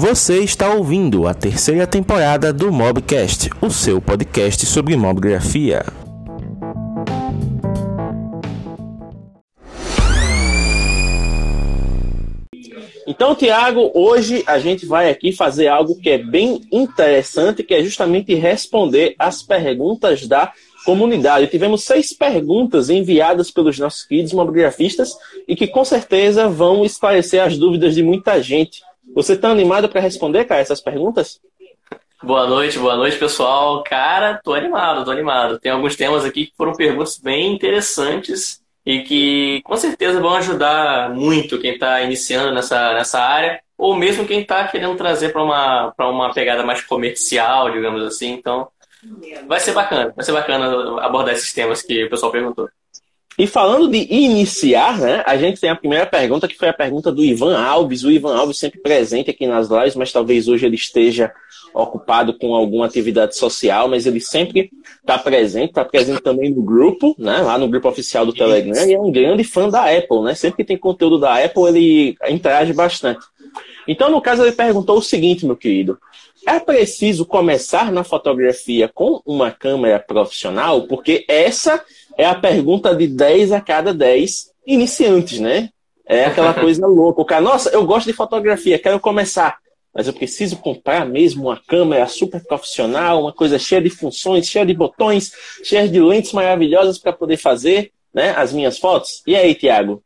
Você está ouvindo a terceira temporada do Mobcast, o seu podcast sobre mobgrafia. Então, Tiago, hoje a gente vai aqui fazer algo que é bem interessante, que é justamente responder as perguntas da comunidade. Tivemos seis perguntas enviadas pelos nossos queridos mobigrafistas e que com certeza vão esclarecer as dúvidas de muita gente. Você está animado para responder, cara, essas perguntas? Boa noite, boa noite, pessoal. Cara, tô animado, tô animado. Tem alguns temas aqui que foram perguntas bem interessantes e que com certeza vão ajudar muito quem está iniciando nessa, nessa área, ou mesmo quem está querendo trazer para uma, uma pegada mais comercial, digamos assim. Então, vai ser bacana, vai ser bacana abordar esses temas que o pessoal perguntou. E falando de iniciar, né? A gente tem a primeira pergunta, que foi a pergunta do Ivan Alves. O Ivan Alves sempre presente aqui nas lives, mas talvez hoje ele esteja ocupado com alguma atividade social, mas ele sempre está presente, está presente também no grupo, né? Lá no grupo oficial do Telegram, e é um grande fã da Apple, né? Sempre que tem conteúdo da Apple, ele interage bastante. Então, no caso, ele perguntou o seguinte, meu querido. É preciso começar na fotografia com uma câmera profissional? Porque essa é a pergunta de 10 a cada 10 iniciantes, né? É aquela coisa louca. O cara, nossa, eu gosto de fotografia, quero começar. Mas eu preciso comprar mesmo uma câmera super profissional, uma coisa cheia de funções, cheia de botões, cheia de lentes maravilhosas para poder fazer né, as minhas fotos. E aí, Tiago?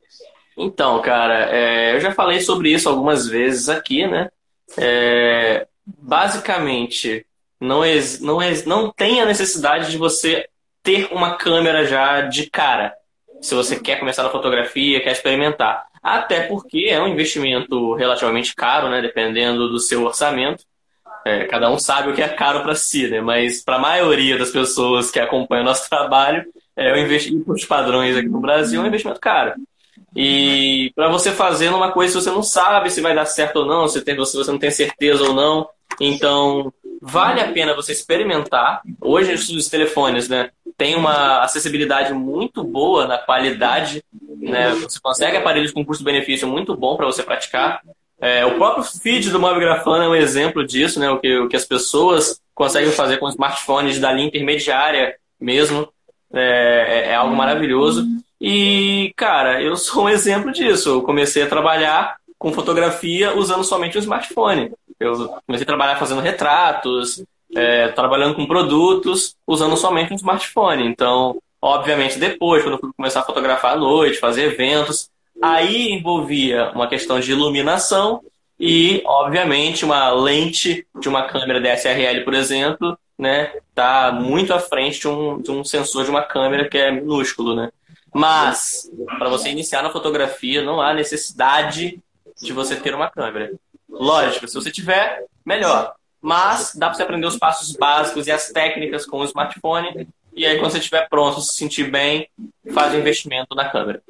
Então, cara, é, eu já falei sobre isso algumas vezes aqui, né? É, basicamente, não, não, não tem a necessidade de você ter uma câmera já de cara. Se você quer começar na fotografia, quer experimentar. Até porque é um investimento relativamente caro, né? Dependendo do seu orçamento. É, cada um sabe o que é caro para si, né? Mas para a maioria das pessoas que acompanham o nosso trabalho, é, o investimento por padrões aqui no Brasil é um investimento caro. E para você fazer uma coisa, se você não sabe se vai dar certo ou não, tem, se você não tem certeza ou não, então vale a pena você experimentar. Hoje os telefones, né, tem uma acessibilidade muito boa na qualidade, né? Você consegue aparelhos com custo-benefício muito bom para você praticar. É, o próprio feed do Mobigrafano é um exemplo disso, né? O que, o que as pessoas conseguem fazer com smartphones da linha intermediária mesmo é, é, é algo maravilhoso. E, cara, eu sou um exemplo disso. Eu comecei a trabalhar com fotografia usando somente o smartphone. Eu comecei a trabalhar fazendo retratos, é, trabalhando com produtos, usando somente um smartphone. Então, obviamente, depois, quando eu fui começar a fotografar à noite, fazer eventos, aí envolvia uma questão de iluminação e, obviamente, uma lente de uma câmera DSLR, por exemplo, né, tá muito à frente de um, de um sensor de uma câmera que é minúsculo, né? Mas, para você iniciar na fotografia, não há necessidade de você ter uma câmera. Lógico, se você tiver, melhor. Mas dá para você aprender os passos básicos e as técnicas com o smartphone. E aí, quando você estiver pronto, se sentir bem, faz o investimento na câmera.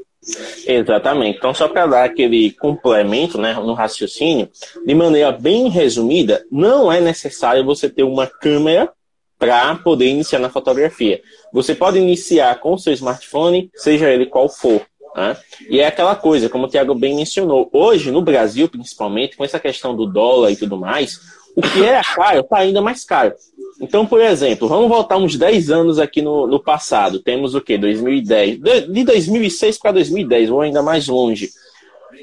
Exatamente. Então, só para dar aquele complemento né, no raciocínio, de maneira bem resumida, não é necessário você ter uma câmera para poder iniciar na fotografia. Você pode iniciar com o seu smartphone, seja ele qual for. Né? E é aquela coisa, como o Tiago bem mencionou, hoje no Brasil, principalmente, com essa questão do dólar e tudo mais, o que era caro está ainda mais caro. Então, por exemplo, vamos voltar uns 10 anos aqui no, no passado. Temos o quê? 2010. De 2006 para 2010, ou ainda mais longe.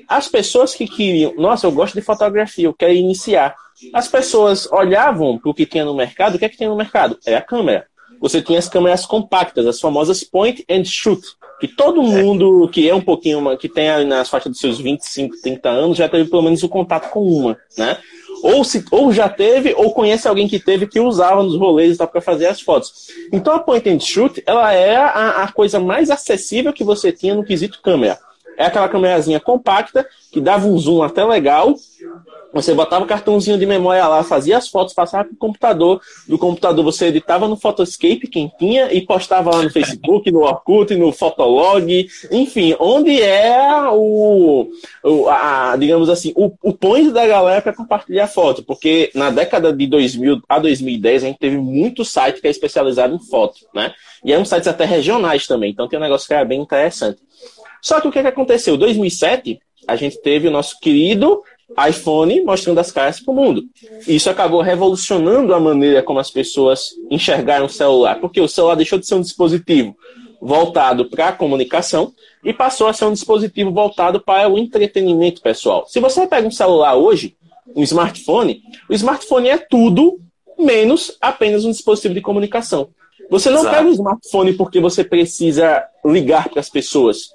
As pessoas que queriam, nossa, eu gosto de fotografia, eu quero iniciar. As pessoas olhavam para o que tinha no mercado. O que é que tem no mercado? É a câmera. Você tinha as câmeras compactas, as famosas point and shoot, que todo mundo que é um pouquinho, que tem nas faixas dos seus 25, 30 anos, já teve pelo menos o um contato com uma, né? Ou, se, ou já teve, ou conhece alguém que teve, que usava nos rolês para fazer as fotos. Então a point and shoot, ela é a, a coisa mais acessível que você tinha no quesito câmera. É aquela câmerazinha compacta, que dava um zoom até legal, você botava o cartãozinho de memória lá, fazia as fotos, passava para o computador. Do computador você editava no Photoscape, quem tinha, e postava lá no Facebook, no Orkut, no Fotolog, enfim, onde é o, o a, digamos assim, o, o point da galera para compartilhar foto. Porque na década de 2000 a 2010 a gente teve muito site que é especializado em foto, né? E eram sites até regionais também, então tem um negócio que era bem interessante. Só que o que, que aconteceu? Em 2007, a gente teve o nosso querido iPhone mostrando as caras para o mundo. Isso acabou revolucionando a maneira como as pessoas enxergaram o celular, porque o celular deixou de ser um dispositivo voltado para a comunicação e passou a ser um dispositivo voltado para o entretenimento pessoal. Se você pega um celular hoje, um smartphone, o smartphone é tudo menos apenas um dispositivo de comunicação. Você não Exato. pega o smartphone porque você precisa ligar para as pessoas.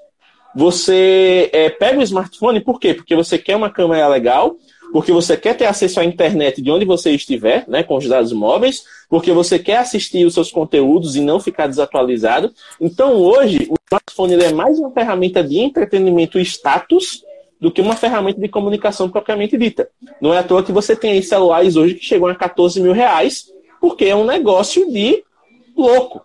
Você é, pega o smartphone por quê? Porque você quer uma câmera legal, porque você quer ter acesso à internet de onde você estiver, né, com os dados móveis, porque você quer assistir os seus conteúdos e não ficar desatualizado. Então, hoje, o smartphone é mais uma ferramenta de entretenimento e status do que uma ferramenta de comunicação propriamente dita. Não é à toa que você tem celulares hoje que chegam a 14 mil reais, porque é um negócio de louco.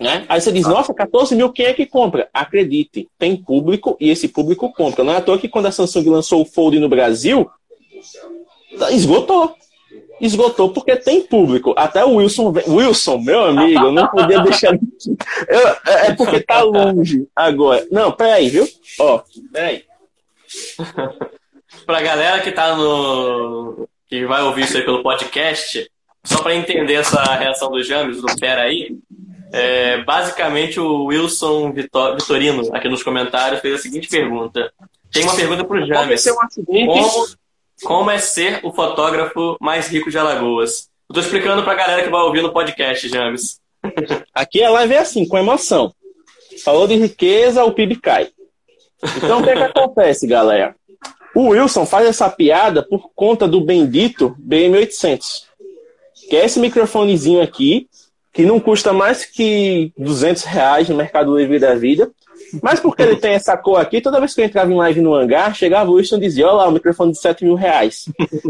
Né? Aí você diz, nossa, 14 mil, quem é que compra? Acredite, tem público e esse público compra. Não é à toa que quando a Samsung lançou o Fold no Brasil, esgotou. Esgotou porque tem público. Até o Wilson, Wilson, meu amigo, não podia deixar. Eu, é, é porque tá longe agora. Não, peraí, viu? Ó, peraí. pra galera que tá no. que vai ouvir isso aí pelo podcast, só para entender essa reação do James, do Pera aí, é, basicamente o Wilson Vitor, Vitorino, aqui nos comentários, fez a seguinte pergunta. Tem uma pergunta para o James. Como, como é ser o fotógrafo mais rico de Alagoas? Estou explicando para a galera que vai ouvir no podcast, James. Aqui a live é assim, com emoção. Falou de riqueza, o PIB cai. Então o que, é que acontece, galera? O Wilson faz essa piada por conta do bendito BM800. Que é esse microfonezinho aqui, que não custa mais que 200 reais no Mercado Livre da vida. Mas porque ele tem essa cor aqui, toda vez que eu entrava em live no hangar, chegava o Wilson e dizia, olha lá, o microfone de 7 mil reais.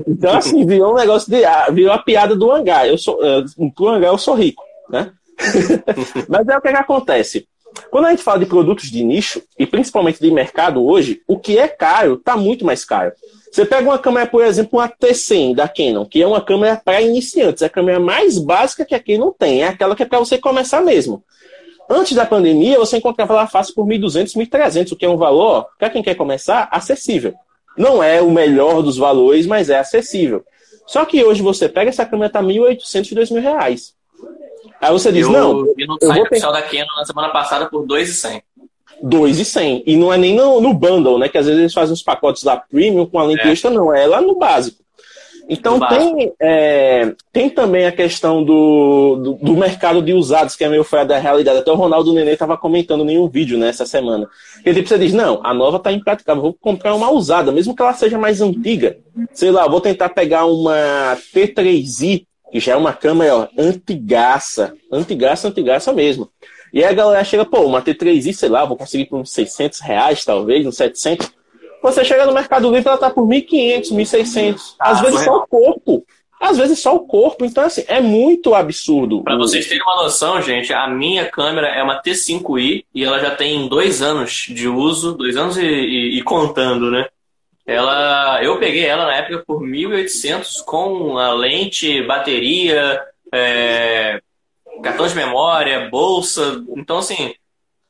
Então, assim, virou um negócio de. Ah, virou a piada do hangar. Eu sou, uh, pro hangar eu sou rico, né? Mas é o que, é que acontece. Quando a gente fala de produtos de nicho, e principalmente de mercado hoje, o que é caro está muito mais caro. Você pega uma câmera, por exemplo, uma T100 da Canon, que é uma câmera para iniciantes, é a câmera mais básica que a Canon tem, é aquela que é para você começar mesmo. Antes da pandemia, você encontrava ela fácil por 1.200, 1.300, o que é um valor, para quem quer começar, acessível. Não é o melhor dos valores, mas é acessível. Só que hoje você pega essa câmera tá 1.800 e 2.000 reais. Aí você diz, eu não. Vi no site oficial da Canon na semana passada por 2,100. 2,100. E não é nem no, no, bundle, né? Que às vezes eles fazem os pacotes lá premium com a lente é. extra, não. É lá no básico. Então no tem, básico. É, tem também a questão do, do, do, mercado de usados, que é meio fora da realidade. Até o Ronaldo Nenê estava comentando em um vídeo nessa né, semana. Ele tipo, você diz, não, a nova está impraticável, vou comprar uma usada, mesmo que ela seja mais antiga. Sei lá, vou tentar pegar uma T3i que já é uma câmera antigaça, antigaça, antigaça mesmo. E aí a galera chega, pô, uma T3i, sei lá, vou conseguir por uns 600 reais, talvez, uns 700. Você chega no Mercado Livre, ela tá por 1.500, 1.600. Às ah, vezes só o corpo. Às vezes só o corpo. Então, assim, é muito absurdo. Para vocês terem uma noção, gente, a minha câmera é uma T5i e ela já tem dois anos de uso, dois anos e, e, e contando, né? Ela, eu peguei ela na época por 1.800 com a lente, bateria, é, cartão de memória, bolsa. Então, assim,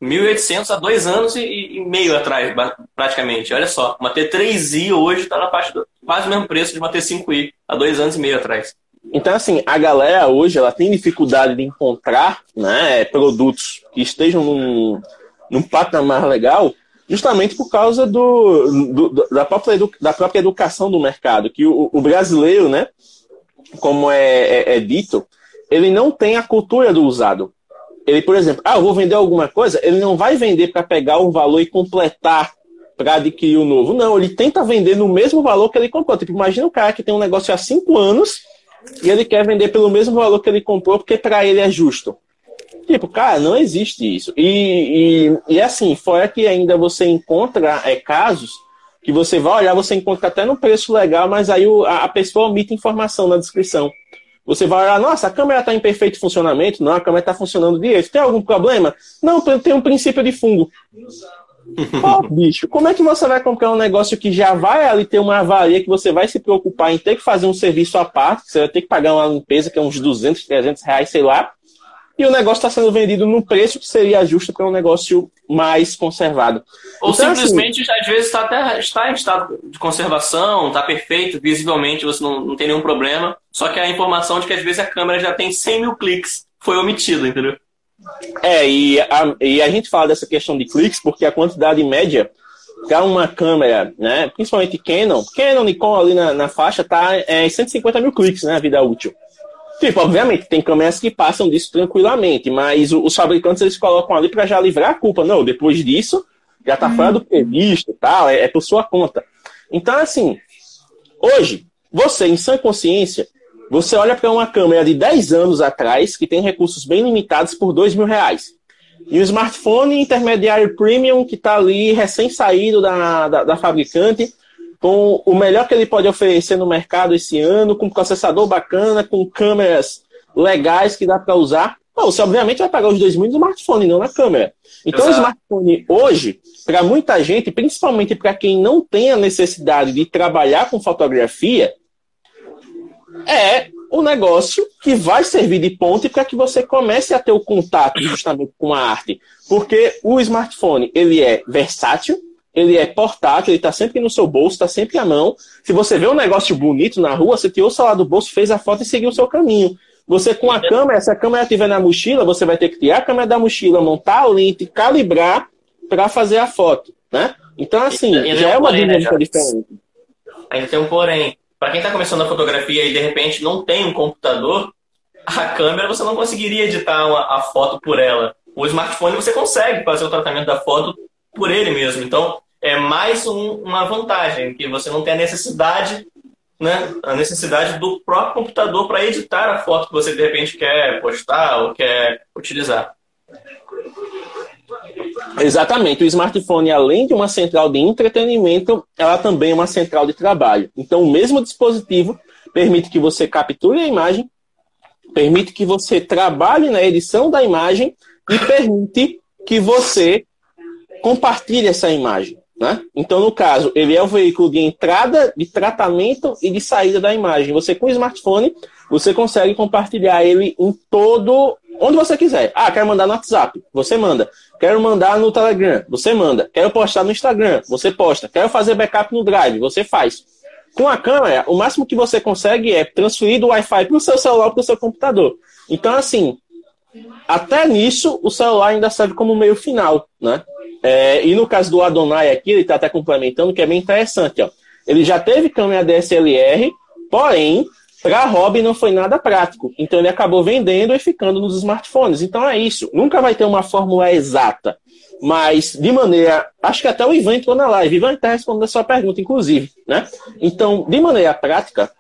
1.800 há dois anos e, e, meio atrás, praticamente. Olha só, uma T3i hoje está na parte do quase o mesmo preço de uma T5i há dois anos e meio atrás. Então, assim, a galera hoje ela tem dificuldade de encontrar né, produtos que estejam num, num patamar legal justamente por causa do, do da, própria da própria educação do mercado, que o, o brasileiro, né, como é, é, é, dito, ele não tem a cultura do usado. Ele, por exemplo, ah, eu vou vender alguma coisa, ele não vai vender para pegar o valor e completar para adquirir o novo. Não, ele tenta vender no mesmo valor que ele comprou. Tipo, imagina um cara que tem um negócio há cinco anos e ele quer vender pelo mesmo valor que ele comprou porque para ele é justo. Tipo, cara, não existe isso. E, e, e assim, fora que ainda você encontra é, casos que você vai olhar, você encontra até no preço legal, mas aí o, a, a pessoa omite informação na descrição. Você vai olhar, nossa, a câmera está em perfeito funcionamento? Não, a câmera está funcionando direito. Tem algum problema? Não, tem um princípio de fungo. Pô, bicho, como é que você vai comprar um negócio que já vai ali ter uma avaria que você vai se preocupar em ter que fazer um serviço à parte, você vai ter que pagar uma limpeza que é uns 200, 300 reais, sei lá, e o negócio está sendo vendido num preço que seria justo para um negócio mais conservado. Ou então, assim, simplesmente, assim, às vezes, está, até, está em estado de conservação, está perfeito, visivelmente, você não, não tem nenhum problema, só que a informação de que às vezes a câmera já tem 100 mil cliques foi omitida, entendeu? É, e a, e a gente fala dessa questão de cliques porque a quantidade média para uma câmera, né, principalmente Canon, Canon, Nikon ali na, na faixa tá é, 150 mil cliques, né, a vida útil. Tipo, obviamente, tem câmeras que passam disso tranquilamente, mas os fabricantes eles colocam ali para já livrar a culpa. Não, depois disso, já tá fora do previsto tal, é, é por sua conta. Então, assim, hoje, você, em sã consciência, você olha para uma câmera de 10 anos atrás, que tem recursos bem limitados, por 2 mil reais. E o smartphone intermediário premium, que está ali recém-saído da, da, da, fabricante, com o melhor que ele pode oferecer no mercado esse ano, com processador bacana, com câmeras legais que dá para usar. Bom, você obviamente vai pagar os 2 mil no smartphone, não na câmera. Então, Exato. o smartphone hoje, para muita gente, principalmente para quem não tem a necessidade de trabalhar com fotografia, é o negócio que vai servir de ponte para que você comece a ter o contato justamente com a arte. Porque o smartphone, ele é versátil, ele é portátil, ele está sempre no seu bolso, está sempre à mão. Se você vê um negócio bonito na rua, você tirou o celular do bolso, fez a foto e seguiu o seu caminho. Você com a câmera, se a câmera estiver na mochila, você vai ter que tirar a câmera da mochila, montar a lente, calibrar para fazer a foto, né? Então, assim, já é uma né, dinâmica diferente. Ainda tem um porém para quem está começando a fotografia e de repente não tem um computador, a câmera você não conseguiria editar uma, a foto por ela. O smartphone você consegue fazer o tratamento da foto por ele mesmo. Então é mais um, uma vantagem que você não tem a necessidade, né, a necessidade do próprio computador para editar a foto que você de repente quer postar ou quer utilizar. Exatamente. O smartphone, além de uma central de entretenimento, ela também é uma central de trabalho. Então, o mesmo dispositivo permite que você capture a imagem, permite que você trabalhe na edição da imagem e permite que você compartilhe essa imagem. Né? Então, no caso, ele é o veículo de entrada, de tratamento e de saída da imagem. Você, com o smartphone, você consegue compartilhar ele em todo onde você quiser. Ah, quero mandar no WhatsApp, você manda. Quero mandar no Telegram, você manda. Quero postar no Instagram, você posta. Quero fazer backup no Drive, você faz. Com a câmera, o máximo que você consegue é transferir do Wi-Fi para o seu celular para o seu computador. Então, assim, até nisso, o celular ainda serve como meio final, né? É, e no caso do Adonai aqui, ele está até complementando, que é bem interessante, ó. Ele já teve câmera DSLR, porém, para hobby não foi nada prático. Então ele acabou vendendo e ficando nos smartphones. Então é isso. Nunca vai ter uma fórmula exata. Mas, de maneira. Acho que até o Ivan entrou na live. Ivan está respondendo a sua pergunta, inclusive. Né? Então, de maneira prática,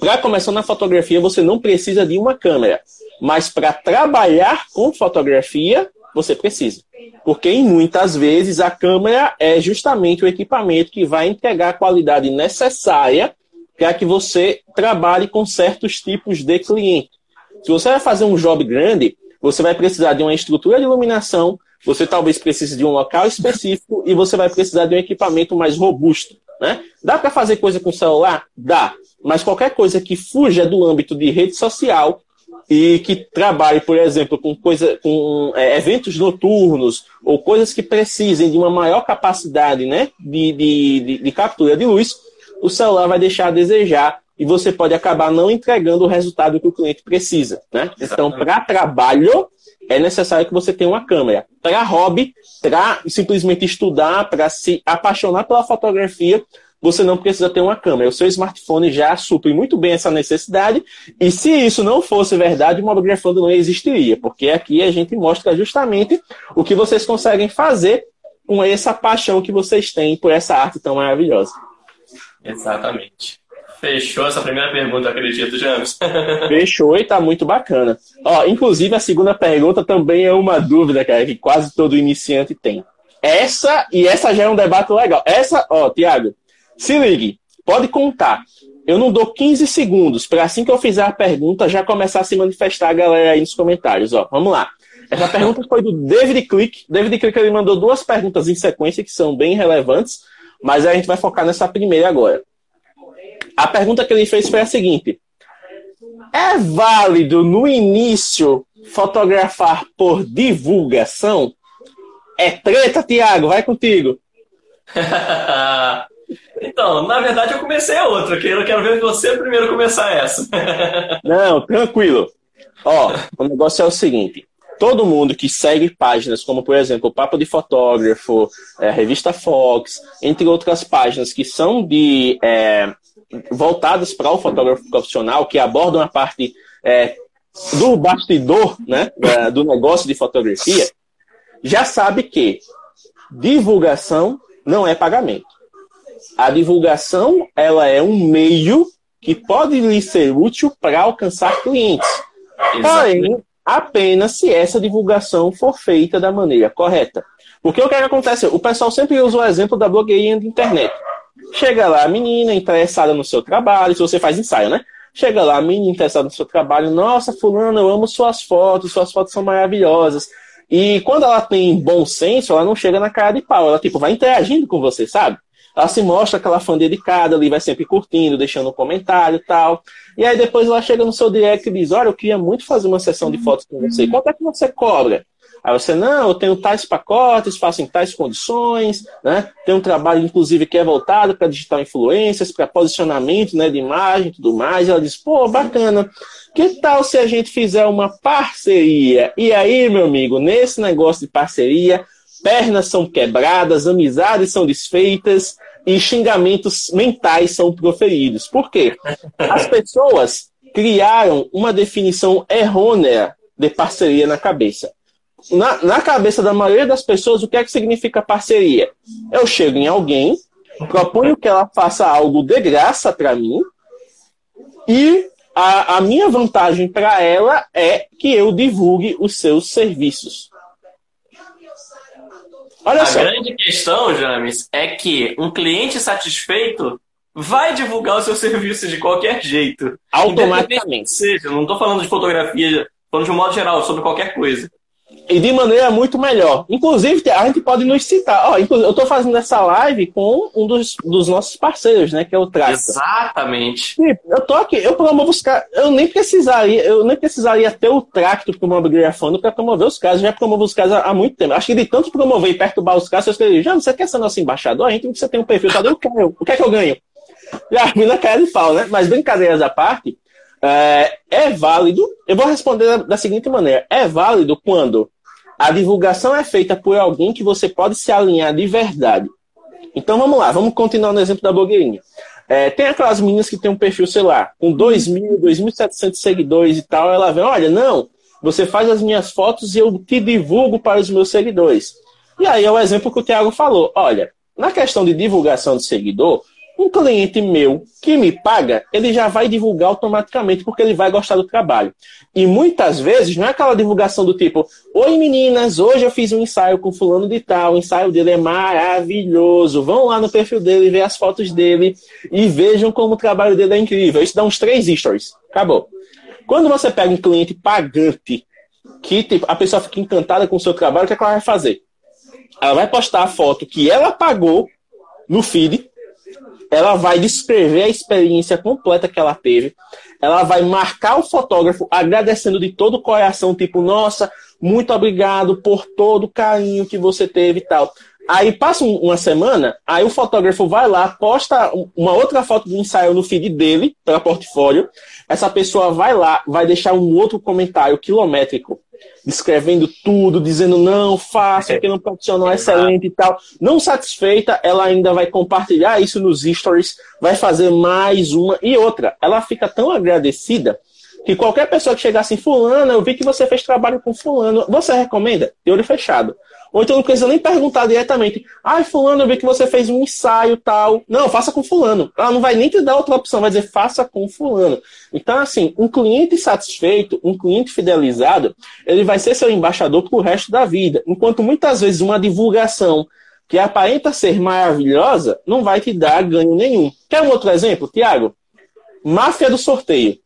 para começar na fotografia, você não precisa de uma câmera. Mas para trabalhar com fotografia, você precisa. Porque muitas vezes a câmera é justamente o equipamento que vai entregar a qualidade necessária para que você trabalhe com certos tipos de cliente. Se você vai fazer um job grande, você vai precisar de uma estrutura de iluminação, você talvez precise de um local específico e você vai precisar de um equipamento mais robusto. Né? Dá para fazer coisa com celular? Dá. Mas qualquer coisa que fuja do âmbito de rede social e que trabalhe, por exemplo, com, coisa, com é, eventos noturnos ou coisas que precisem de uma maior capacidade né, de, de, de, de captura de luz, o celular vai deixar a desejar e você pode acabar não entregando o resultado que o cliente precisa. Né? Então, para trabalho, é necessário que você tenha uma câmera. Para hobby, para simplesmente estudar, para se apaixonar pela fotografia, você não precisa ter uma câmera. O seu smartphone já supre muito bem essa necessidade. E se isso não fosse verdade, o Mobografando não existiria, porque aqui a gente mostra justamente o que vocês conseguem fazer com essa paixão que vocês têm por essa arte tão maravilhosa. Exatamente. Fechou essa primeira pergunta, acredito, James. Fechou e tá muito bacana. Ó, inclusive, a segunda pergunta também é uma dúvida, cara, que quase todo iniciante tem. Essa, e essa já é um debate legal. Essa, ó, Tiago, se ligue, pode contar. Eu não dou 15 segundos para assim que eu fizer a pergunta já começar a se manifestar a galera aí nos comentários. Ó, vamos lá. Essa pergunta foi do David Click. David Click ele mandou duas perguntas em sequência que são bem relevantes. Mas a gente vai focar nessa primeira agora. A pergunta que ele fez foi a seguinte: É válido no início fotografar por divulgação? É treta, Tiago, vai contigo. então, na verdade eu comecei a outra, que eu quero ver você primeiro começar essa. Não, tranquilo. Ó, o negócio é o seguinte. Todo mundo que segue páginas como, por exemplo, o Papo de Fotógrafo, é, revista Fox, entre outras páginas que são de é, voltadas para o fotógrafo profissional, que abordam a parte é, do bastidor né, do negócio de fotografia, já sabe que divulgação não é pagamento. A divulgação ela é um meio que pode lhe ser útil para alcançar clientes. Porém, apenas se essa divulgação for feita da maneira correta. Porque o que, é que acontece? O pessoal sempre usa o exemplo da blogueirinha de internet. Chega lá a menina interessada no seu trabalho, se você faz ensaio, né? Chega lá a menina interessada no seu trabalho, nossa, fulano, eu amo suas fotos, suas fotos são maravilhosas. E quando ela tem bom senso, ela não chega na cara de pau, ela tipo vai interagindo com você, sabe? Ela se mostra aquela fã dedicada ali, vai sempre curtindo, deixando um comentário e tal. E aí depois ela chega no seu direct e diz: Olha, eu queria muito fazer uma sessão de fotos com você. Quanto é que você cobra? Aí você, não, eu tenho tais pacotes, faço em tais condições, né? Tem um trabalho, inclusive, que é voltado para digital influências, para posicionamento né, de imagem e tudo mais. E ela diz, pô, bacana. Que tal se a gente fizer uma parceria? E aí, meu amigo, nesse negócio de parceria, pernas são quebradas, amizades são desfeitas e xingamentos mentais são proferidos. Por quê? As pessoas criaram uma definição errônea de parceria na cabeça na, na cabeça da maioria das pessoas, o que é que significa parceria? Eu chego em alguém, proponho que ela faça algo de graça para mim, e a, a minha vantagem para ela é que eu divulgue os seus serviços. Olha a só. grande questão, James, é que um cliente satisfeito vai divulgar o seu serviço de qualquer jeito. Automaticamente. Seja, não estou falando de fotografia, falando de um modo geral, sobre qualquer coisa e de maneira muito melhor. Inclusive, a gente pode nos citar. Ó, eu estou fazendo essa live com um dos, dos nossos parceiros, né? Que é o Tracta. Exatamente. eu tô aqui, eu promovo os caras. Eu nem precisaria, eu nem precisaria ter o Tracto promovigrafando para promover os casos. Já promovo os casos há, muito tempo. Acho que de tanto promover e perturbar os casos, eu escrevi, já você quer ser nosso embaixador? A gente você tem um perfil, tá? Eu quero. O que é que eu ganho? Já vi na cara de pau, né? Mas brincadeiras à parte. É, é válido. Eu vou responder da, da seguinte maneira: é válido quando a divulgação é feita por alguém que você pode se alinhar de verdade. Então vamos lá, vamos continuar no exemplo da blogueirinha. É, tem aquelas meninas que tem um perfil, sei lá, com 2.000, 2.700 seguidores e tal, ela vem, olha, não, você faz as minhas fotos e eu te divulgo para os meus seguidores. E aí é o exemplo que o Thiago falou. Olha, na questão de divulgação de seguidor, um cliente meu que me paga, ele já vai divulgar automaticamente porque ele vai gostar do trabalho. E muitas vezes não é aquela divulgação do tipo: Oi meninas, hoje eu fiz um ensaio com fulano de tal, o ensaio dele é maravilhoso. Vão lá no perfil dele, ver as fotos dele e vejam como o trabalho dele é incrível. Isso dá uns três stories. Acabou. Quando você pega um cliente pagante, que tipo, a pessoa fica encantada com o seu trabalho, o que, é que ela vai fazer? Ela vai postar a foto que ela pagou no feed ela vai descrever a experiência completa que ela teve. Ela vai marcar o fotógrafo agradecendo de todo o coração, tipo, nossa, muito obrigado por todo o carinho que você teve e tal. Aí passa uma semana, aí o fotógrafo vai lá, posta uma outra foto do ensaio no feed dele, para portfólio. Essa pessoa vai lá, vai deixar um outro comentário quilométrico descrevendo tudo, dizendo não, faça, porque não profissional excelente e tal. Não satisfeita, ela ainda vai compartilhar isso nos stories, vai fazer mais uma e outra. Ela fica tão agradecida que qualquer pessoa que chegar assim, fulano, eu vi que você fez trabalho com fulano, você recomenda? De olho fechado. Ou então não precisa nem perguntar diretamente. Ai, fulano, eu vi que você fez um ensaio tal. Não, faça com fulano. Ela não vai nem te dar outra opção, vai dizer faça com fulano. Então, assim, um cliente satisfeito, um cliente fidelizado, ele vai ser seu embaixador pro resto da vida. Enquanto muitas vezes uma divulgação que aparenta ser maravilhosa não vai te dar ganho nenhum. Quer um outro exemplo, Tiago? Máfia do sorteio.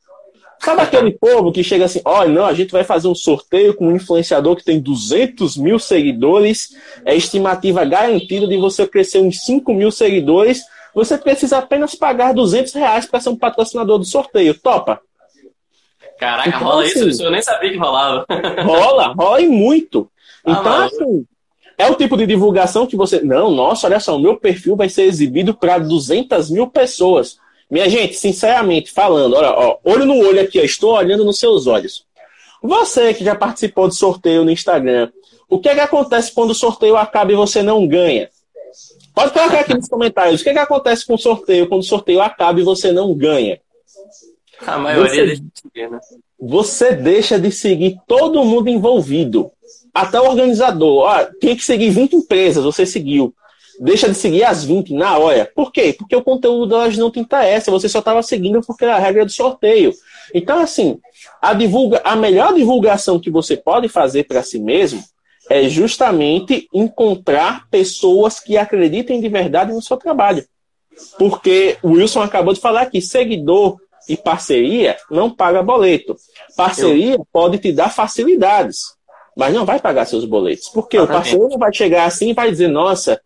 Sabe aquele povo que chega assim, olha, não, a gente vai fazer um sorteio com um influenciador que tem 200 mil seguidores, é estimativa garantida de você crescer uns 5 mil seguidores, você precisa apenas pagar 200 reais para ser um patrocinador do sorteio. Topa? Caraca, então, rola assim, isso? Eu nem sabia que rolava. Rola, rola e muito. Ah, Então, assim, é o tipo de divulgação que você. Não, nossa, olha só, o meu perfil vai ser exibido para 200 mil pessoas. Minha gente, sinceramente falando, olha, ó, olho no olho aqui, ó, estou olhando nos seus olhos. Você que já participou de sorteio no Instagram, o que é que acontece quando o sorteio acaba e você não ganha? Pode colocar aqui nos comentários. O que é que acontece com o sorteio quando o sorteio acaba e você não ganha? A maioria Você- deixa de seguir, né? Você deixa de seguir todo mundo envolvido. Até o organizador. Ó, tem que seguir 20 empresas, você seguiu. Deixa de seguir as 20 na hora. Por quê? Porque o conteúdo delas não te interessa. Você só estava seguindo porque era a regra do sorteio. Então, assim, a, divulga... a melhor divulgação que você pode fazer para si mesmo é justamente encontrar pessoas que acreditem de verdade no seu trabalho. Porque o Wilson acabou de falar aqui, seguidor e parceria não paga boleto. Parceria pode te dar facilidades, mas não vai pagar seus boletos. Porque o Exatamente. parceiro não vai chegar assim e vai dizer, nossa,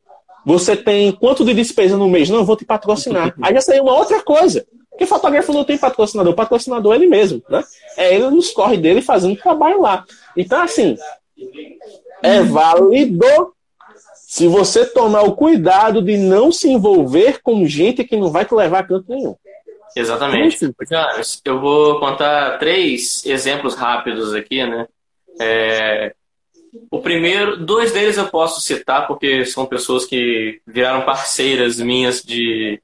você tem quanto de despesa no mês? Não, eu vou te patrocinar. Aí já saiu uma outra coisa. Porque fotógrafo não tem patrocinador, o patrocinador é ele mesmo, né? É ele nos corre dele fazendo trabalho lá. Então, assim, é válido se você tomar o cuidado de não se envolver com gente que não vai te levar a canto nenhum. Exatamente. Eu vou contar três exemplos rápidos aqui, né? É, O primeiro, dois deles eu posso citar porque são pessoas que viraram parceiras minhas de,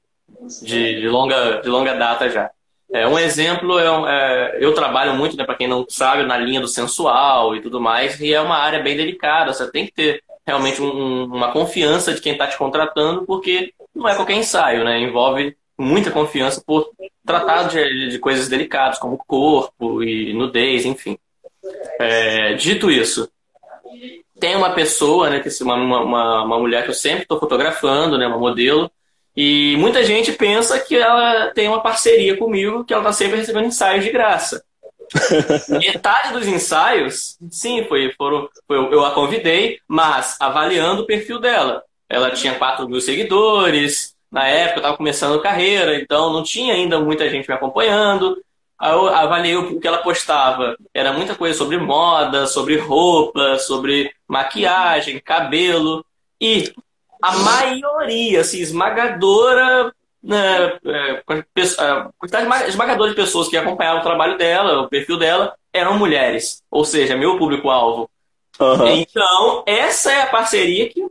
de, de longa, de longa data já. É, um exemplo é, é, eu trabalho muito, né, para quem não sabe, na linha do sensual e tudo mais, e é uma área bem delicada. Você tem que ter realmente um- uma confiança de quem está te contratando, porque não é qualquer ensaio, né? Envolve muita confiança por tratar de, de coisas delicadas, como corpo e nudez, enfim. É, dito isso, tem uma pessoa, né, que é uma, uma, uma mulher que eu sempre estou fotografando, né, uma modelo, e muita gente pensa que ela tem uma parceria comigo, que ela está sempre recebendo ensaios de graça. Metade dos ensaios, sim, foi, foram, foi, eu a convidei, mas avaliando o perfil dela. Ela tinha 4 mil seguidores, na época eu estava começando carreira, então não tinha ainda muita gente me acompanhando. Eu avaliei o que ela postava. Era muita coisa sobre moda, sobre roupa, sobre maquiagem, cabelo. E a maioria, assim, esmagadora, né, é, a quantidade esma- esmagadora de pessoas que acompanhavam o trabalho dela, o perfil dela, eram mulheres. Ou seja, meu público-alvo. Aham. Então, essa é a parceria que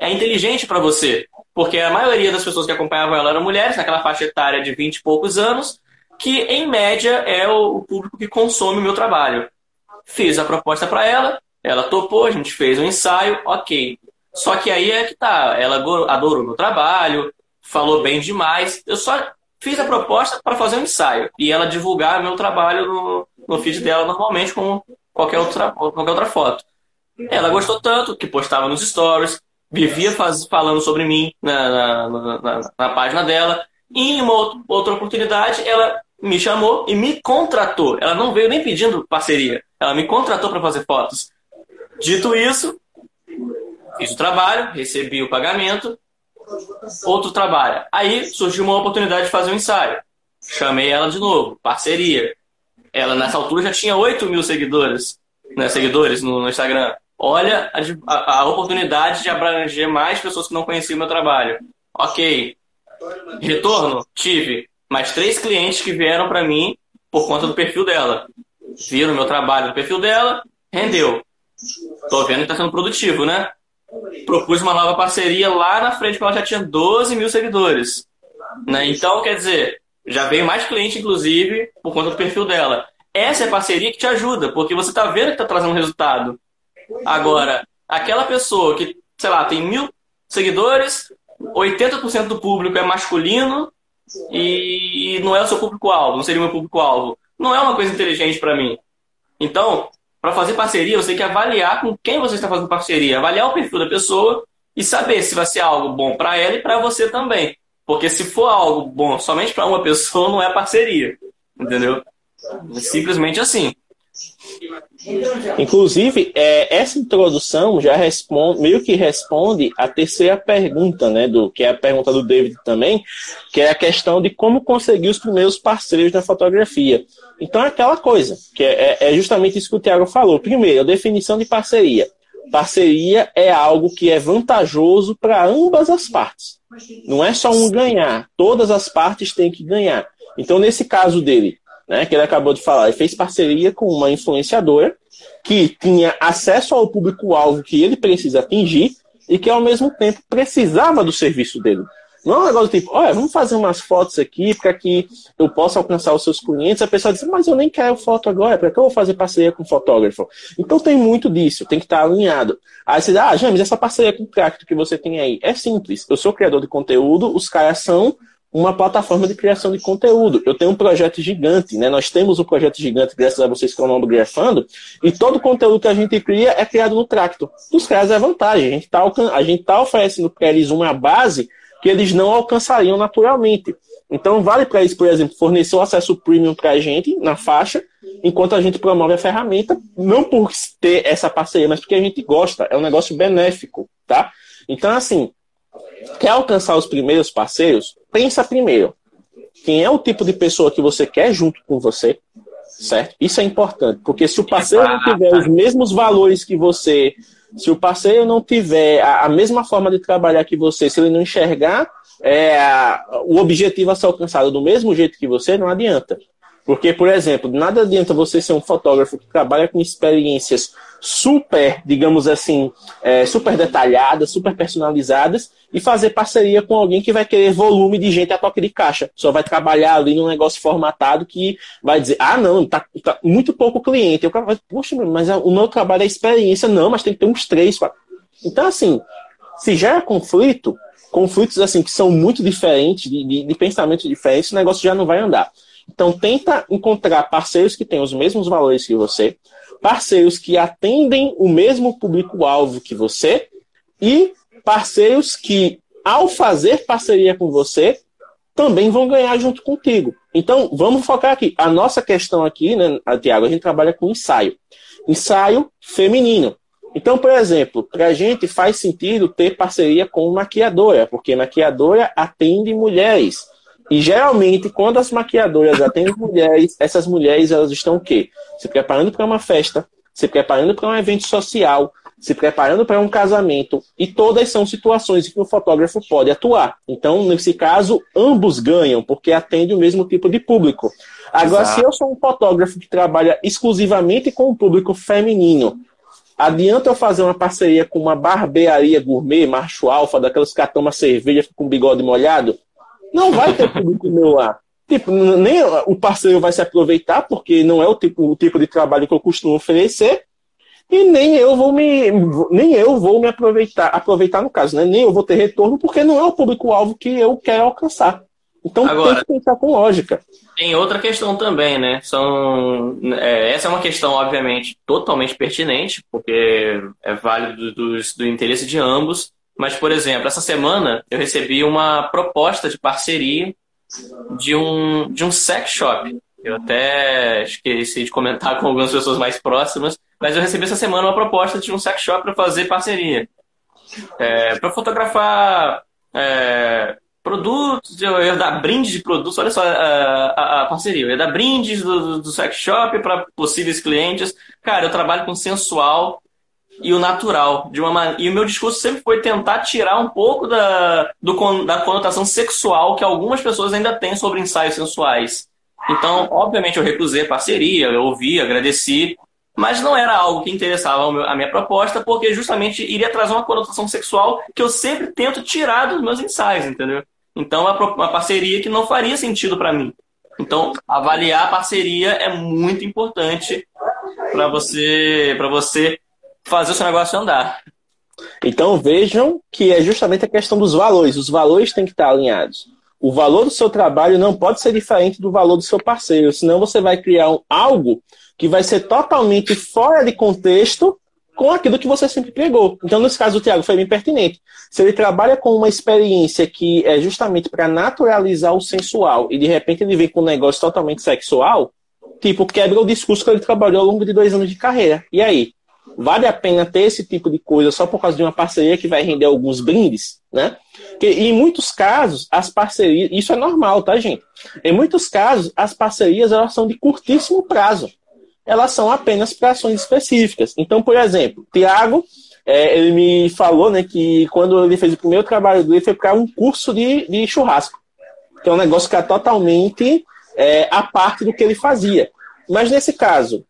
é inteligente para você. Porque a maioria das pessoas que acompanhavam ela eram mulheres, naquela faixa etária de 20 e poucos anos, que em média é o público que consome o meu trabalho. Fiz a proposta para ela, ela topou, a gente fez um ensaio, ok. Só que aí é que tá, ela adorou meu trabalho, falou bem demais. Eu só fiz a proposta para fazer um ensaio e ela divulgar meu trabalho no, no feed dela normalmente como qualquer outra, qualquer outra foto. Ela gostou tanto que postava nos stories, vivia faz- falando sobre mim na, na, na- na página dela. E em uma outra oportunidade, ela me chamou e me contratou. Ela não veio nem pedindo parceria, ela me contratou para fazer fotos. Dito isso, fiz o trabalho, recebi o pagamento, outro trabalho. Aí surgiu uma oportunidade de fazer um ensaio. Chamei ela de novo, parceria. Ela nessa altura já tinha 8 mil seguidores, né, seguidores no, no Instagram. Olha a, a- a oportunidade de abranger mais pessoas que não conheciam o meu trabalho. Ok. Retorno? Tive. Mais três clientes que vieram para mim por conta do perfil dela. Viram meu trabalho no perfil dela, rendeu. Tô vendo que tá sendo produtivo, né? Propus uma nova parceria lá na frente, porque ela já tinha 12 mil seguidores. Né? Então, quer dizer, já veio mais cliente, inclusive, por conta do perfil dela. Essa é a parceria que te ajuda, porque você tá vendo que tá trazendo resultado. Agora, aquela pessoa que, sei lá, tem mil seguidores, 80% do público é masculino e não é o seu público-alvo, não seria o meu público-alvo. Não é uma coisa inteligente para mim. Então, para fazer parceria, você tem que avaliar com quem você está fazendo parceria, avaliar o perfil da pessoa e saber se vai ser algo bom para ela e para você também. Porque se for algo bom somente para uma pessoa, não é parceria. Entendeu? É simplesmente assim. Inclusive, é, essa introdução já responde, meio que responde a terceira pergunta, né, do, que é a pergunta do David também, que é a questão de como conseguir os primeiros parceiros na fotografia. Então, é aquela coisa, que é, é justamente isso que o Tiago falou. Primeiro, a definição de parceria. Parceria é algo que é vantajoso para ambas as partes. Não é só um ganhar, todas as partes têm que ganhar. Então, nesse caso dele, né, que ele acabou de falar, ele fez parceria com uma influenciadora que tinha acesso ao público-alvo que ele precisa atingir e que, ao mesmo tempo, precisava do serviço dele. Não é um negócio tipo, olha, vamos fazer umas fotos aqui para que eu possa alcançar os seus clientes. A pessoa diz, mas eu nem quero foto agora, para que eu vou fazer parceria com fotógrafo? Então tem muito disso, tem que estar alinhado. Aí você diz, ah, James, essa parceria com o Cracto que você tem aí é simples. Eu sou criador de conteúdo, os caras são uma plataforma de criação de conteúdo. Eu tenho um projeto gigante, né? Nós temos um projeto gigante, graças a vocês que estão grafando, e todo o conteúdo que a gente cria é criado no Tracto. Dos caras é vantagem. A gente está tá oferecendo para eles uma base que eles não alcançariam naturalmente. Então, vale para eles, por exemplo, fornecer o acesso premium para a gente na faixa, enquanto a gente promove a ferramenta, não por ter essa parceria, mas porque a gente gosta, é um negócio benéfico, tá? Então, assim, quer alcançar os primeiros parceiros? Pensa primeiro. Quem é o tipo de pessoa que você quer junto com você, certo? Isso é importante, porque se o parceiro não tiver os mesmos valores que você se o parceiro não tiver a, a mesma forma de trabalhar que você, se ele não enxergar é, o objetivo a ser alcançado do mesmo jeito que você, não adianta. Porque, por exemplo, nada adianta você ser um fotógrafo que trabalha com experiências super, digamos assim, é, super detalhadas, super personalizadas, e fazer parceria com alguém que vai querer volume de gente a toque de caixa. Só vai trabalhar ali num negócio formatado que vai dizer, ah, não, tá, tá muito pouco cliente. Eu vai, poxa, mas o meu trabalho é experiência. Não, mas tem que ter uns três, quatro. Então, assim, se gera conflito, conflitos assim que são muito diferentes, de, de, de pensamentos diferentes, o negócio já não vai andar. Então, tenta encontrar parceiros que têm os mesmos valores que você, parceiros que atendem o mesmo público-alvo que você e parceiros que, ao fazer parceria com você, também vão ganhar junto contigo. Então, vamos focar aqui. A nossa questão aqui, né, Tiago, a gente trabalha com ensaio. Ensaio feminino. Então, por exemplo, para a gente faz sentido ter parceria com maquiadora, porque maquiadora atende mulheres. E geralmente, quando as maquiadoras atendem mulheres, essas mulheres elas estão o quê? Se preparando para uma festa, se preparando para um evento social, se preparando para um casamento, e todas são situações em que o fotógrafo pode atuar. Então, nesse caso, ambos ganham, porque atende o mesmo tipo de público. Agora, Exato. se eu sou um fotógrafo que trabalha exclusivamente com o público feminino, adianta eu fazer uma parceria com uma barbearia gourmet, macho alfa, daquelas que tomam cerveja com bigode molhado? Não vai ter público meu lá. Tipo, nem o parceiro vai se aproveitar, porque não é o tipo, o tipo de trabalho que eu costumo oferecer, e nem eu vou me nem eu vou me aproveitar, aproveitar no caso, né? Nem eu vou ter retorno, porque não é o público-alvo que eu quero alcançar. Então Agora, tem que pensar com lógica. Tem outra questão também, né? São, é, essa é uma questão, obviamente, totalmente pertinente, porque é válido do, do, do interesse de ambos. Mas, por exemplo, essa semana eu recebi uma proposta de parceria de um, de um sex shop. Eu até esqueci de comentar com algumas pessoas mais próximas, mas eu recebi essa semana uma proposta de um sex shop para fazer parceria. É, para fotografar é, produtos, eu ia dar brindes de produtos, olha só a, a, a parceria, eu ia dar brindes do, do sex shop para possíveis clientes. Cara, eu trabalho com sensual e o natural. De uma E o meu discurso sempre foi tentar tirar um pouco da, do, da conotação sexual que algumas pessoas ainda têm sobre ensaios sensuais. Então, obviamente, eu recusei a parceria, eu ouvi, agradeci, mas não era algo que interessava a minha proposta, porque justamente iria trazer uma conotação sexual que eu sempre tento tirar dos meus ensaios, entendeu? Então, uma parceria que não faria sentido para mim. Então, avaliar a parceria é muito importante para você, para você fazer o seu negócio andar. Então vejam que é justamente a questão dos valores. Os valores têm que estar alinhados. O valor do seu trabalho não pode ser diferente do valor do seu parceiro, senão você vai criar um, algo que vai ser totalmente fora de contexto com aquilo que você sempre pegou. Então, nesse caso do Tiago, foi bem pertinente. Se ele trabalha com uma experiência que é justamente para naturalizar o sensual e de repente ele vem com um negócio totalmente sexual, tipo, quebra o discurso que ele trabalhou ao longo de dois anos de carreira. E aí? Vale a pena ter esse tipo de coisa só por causa de uma parceria que vai render alguns brindes, né? Que em muitos casos, as parcerias, isso é normal, tá, gente? Em muitos casos, as parcerias elas são de curtíssimo prazo. Elas são apenas para ações específicas. Então, por exemplo, Tiago, é, ele me falou né, que quando ele fez o primeiro trabalho dele foi para um curso de, de churrasco, que é um negócio que é totalmente é, a parte do que ele fazia. Mas nesse caso,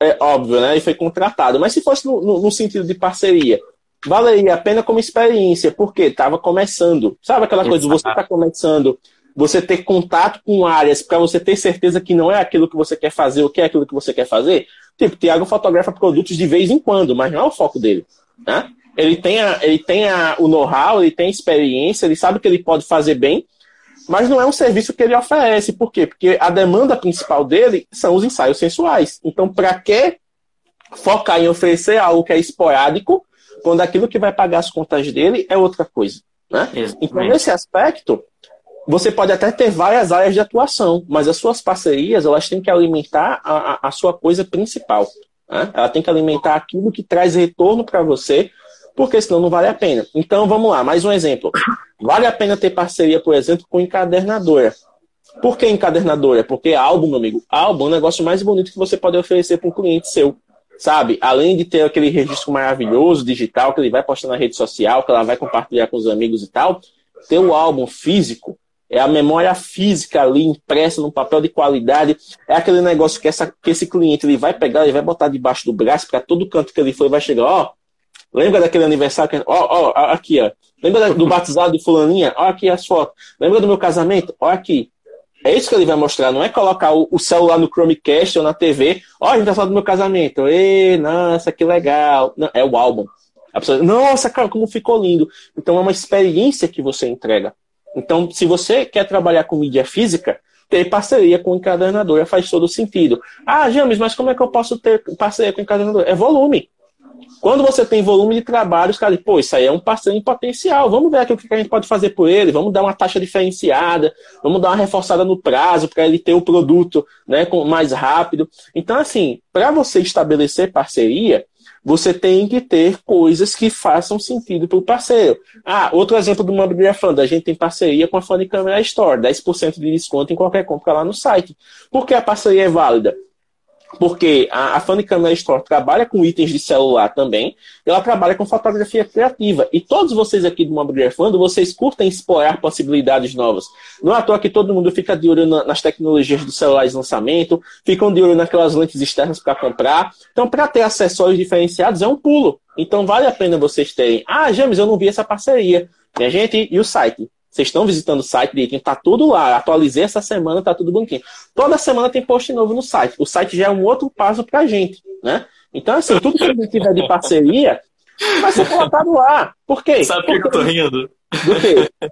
é óbvio, né? Ele foi contratado. Mas se fosse no, no, no sentido de parceria, valeria a pena como experiência, porque estava começando. Sabe aquela coisa, você está começando, você ter contato com áreas para você ter certeza que não é aquilo que você quer fazer ou que é aquilo que você quer fazer? Tipo, Tiago fotografa produtos de vez em quando, mas não é o foco dele. Né? Ele tem, a, ele tem a, o know-how, ele tem experiência, ele sabe que ele pode fazer bem, mas não é um serviço que ele oferece. Por quê? Porque a demanda principal dele são os ensaios sensuais. Então, para que focar em oferecer algo que é esporádico, quando aquilo que vai pagar as contas dele é outra coisa? Né? Então, nesse aspecto, você pode até ter várias áreas de atuação, mas as suas parcerias elas têm que alimentar a, a, a sua coisa principal. Né? Ela tem que alimentar aquilo que traz retorno para você porque senão não vale a pena. Então vamos lá, mais um exemplo. Vale a pena ter parceria, por exemplo, com encadernadora. Por que encadernadora? Porque álbum, meu amigo, álbum é o negócio mais bonito que você pode oferecer para um cliente seu. Sabe? Além de ter aquele registro maravilhoso, digital, que ele vai postar na rede social, que ela vai compartilhar com os amigos e tal, ter o álbum físico é a memória física ali impressa num papel de qualidade. É aquele negócio que, essa, que esse cliente ele vai pegar, ele vai botar debaixo do braço, para todo canto que ele for, vai chegar, ó, Lembra daquele aniversário? Que... Ó, ó, aqui, ó. Lembra do batizado de fulaninha? Ó aqui as fotos. Lembra do meu casamento? Ó aqui. É isso que ele vai mostrar, não é colocar o, celular no Chromecast ou na TV. Ó, a gente tá falando do meu casamento. Ê, nossa, que legal. Não, é o álbum. A pessoa, nossa, cara, como ficou lindo. Então é uma experiência que você entrega. Então, se você quer trabalhar com mídia física, ter parceria com encadernadora faz todo sentido. Ah, James, mas como é que eu posso ter parceria com encadernadora? É volume. Quando você tem volume de trabalho, os caras, pô, isso aí é um parceiro em potencial, vamos ver aqui o que a gente pode fazer por ele, vamos dar uma taxa diferenciada, vamos dar uma reforçada no prazo para ele ter o produto né, mais rápido. Então, assim, para você estabelecer parceria, você tem que ter coisas que façam sentido para o parceiro. Ah, outro exemplo do Mobile Fund, a gente tem parceria com a Funny Camera Store, 10% de desconto em qualquer compra lá no site. Por que a parceria é válida? Porque a, a Camera Store trabalha com itens de celular também, ela trabalha com fotografia criativa. E todos vocês aqui do Mobile Fund, vocês curtem explorar possibilidades novas. Não é à toa que todo mundo fica de olho na, nas tecnologias do celular de lançamento, ficam de olho naquelas lentes externas para comprar. Então, para ter acessórios diferenciados, é um pulo. Então, vale a pena vocês terem. Ah, James, eu não vi essa parceria. Minha gente, e o site? Vocês estão visitando o site direitinho, tá tudo lá. Atualizei essa semana, tá tudo bonitinho. Toda semana tem post novo no site. O site já é um outro passo pra gente, né? Então, assim, tudo que a gente tiver de parceria vai ser colocado lá. Por quê? Sabe por que eu tô rindo? Do quê?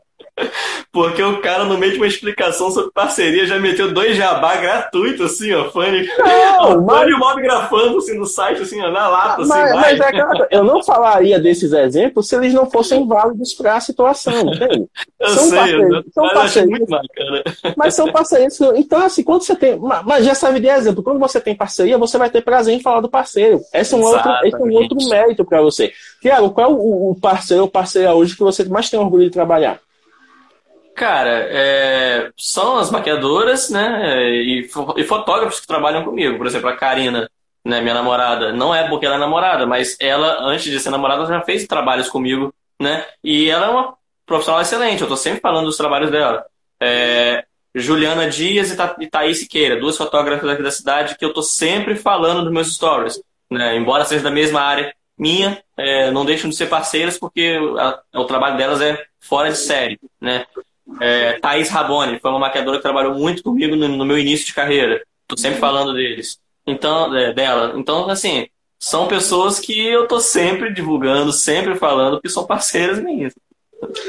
Porque o cara, no meio de uma explicação sobre parceria, já meteu dois jabá gratuitos, assim, ó. Fanny. Não, mas... e o Mob grafando assim, no site, assim, ó, na lata, mas, assim. Mas, é, eu não falaria desses exemplos se eles não fossem válidos para a situação, entende? Eu são sei, parceiros, são parceiros, muito bacana. Mas são parceiros. Então, assim, quando você tem. Mas já sabe de exemplo, quando você tem parceria, você vai ter prazer em falar do parceiro. Esse é um, outro, esse é um outro mérito para você. Tiago, qual é o parceiro ou parceira hoje que você mais tem orgulho de trabalhar? Cara, é, são as maquiadoras, né? E, e, fotógrafos que trabalham comigo. Por exemplo, a Karina, né, minha namorada. Não é porque ela é namorada, mas ela, antes de ser namorada, já fez trabalhos comigo, né? E ela é uma profissional excelente. Eu tô sempre falando dos trabalhos dela. É, Juliana Dias e, Tha Thaís Siqueira, duas fotógrafas aqui da cidade que eu tô sempre falando nos meus stories. Né? Embora seja da mesma área minha, é, não deixam de ser parceiras porque a, o trabalho delas é fora de série, né? É, Thaís Raboni foi uma maquiadora que trabalhou muito comigo no, no meu início de carreira. Tô sempre falando deles. Então, é, dela. Então, assim, são pessoas que eu tô sempre divulgando, sempre falando que são parceiras minhas.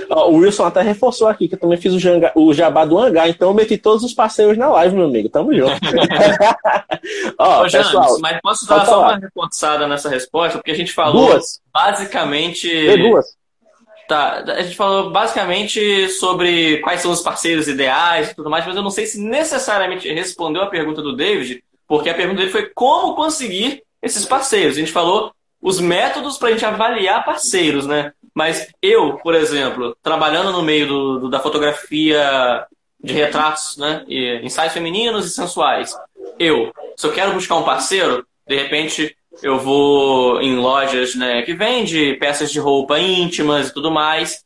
o Wilson até reforçou aqui que eu também fiz o, janga, o jabá do hangar, então eu meti todos os parceiros na live, meu amigo. Tamo junto. Ó, Ô, pessoal, mas posso dar só uma reforçada nessa resposta? Porque a gente falou duas. basicamente. duas. Tá, a gente falou basicamente sobre quais são os parceiros ideais e tudo mais, mas eu não sei se necessariamente respondeu a pergunta do David, Porque a pergunta dele foi como conseguir esses parceiros. A gente falou os métodos para a gente avaliar parceiros, né? Mas eu, por exemplo, trabalhando no meio do, do, da fotografia de retratos, né? E ensaios femininos e sensuais. Eu, se eu quero buscar um parceiro, de repente eu vou em lojas né, que vende peças de roupa íntimas e tudo mais,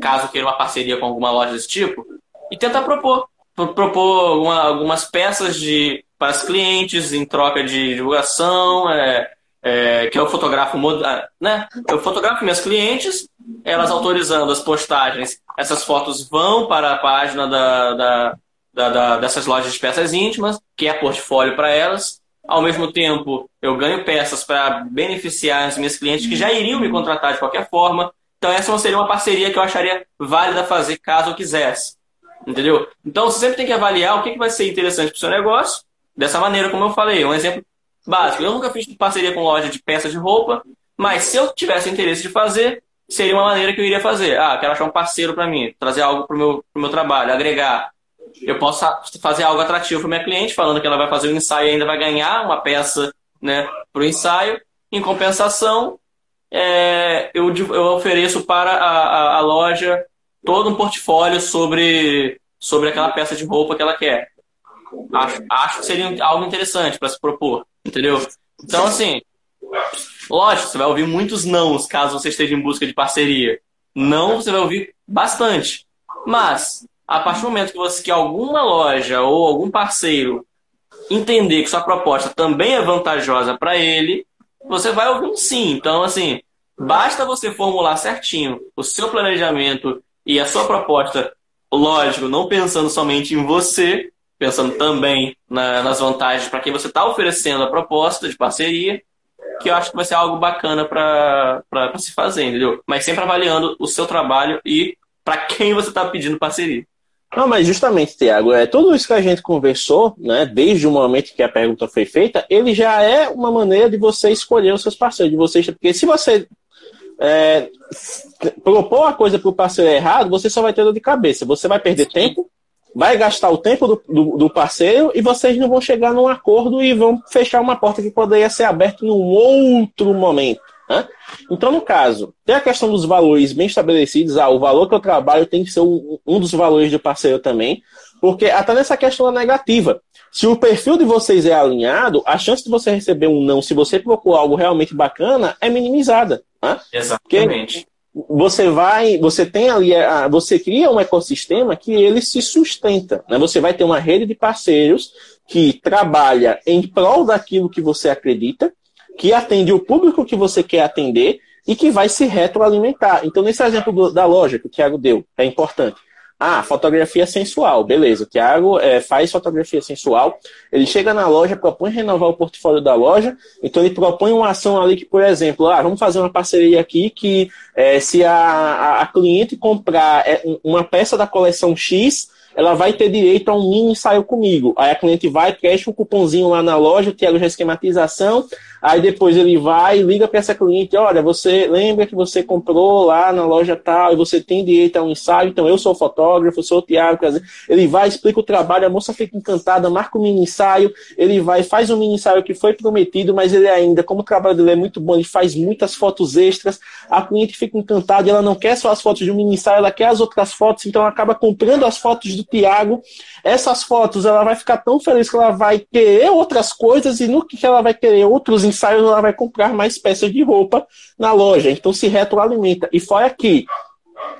caso queira uma parceria com alguma loja desse tipo, e tentar propor. Propor uma, algumas peças de, para os clientes em troca de divulgação, é, é, que eu fotografo, ah, né? Eu fotografo minhas clientes, elas autorizando as postagens, essas fotos vão para a página da, da, da, da dessas lojas de peças íntimas, que é portfólio para elas. Ao mesmo tempo, eu ganho peças para beneficiar as minhas clientes que já iriam me contratar de qualquer forma. Então, essa seria uma parceria que eu acharia válida fazer caso eu quisesse. Entendeu? Então, você sempre tem que avaliar o que, que vai ser interessante para o seu negócio. Dessa maneira, como eu falei, um exemplo básico. Eu nunca fiz parceria com loja de peças de roupa, mas se eu tivesse interesse de fazer, seria uma maneira que eu iria fazer. Ah, quero achar um parceiro para mim, trazer algo para o meu, meu trabalho, agregar. Eu posso fazer algo atrativo para minha cliente, falando que ela vai fazer um ensaio e ainda vai ganhar uma peça né, para o ensaio. Em compensação, é, eu, eu ofereço para a, a, a loja todo um portfólio sobre, sobre aquela peça de roupa que ela quer. Acho, acho que seria algo interessante para se propor, entendeu? Então, assim, lógico, você vai ouvir muitos nãos caso você esteja em busca de parceria. Não, você vai ouvir bastante. Mas, a partir do momento que, você, que alguma loja ou algum parceiro entender que sua proposta também é vantajosa para ele, você vai ouvir um sim. Então, assim, basta você formular certinho o seu planejamento e a sua proposta, lógico, não pensando somente em você, pensando também na, nas vantagens para quem você está oferecendo a proposta de parceria, que eu acho que vai ser algo bacana para se fazer, entendeu? Mas sempre avaliando o seu trabalho e para quem você está pedindo parceria. Não, mas justamente, Tiago, é, tudo isso que a gente conversou, né, desde o momento que a pergunta foi feita, ele já é uma maneira de você escolher os seus parceiros, de você, porque se você é, propor a coisa para o parceiro errado, você só vai ter dor de cabeça. Você vai perder tempo, vai gastar o tempo do, do, do, parceiro e vocês não vão chegar num acordo e vão fechar uma porta que poderia ser aberta num outro momento. Né? Então, no caso, tem a questão dos valores bem estabelecidos. Ah, o valor que eu trabalho tem que ser um, dos valores do parceiro também, porque até nessa questão da negativa. Se o perfil de vocês é alinhado, a chance de você receber um não, se você procura algo realmente bacana, é minimizada. Né? Exatamente. Porque você vai, você tem ali, você cria um ecossistema que ele se sustenta. Né? Você vai ter uma rede de parceiros que trabalha em prol daquilo que você acredita, que atende o público que você quer atender e que vai se retroalimentar. Então, nesse exemplo da loja que o Thiago deu, é importante. Ah, fotografia sensual, beleza. O Thiago é, faz fotografia sensual. Ele chega na loja, propõe renovar o portfólio da loja. Então ele propõe uma ação ali que, por exemplo, ah, vamos fazer uma parceria aqui que é, se a, a, a, cliente comprar é, uma peça da coleção X, ela vai ter direito a um mini ensaio comigo. Aí a cliente vai, presta um cupomzinho lá na loja, o Thiago já esquematização, Aí depois ele vai e liga para essa cliente, olha, você lembra que você comprou lá na loja tal e você tem direito a um ensaio, então eu sou fotógrafo, sou o Tiago, ele vai, explica o trabalho, a moça fica encantada, marca um mini ensaio, ele vai, faz um mini ensaio que foi prometido, mas ele ainda, como o trabalho dele é muito bom, ele faz muitas fotos extras, a cliente fica encantada, ela não quer só as fotos de um mini ensaio, ela quer as outras fotos, então ela acaba comprando as fotos do Tiago, essas fotos ela vai ficar tão feliz que ela vai querer outras coisas e no que ela vai querer outros ensaios, ela vai comprar mais peças de roupa na loja. Então se retroalimenta. E fora que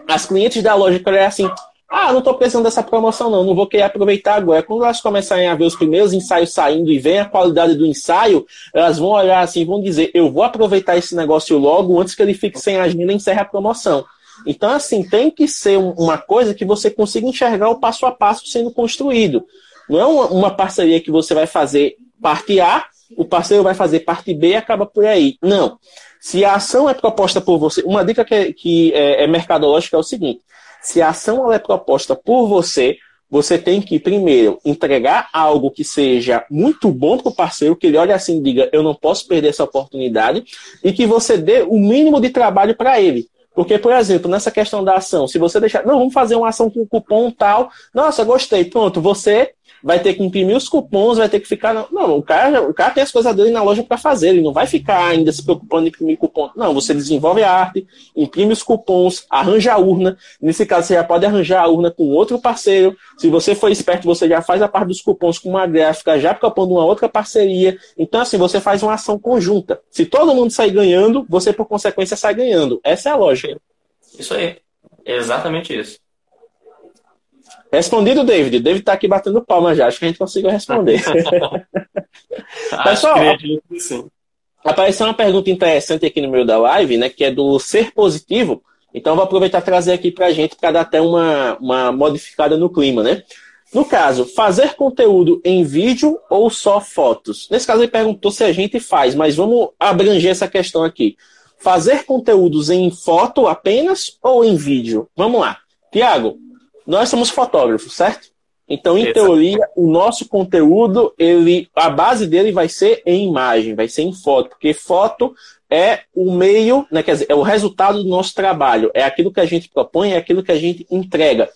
as clientes da loja querem assim, ah, não estou precisando dessa promoção, não, não vou querer aproveitar agora. Quando elas começarem a ver os primeiros ensaios saindo e ver a qualidade do ensaio, elas vão olhar assim vão dizer: eu vou aproveitar esse negócio logo antes que ele fique sem agenda e encerre a promoção. Então, assim, tem que ser uma coisa que você consiga enxergar o passo a passo sendo construído. Não é uma parceria que você vai fazer parte A o parceiro vai fazer parte B e acaba por aí. Não. Se a ação é proposta por você, uma dica que, que é, é mercadológica é o seguinte: se a ação é proposta por você, você tem que, primeiro, entregar algo que seja muito bom para o parceiro, que ele olhe assim e diga, eu não posso perder essa oportunidade, e que você dê o mínimo de trabalho para ele. Porque, por exemplo, nessa questão da ação, se você deixar, não, vamos fazer uma ação com cupom tal, nossa, gostei, pronto, você vai ter que imprimir os cupons, vai ter que ficar. Não, o cara, o cara tem as coisas dele na loja para fazer, ele não vai ficar ainda se preocupando em imprimir cupom. Não, você desenvolve a arte, imprime os cupons, arranja a urna. Nesse caso, você já pode arranjar a urna com outro parceiro. Se você for esperto, você já faz a parte dos cupons com uma gráfica, já propondo uma outra parceria. Então, assim, você faz uma ação conjunta. Se todo mundo sair ganhando, você, por consequência, sai ganhando. Essa é a lógica. Isso aí. exatamente isso. Respondido, David. David está aqui batendo palma já. Acho que a gente conseguiu responder. Pessoal, apareceu uma pergunta interessante aqui no meio da live, né? Que é do ser positivo. Então, vou aproveitar e trazer aqui para a gente para dar até uma, uma modificada no clima, né? No caso, fazer conteúdo em vídeo ou só fotos? Nesse caso, ele perguntou se a gente faz, mas vamos abranger essa questão aqui. Fazer conteúdos em foto apenas ou em vídeo? Vamos lá. Tiago, nós somos fotógrafos, certo? Então, em teoria, o nosso conteúdo, ele, a base dele vai ser em imagem, vai ser em foto, porque foto é o meio, né, quer dizer, é o resultado do nosso trabalho, é aquilo que a gente propõe, é aquilo que a gente entrega.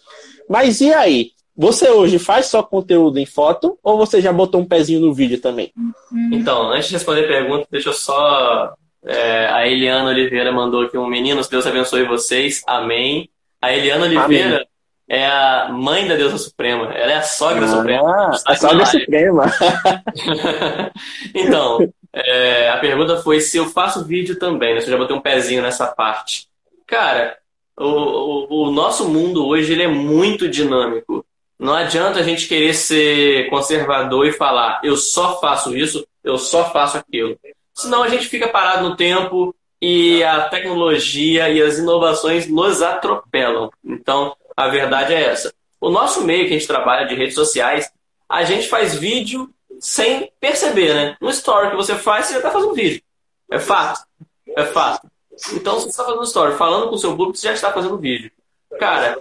Mas e aí? Você hoje faz só conteúdo em foto ou você já botou um pezinho no vídeo também? Então, antes de responder a pergunta, deixa eu só. É, a Eliana Oliveira mandou aqui um meninos, Deus abençoe vocês, amém. A Eliana Oliveira amém é a mãe da deusa suprema. Ela é a sogra ah, suprema. A sogra suprema. então, é, a pergunta foi se eu faço vídeo também, né? Se eu já botei um pezinho nessa parte. Cara, o, o, o nosso mundo hoje ele é muito dinâmico. Não adianta a gente querer ser conservador e falar eu só faço isso, eu só faço aquilo. Senão a gente fica parado no tempo e a tecnologia e as inovações nos atropelam. Então, a verdade é essa. O nosso meio que a gente trabalha de redes sociais, a gente faz vídeo sem perceber, né? No story que você faz, você já está fazendo vídeo. É fato. É fato. Então, se você está fazendo story, falando com o seu público, você já está fazendo vídeo. Cara,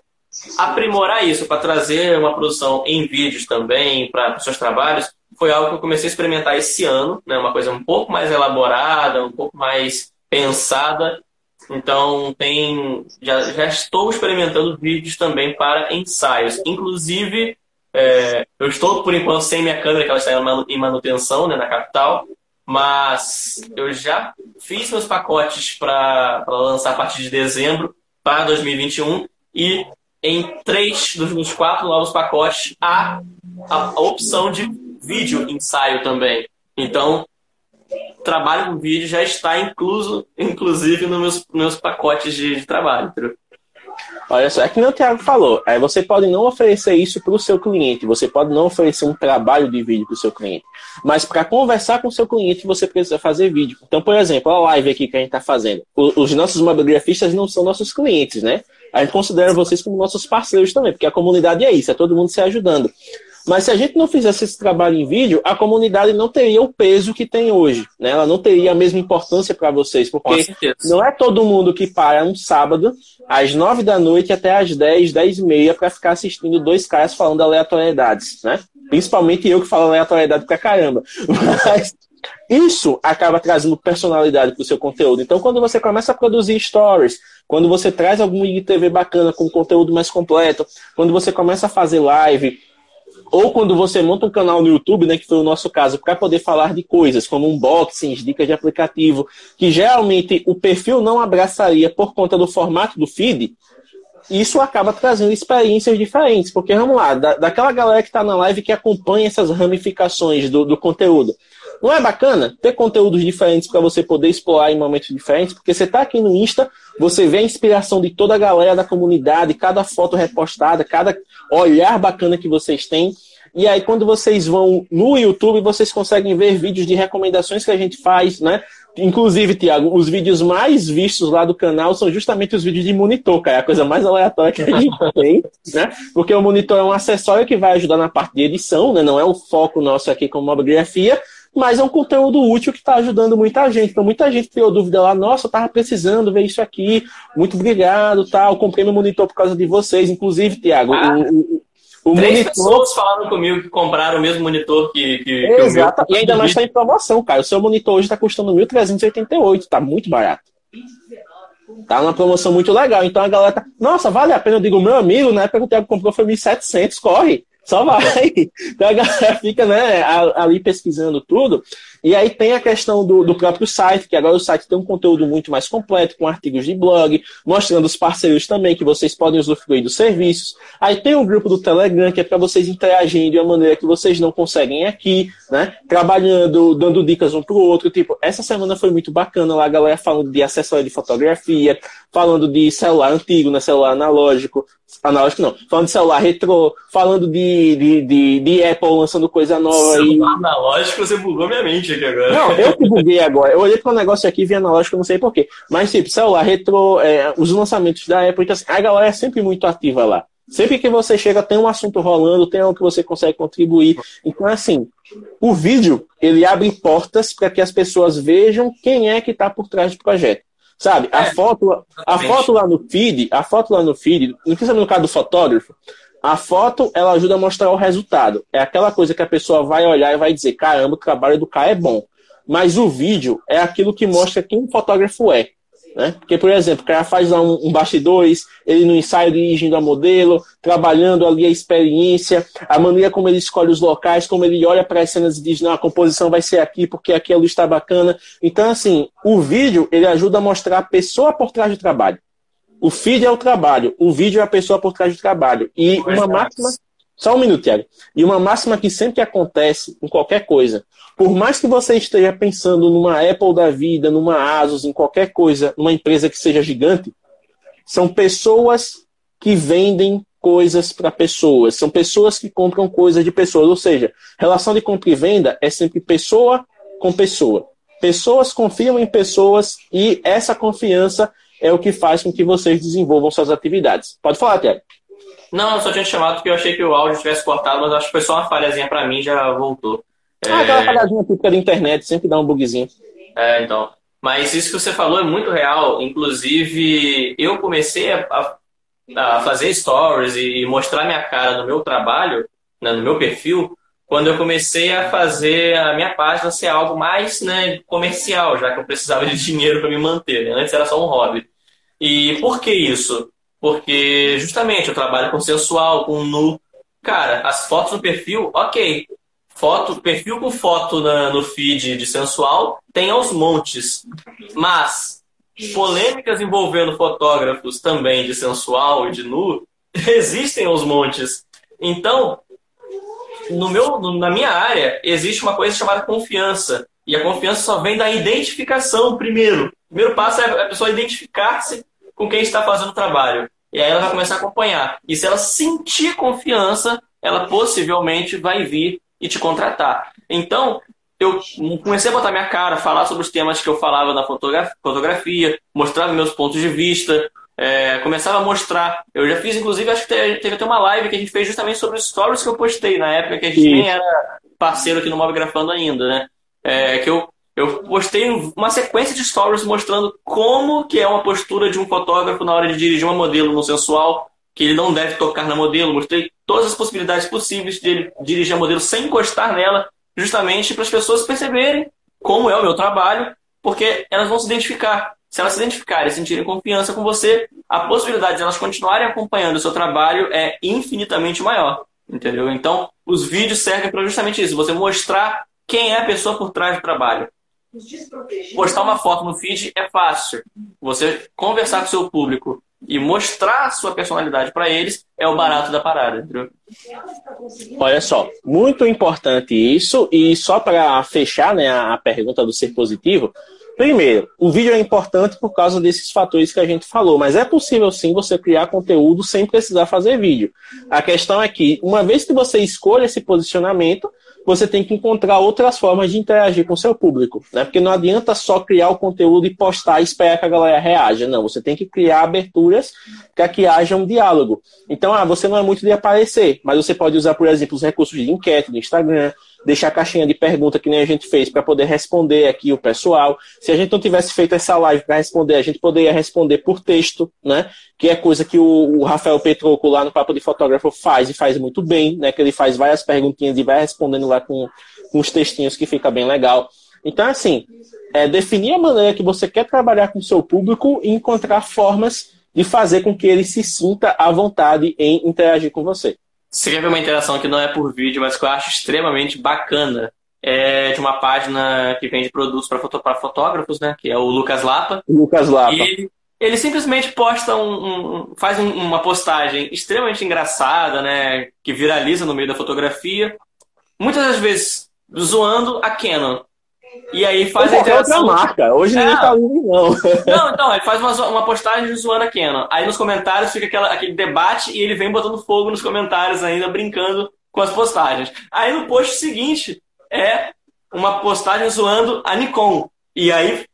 aprimorar isso para trazer uma produção em vídeos também para os seus trabalhos foi algo que eu comecei a experimentar esse ano, né? Uma coisa um pouco mais elaborada, um pouco mais pensada então, tem, já, já estou experimentando vídeos também para ensaios. Inclusive, é, eu estou, por enquanto, sem minha câmera, que ela está em manutenção né, na capital, mas eu já fiz meus pacotes para lançar a partir de dezembro para 2021 e em três dos quatro novos pacotes há a opção de vídeo ensaio também. Então, trabalho com vídeo já está incluso, inclusive, nos meus, meus pacotes de, de trabalho. Entendeu? Olha só, é que o Thiago falou, é, você pode não oferecer isso para o seu cliente, você pode não oferecer um trabalho de vídeo para o seu cliente, mas para conversar com o seu cliente você precisa fazer vídeo. Então, por exemplo, a live aqui que a gente está fazendo, os nossos mobigrafistas não são nossos clientes, né? A gente considera vocês como nossos parceiros também, porque a comunidade é isso, é todo mundo se ajudando. Mas se a gente não fizesse esse trabalho em vídeo, a comunidade não teria o peso que tem hoje. Né? Ela não teria a mesma importância para vocês, porque não é todo mundo que para um sábado, às nove da noite até às dez, dez e meia, para ficar assistindo dois caras falando aleatoriedades. Né? Principalmente eu que falo aleatoriedade pra caramba. Mas isso acaba trazendo personalidade para o seu conteúdo. Então, quando você começa a produzir stories, quando você traz algum IGTV bacana com conteúdo mais completo, quando você começa a fazer live, ou quando você monta um canal no YouTube, né, que foi o nosso caso, para poder falar de coisas como unboxings, dicas de aplicativo, que geralmente o perfil não abraçaria por conta do formato do feed, isso acaba trazendo experiências diferentes. Porque, vamos lá, da, daquela galera que está na live que acompanha essas ramificações do, do conteúdo. Não é bacana ter conteúdos diferentes para você poder explorar em momentos diferentes? Porque você está aqui no Insta, você vê a inspiração de toda a galera da comunidade, cada foto repostada, cada olhar bacana que vocês têm. E aí, quando vocês vão no YouTube, vocês conseguem ver vídeos de recomendações que a gente faz, né? Inclusive, Tiago, os vídeos mais vistos lá do canal são justamente os vídeos de monitor, cara. É a coisa mais aleatória que a gente tem, né? Porque o monitor é um acessório que vai ajudar na parte de edição, né? Não é o foco nosso aqui como mobigrafia, mas é um conteúdo útil que está ajudando muita gente. Então, muita gente criou dúvida lá, nossa, eu estava precisando ver isso aqui, muito obrigado, tal. Comprei meu monitor por causa de vocês. Inclusive, Tiago, ah, o, o, o Três monitor... pessoas falaram comigo que compraram o mesmo monitor que, que, Exato. Que e ainda mais está em promoção, cara. O seu monitor hoje está custando 1.388, está muito barato. Tá uma promoção muito legal. Então a galera tá, nossa, vale a pena. Eu digo, meu amigo, na época que o Thiago comprou foi 1.700, corre. Só vai. Então a galera fica né, ali pesquisando tudo. E aí tem a questão do, do, próprio site, que agora o site tem um conteúdo muito mais completo, com artigos de blog, mostrando os parceiros também, que vocês podem usufruir dos serviços. Aí tem o grupo do Telegram, que é para vocês interagirem de uma maneira que vocês não conseguem aqui, né? Trabalhando, dando dicas um para o outro. Tipo, essa semana foi muito bacana lá, a galera falando de acessório de fotografia, falando de celular antigo, né? Celular analógico, analógico não, falando de celular retrô, falando de, de, de, de Apple lançando coisa nova. Celular e... analógico, você bugou minha mente agora. Não, eu que buguei agora. Eu olhei para o negócio aqui e vi analógico, não sei porquê. Mas, tipo, celular retrô, é, os lançamentos da Apple, então, assim, a galera é sempre muito ativa lá. Sempre que você chega, tem um assunto rolando, tem algo que você consegue contribuir. Então, assim, o vídeo, ele abre portas para que as pessoas vejam quem é que está por trás do projeto. Sabe? A, é, foto, a foto lá no feed, a foto lá no feed, principalmente no caso do fotógrafo, a foto ela ajuda a mostrar o resultado. É aquela coisa que a pessoa vai olhar e vai dizer: caramba, o trabalho do cara é bom. Mas o vídeo é aquilo que mostra quem o fotógrafo é. Né? Porque, por exemplo, o cara faz lá um, um bastidores, ele no ensaio dirigindo a modelo, trabalhando ali a experiência, a maneira como ele escolhe os locais, como ele olha para as cenas e diz, não, a composição vai ser aqui porque aqui a luz está bacana. Então, assim, o vídeo, ele ajuda a mostrar a pessoa por trás do trabalho. O feed é o trabalho, o vídeo é a pessoa por trás do trabalho. E uma máxima... Só um minuto, Thiago. E uma máxima que sempre acontece em qualquer coisa. Por mais que você esteja pensando numa Apple da vida, numa Asus, em qualquer coisa, numa empresa que seja gigante, são pessoas que vendem coisas para pessoas, são pessoas que compram coisas de pessoas. Ou seja, relação de compra e venda é sempre pessoa com pessoa. Pessoas confiam em pessoas e essa confiança é o que faz com que vocês desenvolvam suas atividades. Pode falar, Tiago. Não, eu só tinha chamado porque eu achei que o áudio tivesse cortado, mas acho que foi só uma falhazinha para mim já voltou. Ah, aquela é. falhadinha típica da internet, sempre dá um bugzinho. É, então. Mas isso que você falou é muito real. Inclusive, eu comecei a, a fazer stories e mostrar minha cara no meu trabalho, né, no meu perfil, quando eu comecei a fazer a minha página ser algo mais né, comercial, já que eu precisava de dinheiro para me manter. Né? Antes era só um hobby. E por que isso? Porque justamente eu trabalho com sensual, com nu. Cara, as fotos no perfil, ok. Foto, perfil com foto na, no feed de sensual tem aos montes. Mas polêmicas envolvendo fotógrafos também de sensual e de nu existem aos montes. Então, no meu, na minha área, existe uma coisa chamada confiança. E a confiança só vem da identificação primeiro. O primeiro passo é a pessoa identificar-se com quem está fazendo o trabalho. E aí ela vai começar a acompanhar. E se ela sentir confiança, ela possivelmente vai vir e te contratar. Então, eu comecei a botar minha cara, falar sobre os temas que eu falava na fotografia, mostrar meus pontos de vista, é, começava a mostrar. Eu já fiz, inclusive, acho que teve até uma live que a gente fez justamente sobre os stories que eu postei na época que a gente Sim. nem era parceiro aqui no Mob Grafando ainda, né? É, que eu, eu postei uma sequência de stories mostrando como que é uma postura de um fotógrafo na hora de dirigir uma modelo no sensual, que ele não deve tocar na modelo. Mostrei todas as possibilidades possíveis de ele dirigir a modelo sem encostar nela, justamente para as pessoas perceberem como é o meu trabalho, porque elas vão se identificar. Se elas se identificarem e sentirem confiança com você, a possibilidade de elas continuarem acompanhando o seu trabalho é infinitamente maior. Entendeu? Então, os vídeos servem para justamente isso, você mostrar quem é a pessoa por trás do trabalho. Postar uma foto no feed é fácil. Você conversar com o seu público e mostrar a sua personalidade para eles é o barato da parada, entendeu? Olha só, muito importante isso, e só para fechar né, a pergunta do ser positivo, primeiro, o vídeo é importante por causa desses fatores que a gente falou, mas é possível sim você criar conteúdo sem precisar fazer vídeo. A questão é que, uma vez que você escolha esse posicionamento, você tem que encontrar outras formas de interagir com seu público, né? Porque não adianta só criar o conteúdo e postar e esperar que a galera reaja. Não, você tem que criar aberturas para que haja um diálogo. Então, ah, você não é muito de aparecer, mas você pode usar, por exemplo, os recursos de enquete do Instagram, deixar a caixinha de pergunta que nem a gente fez para poder responder aqui o pessoal. Se a gente não tivesse feito essa live para responder, a gente poderia responder por texto, né? Que é coisa que o, o, Rafael Petroco lá no Papo de Fotógrafo faz e faz muito bem, né? Que ele faz várias perguntinhas e vai respondendo lá com, com os textinhos que fica bem legal. Então, assim, é definir a maneira que você quer trabalhar com o seu público e encontrar formas de fazer com que ele se sinta à vontade em interagir com você. Você quer ver uma interação que não é por vídeo, mas que eu acho extremamente bacana, é de uma página que vende produtos para foto, fotógrafos, né? Que é o Lucas Lapa. Lucas Lapa. E ele, ele simplesmente posta um, um faz um, uma postagem extremamente engraçada, né? Que viraliza no meio da fotografia. Muitas das vezes zoando a Canon. E aí faz a interação. outra marca. Hoje é. ninguém tá não. Não, então, ele faz uma, uma postagem zoando a Canon. Aí nos comentários fica aquela, aquele debate e ele vem botando fogo nos comentários ainda, brincando com as postagens. Aí no post seguinte, é uma postagem zoando a Nikon. E aí,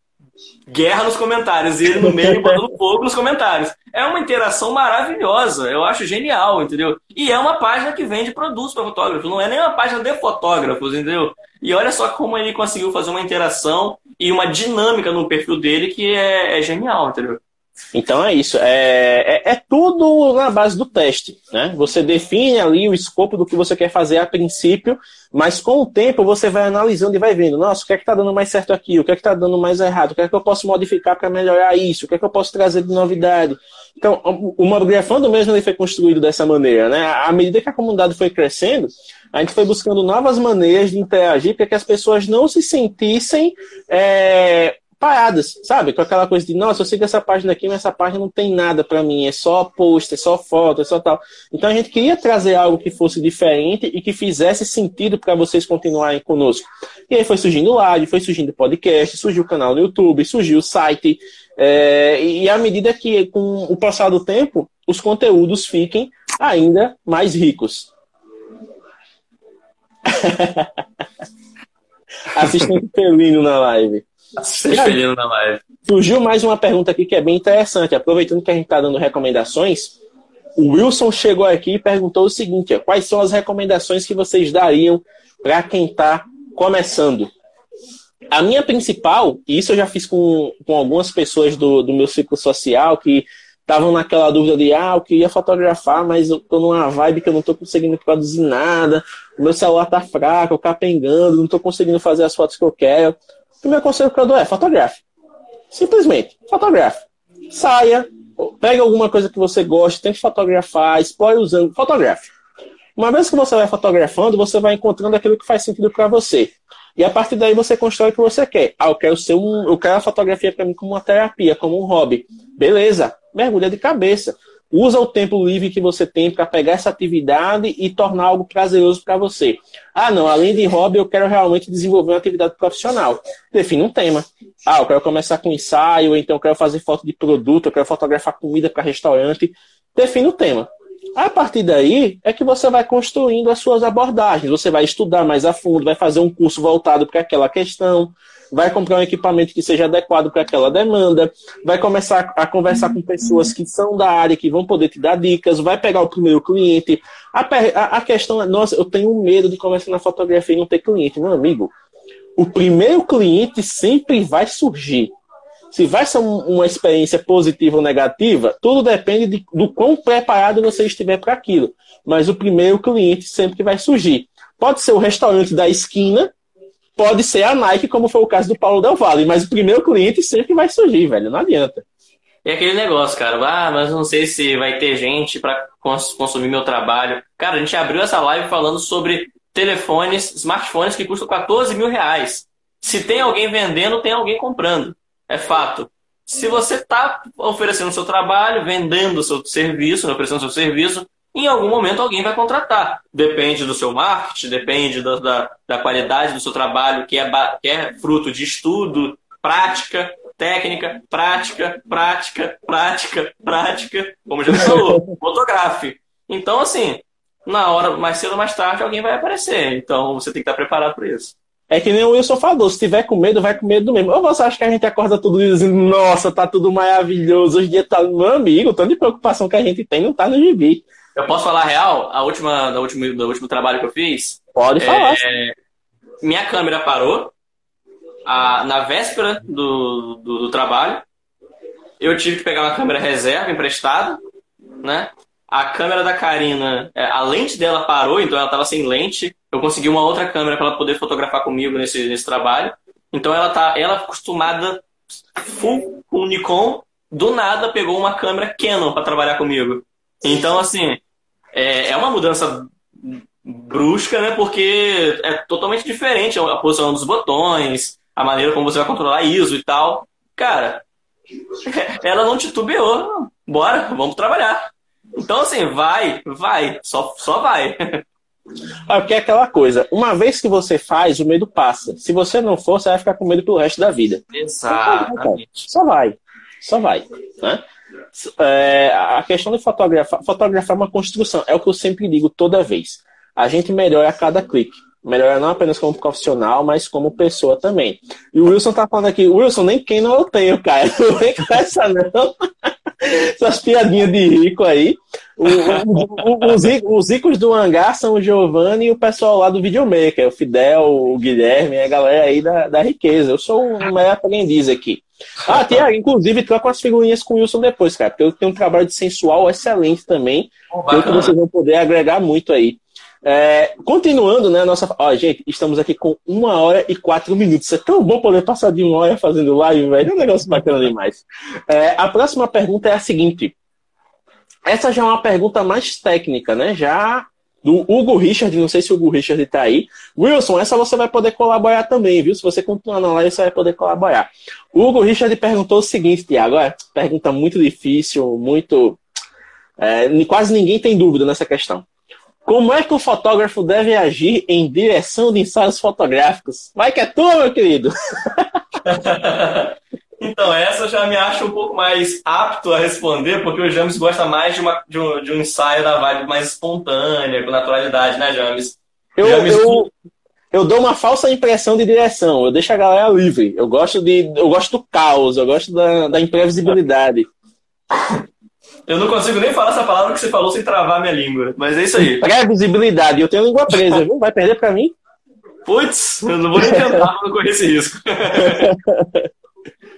guerra nos comentários. E ele no meio botando fogo nos comentários. É uma interação maravilhosa. Eu acho genial, entendeu? E é uma página que vende produtos para fotógrafos. Não é nem uma página de fotógrafos, entendeu? E olha só como ele conseguiu fazer uma interação e uma dinâmica no perfil dele que é, é genial, entendeu? Então é isso. É, é, é, tudo na base do teste. Né? Você define ali o escopo do que você quer fazer a princípio, mas com o tempo você vai analisando e vai vendo, nossa, o que é que está dando mais certo aqui, o que é que está dando mais errado, o que é que eu posso modificar para melhorar isso, o que é que eu posso trazer de novidade. Então, o Mobigrafando mesmo ele foi construído dessa maneira. Né? À medida que a comunidade foi crescendo, a gente foi buscando novas maneiras de interagir para que as pessoas não se sentissem é, paradas, sabe? Com aquela coisa de, nossa, eu sigo essa página aqui, mas essa página não tem nada para mim, é só post, é só foto, é só tal. Então a gente queria trazer algo que fosse diferente e que fizesse sentido para vocês continuarem conosco. E aí foi surgindo live, foi surgindo podcast, surgiu o canal no YouTube, surgiu o site. É, e à medida que, com o passar do tempo, os conteúdos fiquem ainda mais ricos. Assistente felino na live. Na live. Surgiu mais uma pergunta aqui que é bem interessante. Aproveitando que a gente está dando recomendações, o Wilson chegou aqui e perguntou o seguinte: quais são as recomendações que vocês dariam para quem está começando? A minha principal, e isso eu já fiz com, com algumas pessoas do, do meu ciclo social que estavam naquela dúvida de, ah, eu queria fotografar, mas eu tô numa vibe que eu não tô conseguindo produzir nada, o meu celular tá fraco, eu capengando, não tô conseguindo fazer as fotos que eu quero. Primeiro conselho que eu dou é fotografe. Simplesmente, fotografe. Saia, pegue alguma coisa que você goste, tente fotografar, explore usando, fotografe. Uma vez que você vai fotografando, você vai encontrando aquilo que faz sentido para você. E a partir daí você constrói o que você quer. Ah, eu quero ser um, eu quero a fotografia para mim como uma terapia, como um hobby. Beleza, mergulha de cabeça. Usa o tempo livre que você tem para pegar essa atividade e tornar algo prazeroso para você. Ah, não, além de hobby, eu quero realmente desenvolver uma atividade profissional. Define um tema. Ah, eu quero começar com ensaio, então eu quero fazer foto de produto, eu quero fotografar comida para restaurante. Define o tema. A partir daí é que você vai construindo as suas abordagens. Você vai estudar mais a fundo, vai fazer um curso voltado para aquela questão, vai comprar um equipamento que seja adequado para aquela demanda, vai começar a conversar com pessoas que são da área, que vão poder te dar dicas, vai pegar o primeiro cliente. A, a, a questão é, nossa, eu tenho medo de começar na fotografia e não ter cliente. Meu amigo, o primeiro cliente sempre vai surgir. Se vai ser um, uma experiência positiva ou negativa, tudo depende de, do quão preparado você estiver para aquilo. Mas o primeiro cliente sempre vai surgir. Pode ser o restaurante da esquina, pode ser a Nike, como foi o caso do Paulo Del Valle, mas o primeiro cliente sempre vai surgir, velho, não adianta. E aquele negócio, cara, ah, mas não sei se vai ter gente para consumir meu trabalho. Cara, a gente abriu essa live falando sobre telefones, smartphones que custam 14 mil reais. Se tem alguém vendendo, tem alguém comprando. É fato. Se você está oferecendo o seu trabalho, vendendo o seu serviço, né, oferecendo o seu serviço, em algum momento alguém vai contratar. Depende do seu marketing, depende da, da, da qualidade do seu trabalho, que é, que é fruto de estudo, prática, técnica, prática, prática, prática, prática, como já falou, fotografe. Então, assim, na hora, mais cedo ou mais tarde, alguém vai aparecer. Então, você tem que estar preparado para isso. É que nem o Wilson falou, se tiver com medo, vai com medo mesmo. Ou você acha que a gente acorda tudo dizendo, nossa, tá tudo maravilhoso, hoje em dia tá, meu amigo, tanta preocupação que a gente tem não tá no gibi. Eu posso falar real? A última, do, último, do último trabalho que eu fiz? Pode falar. É, minha câmera parou a, na véspera do, do, do, trabalho. Eu tive que pegar uma câmera reserva emprestada, né? A câmera da Karina, é, a lente dela parou, então ela estava sem lente. Eu consegui uma outra câmera para ela poder fotografar comigo nesse, nesse trabalho. Então ela tá, ela acostumada full com Nikon, do nada pegou uma câmera Canon para trabalhar comigo. Então, assim, é, é uma mudança brusca, né? Porque é totalmente diferente a posição dos botões, a maneira como você vai controlar ISO e tal. Cara, ela não titubeou. Bora, vamos trabalhar. Então, assim, vai, vai, só, só vai. Ah, porque é aquela coisa, uma vez que você faz, o medo passa. Se você não for, você vai ficar com medo pelo resto da vida. Exatamente. Só vai, só vai. Né? É, a questão de fotografar, fotografar é uma construção, é o que eu sempre digo toda vez. A gente melhora a cada clique. Melhora não apenas como profissional, mas como pessoa também. E o Wilson tá falando aqui, Wilson, nem quem não eu tenho, cara. Não vem com essa não. Essas piadinhas de rico aí. O, o, os, os, ricos do hangar são o Giovanni e o pessoal lá do videomaker, o Fidel, o Guilherme, a galera aí da, da riqueza. Eu sou um maior aprendiz aqui. Ah, tem, inclusive, troca as figurinhas com o Wilson depois, cara, porque eu tenho um trabalho de sensual excelente também. Oh, que vocês vão poder agregar muito aí. É, continuando, né, nossa. Ó, gente, estamos aqui com uma hora e quatro minutos. É tão bom poder passar de uma hora fazendo live, velho. É um negócio bacana demais. É, a próxima pergunta é a seguinte. Essa já é uma pergunta mais técnica, né? Já do Hugo Richard, não sei se o Hugo Richard está aí. Wilson, essa você vai poder colaborar também, viu? Se você continuar na live, você vai poder colaborar. O Hugo Richard perguntou o seguinte, Tiago, é pergunta muito difícil, muito. É, quase ninguém tem dúvida nessa questão. Como é que o fotógrafo deve agir em direção de ensaios fotográficos? Vai que é tu, meu querido! então, essa eu já me acho um pouco mais apto a responder, porque o James gosta mais de, uma, de, um, de um ensaio da vibe mais espontânea, com naturalidade, né, James? Eu, James... eu, eu dou uma falsa impressão de direção, eu deixo a galera livre. Eu gosto, de, eu gosto do caos, eu gosto da, da imprevisibilidade. Eu não consigo nem falar essa palavra que você falou sem travar minha língua. Mas é isso aí. Previsibilidade. Eu tenho a língua presa, viu? Vai perder pra mim? Putz, eu não vou nem tentar não correr esse risco.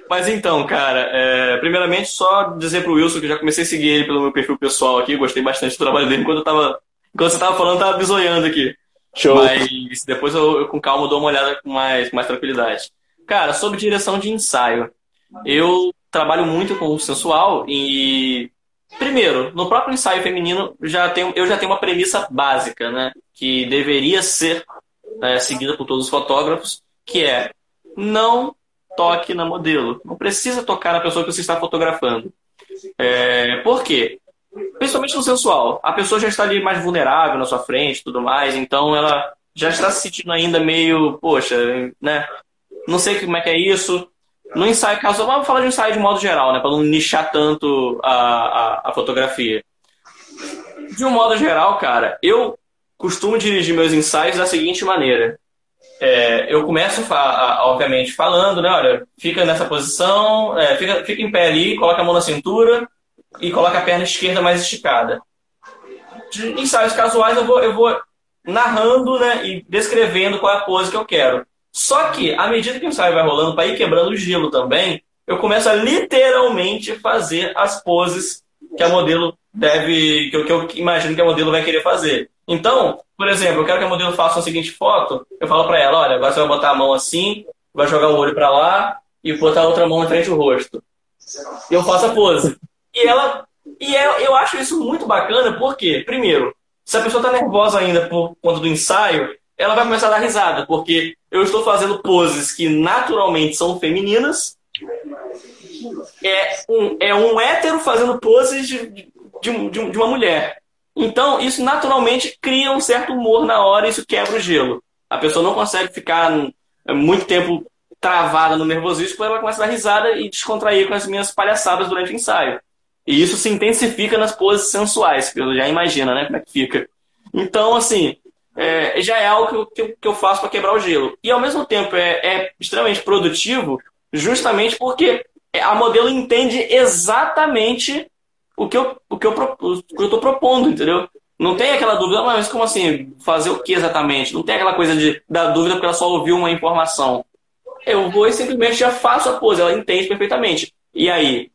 Mas então, cara, é, primeiramente só dizer pro Wilson que eu já comecei a seguir ele pelo meu perfil pessoal aqui, gostei bastante do trabalho dele enquanto eu tava. Enquanto você tava falando, eu tava bisoiando aqui. Show. Mas depois eu, eu, com calma dou uma olhada com mais, com mais tranquilidade. Cara, sobre direção de ensaio. Eu trabalho muito com o sensual e Primeiro, no próprio ensaio feminino já tem, eu já tenho uma premissa básica, né? Que deveria ser é, seguida por todos os fotógrafos, que é não toque na modelo. Não precisa tocar na pessoa que você está fotografando. É, por quê? Principalmente no sensual. A pessoa já está ali mais vulnerável na sua frente tudo mais, então ela já está se sentindo ainda meio, poxa, né? Não sei como é que é isso, no ensaio casual, vamos falar de ensaio de modo geral, né? Para não nichar tanto a, a, a, fotografia. De um modo geral, cara, eu costumo dirigir meus ensaios da seguinte maneira. É, eu começo, obviamente, falando, né? Olha, fica nessa posição, é, fica, fica em pé ali, coloca a mão na cintura e coloca a perna esquerda mais esticada. De ensaios casuais, eu vou, eu vou narrando né, e descrevendo qual é a pose que eu quero. Só que, à medida que o ensaio vai rolando, para ir quebrando o gelo também, eu começo a literalmente fazer as poses que a modelo deve, que eu, que eu imagino que a modelo vai querer fazer. Então, por exemplo, eu quero que a modelo faça a seguinte foto, eu falo para ela, olha, agora você vai botar a mão assim, vai jogar o olho para lá e botar a outra mão em frente ao rosto. Eu faço a pose. E ela e é, eu acho isso muito bacana, porque, primeiro, se a pessoa está nervosa ainda por conta do ensaio, ela vai começar a dar risada, porque eu estou fazendo poses que naturalmente são femininas. É um, é um hétero fazendo poses de, de, de, de uma mulher. Então, isso naturalmente cria um certo humor na hora e isso quebra o gelo. A pessoa não consegue ficar muito tempo travada no nervosismo, ela começa a dar risada e descontrair com as minhas palhaçadas durante o ensaio. E isso se intensifica nas poses sensuais, que eu já imagina, né, como é que fica. Então, assim, é, já é algo que eu, que eu faço para quebrar o gelo. E ao mesmo tempo é, é extremamente produtivo, justamente porque a modelo entende exatamente o que eu o que eu estou propondo, entendeu? Não tem aquela dúvida, ah, mas como assim? Fazer o que exatamente? Não tem aquela coisa de dar dúvida porque ela só ouviu uma informação. Eu vou e simplesmente já faço a pose, ela entende perfeitamente. E aí,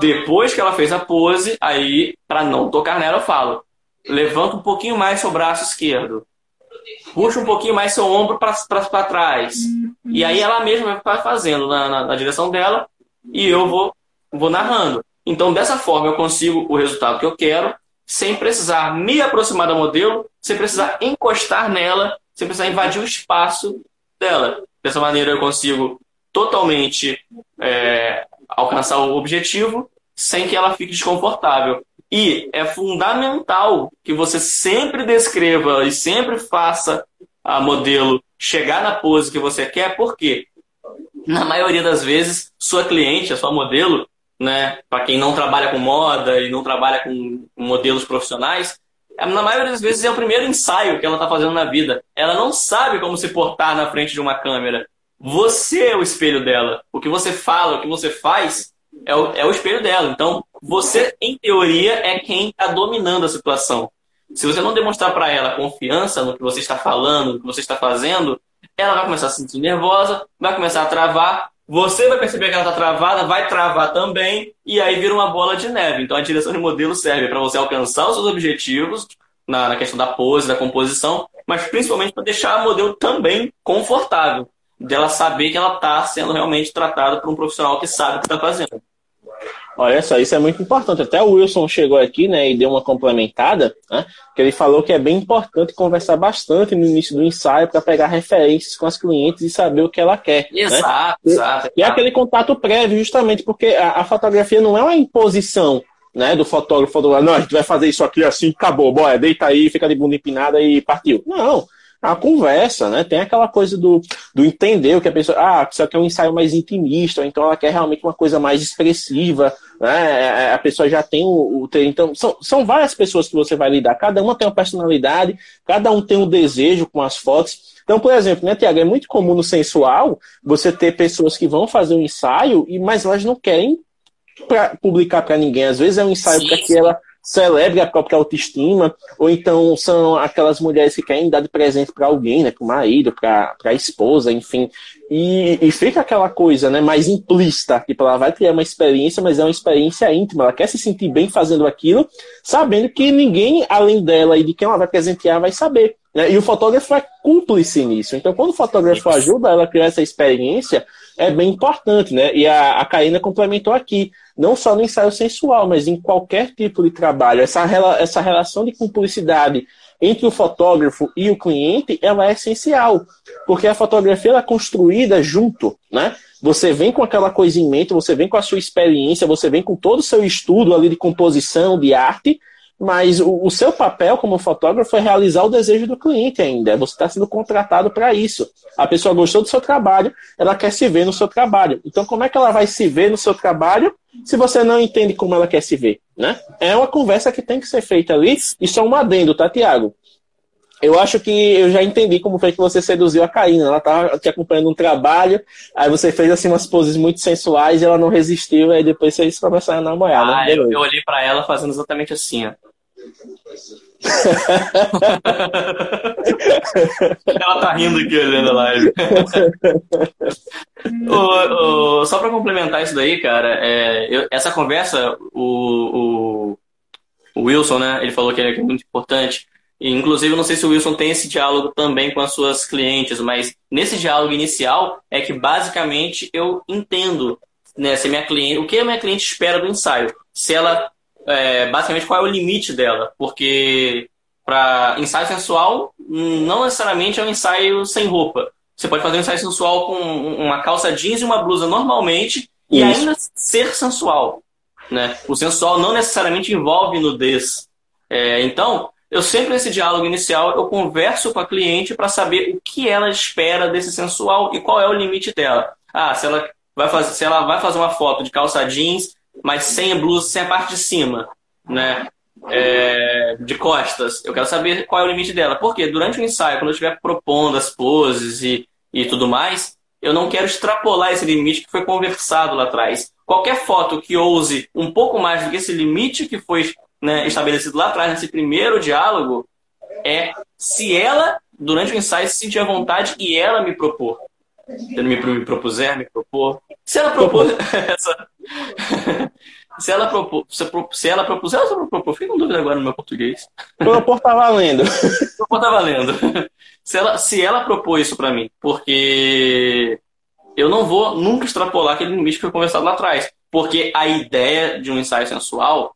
depois que ela fez a pose, aí, para não tocar nela, eu falo: levanta um pouquinho mais seu braço esquerdo puxa um pouquinho mais seu ombro para trás. E aí ela mesma vai fazendo na, na, na, direção dela e eu vou, vou narrando. Então, dessa forma, eu consigo o resultado que eu quero sem precisar me aproximar da modelo, sem precisar encostar nela, sem precisar invadir o espaço dela. Dessa maneira eu consigo totalmente é, alcançar o objetivo sem que ela fique desconfortável. E é fundamental que você sempre descreva e sempre faça a modelo chegar na pose que você quer, porque na maioria das vezes sua cliente, a sua modelo, né, para quem não trabalha com moda e não trabalha com modelos profissionais, na maioria das vezes é o primeiro ensaio que ela está fazendo na vida. Ela não sabe como se portar na frente de uma câmera. Você é o espelho dela. O que você fala, o que você faz é o, é o espelho dela. Então, você, em teoria, é quem está dominando a situação. Se você não demonstrar para ela confiança no que você está falando, no que você está fazendo, ela vai começar a se sentir nervosa, vai começar a travar, você vai perceber que ela está travada, vai travar também, e aí vira uma bola de neve. Então a direção de modelo serve para você alcançar os seus objetivos na, na questão da pose, da composição, mas principalmente para deixar a modelo também confortável, dela saber que ela está sendo realmente tratada por um profissional que sabe o que está fazendo. Olha só, isso é muito importante. Até o Wilson chegou aqui, né, e deu uma complementada, né, que ele falou que é bem importante conversar bastante no início do ensaio para pegar referências com as clientes e saber o que ela quer. Né? Exato, né? exato. E, é aquele contato prévio, justamente porque a, a fotografia não é uma imposição, né, do fotógrafo, do, não, a gente vai fazer isso aqui assim, acabou, bora, deita aí, fica de bunda empinada e partiu. Não, a conversa, né? Tem aquela coisa do, do entender o que a pessoa. Ah, a pessoa quer um ensaio mais intimista, então ela quer realmente uma coisa mais expressiva, né? É, é, a pessoa já tem o. o então, são, são várias pessoas que você vai lidar, cada uma tem uma personalidade, cada um tem um desejo com as fotos. Então, por exemplo, né, Tiago, é muito comum no sensual você ter pessoas que vão fazer um ensaio, e mas elas não querem pra publicar para ninguém. Às vezes é um ensaio para que ela celebre a própria autoestima, ou então são aquelas mulheres que querem dar de presente para alguém, né, para o marido, para a esposa, enfim. E, e, fica aquela coisa né, mais implícita, tipo, ela vai criar uma experiência, mas é uma experiência íntima, ela quer se sentir bem fazendo aquilo, sabendo que ninguém além dela e de quem ela vai presentear vai saber. Né? E o fotógrafo é cúmplice nisso. Então, quando o fotógrafo ajuda ela a criar essa experiência, é bem importante, né? E a, a Karina complementou aqui não só no ensaio sensual, mas em qualquer tipo de trabalho. Essa, essa relação de cumplicidade entre o fotógrafo e o cliente, ela é essencial, porque a fotografia ela é construída junto, né? Você vem com aquela coisa em mente, você vem com a sua experiência, você vem com todo o seu estudo ali de composição, de arte, mas o, o, seu papel como fotógrafo é realizar o desejo do cliente ainda. Você está sendo contratado para isso. A pessoa gostou do seu trabalho, ela quer se ver no seu trabalho. Então, como é que ela vai se ver no seu trabalho se você não entende como ela quer se ver? Né? É uma conversa que tem que ser feita ali. Isso é um adendo, tá, Tiago? Eu acho que eu já entendi como foi que você seduziu a Karina. Ela estava te acompanhando um trabalho, aí você fez assim umas poses muito sensuais e ela não resistiu, aí depois vocês começaram a namorar, né? ah, né? Eu, eu olhei para ela fazendo exatamente assim, ó. Ela tá rindo aqui olhando a live. o, o, só para complementar isso daí, cara, é, eu, essa conversa, o, o, Wilson, né? Ele falou que é muito importante. E, inclusive, eu não sei se o Wilson tem esse diálogo também com as suas clientes, mas nesse diálogo inicial é que basicamente eu entendo né, se minha cliente, o que a minha cliente espera do ensaio. Se ela é, basicamente qual é o limite dela, porque para ensaio sensual não necessariamente é um ensaio sem roupa. Você pode fazer um ensaio sensual com uma calça jeans e uma blusa normalmente e ainda ser sensual. Né? O sensual não necessariamente envolve nudez. É, então, eu sempre nesse diálogo inicial eu converso com a cliente para saber o que ela espera desse sensual e qual é o limite dela. Ah, se ela vai fazer, se ela vai fazer uma foto de calça jeans mas sem a blusa, sem a parte de cima, né? É, de costas. Eu quero saber qual é o limite dela. Porque durante o ensaio, quando eu estiver propondo as poses e, e tudo mais, eu não quero extrapolar esse limite que foi conversado lá atrás. Qualquer foto que ouse um pouco mais do que esse limite que foi né, estabelecido lá atrás, nesse primeiro diálogo, é se ela, durante o ensaio, se sentir à vontade e ela me propor. Se me, me propuser, me propor. Se ela propor essa, se ela propor, se ela propor, se ela propor, fiquei com dúvida agora no meu português. Propor tá valendo. propor tá valendo. Se ela, se ela propor isso para mim, porque eu não vou nunca extrapolar aquele limite que foi conversado lá atrás. Porque a ideia de um ensaio sensual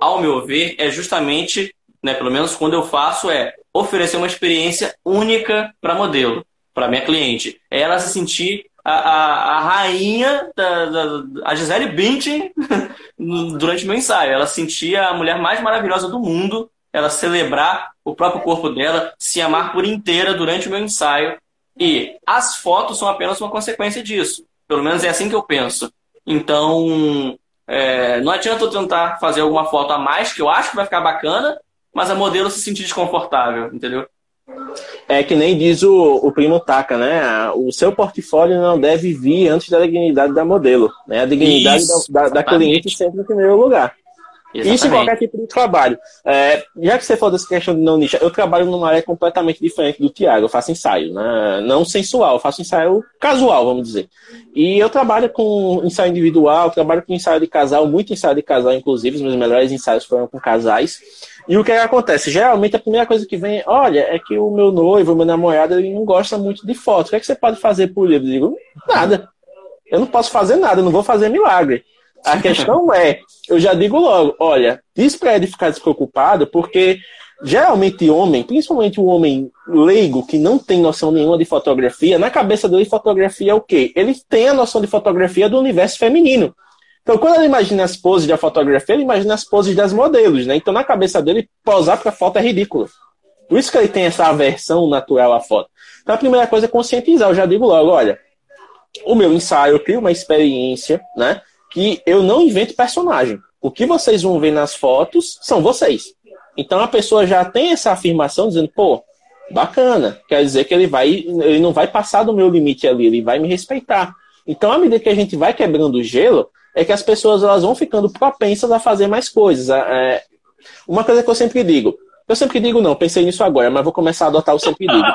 ao meu ver, é justamente, né, pelo menos quando eu faço, é oferecer uma experiência única para modelo, para minha cliente. É ela se sentir a, a, a rainha da, da, a Gisele Bündchen durante meu ensaio. Ela sentia a mulher mais maravilhosa do mundo, ela celebrar o próprio corpo dela, se amar por inteira durante o meu ensaio. E as fotos são apenas uma consequência disso. Pelo menos é assim que eu penso. Então, é, não adianta eu tentar fazer alguma foto a mais, que eu acho que vai ficar bacana, mas a modelo se sentir desconfortável, entendeu? É que nem diz o, o primo Taka, né? O seu portfólio não deve vir antes da dignidade da modelo. Né? A dignidade Isso, da, da, da cliente sempre em primeiro lugar. Exatamente. Isso em qualquer tipo de trabalho. É, já que você falou dessa questão de não nicho, eu trabalho numa área completamente diferente do Tiago. Eu faço ensaio, né? não sensual, eu faço ensaio casual, vamos dizer. E eu trabalho com ensaio individual, trabalho com ensaio de casal, muito ensaio de casal, inclusive, os meus melhores ensaios foram com casais. E o que, é que acontece? Geralmente a primeira coisa que vem, olha, é que o meu noivo, meu namorado, ele não gosta muito de foto. O que, é que você pode fazer por ele? Eu digo, nada. Eu não posso fazer nada, eu não vou fazer milagre. A questão é, eu já digo logo, olha, diz para ele ficar despreocupado, porque geralmente homem, principalmente o homem leigo que não tem noção nenhuma de fotografia, na cabeça dele fotografia é o quê? Ele tem a noção de fotografia do universo feminino. Então, quando ele imagina as poses da fotografia, ele imagina as poses das modelos, né? Então, na cabeça dele, posar para foto é ridículo. Por isso que ele tem essa aversão natural à foto. Então, a primeira coisa é conscientizar. Eu já digo logo, olha, o meu ensaio, eu crio uma experiência, né? Que eu não invento personagem. O que vocês vão ver nas fotos são vocês. Então, a pessoa já tem essa afirmação dizendo, pô, bacana. Quer dizer que ele vai, ele não vai passar do meu limite ali, ele vai me respeitar. Então, à medida que a gente vai quebrando o gelo, é que as pessoas elas vão ficando propensas a fazer mais coisas. É, uma coisa que eu sempre digo, eu sempre digo não, pensei nisso agora, mas vou começar a adotar o sempre digo.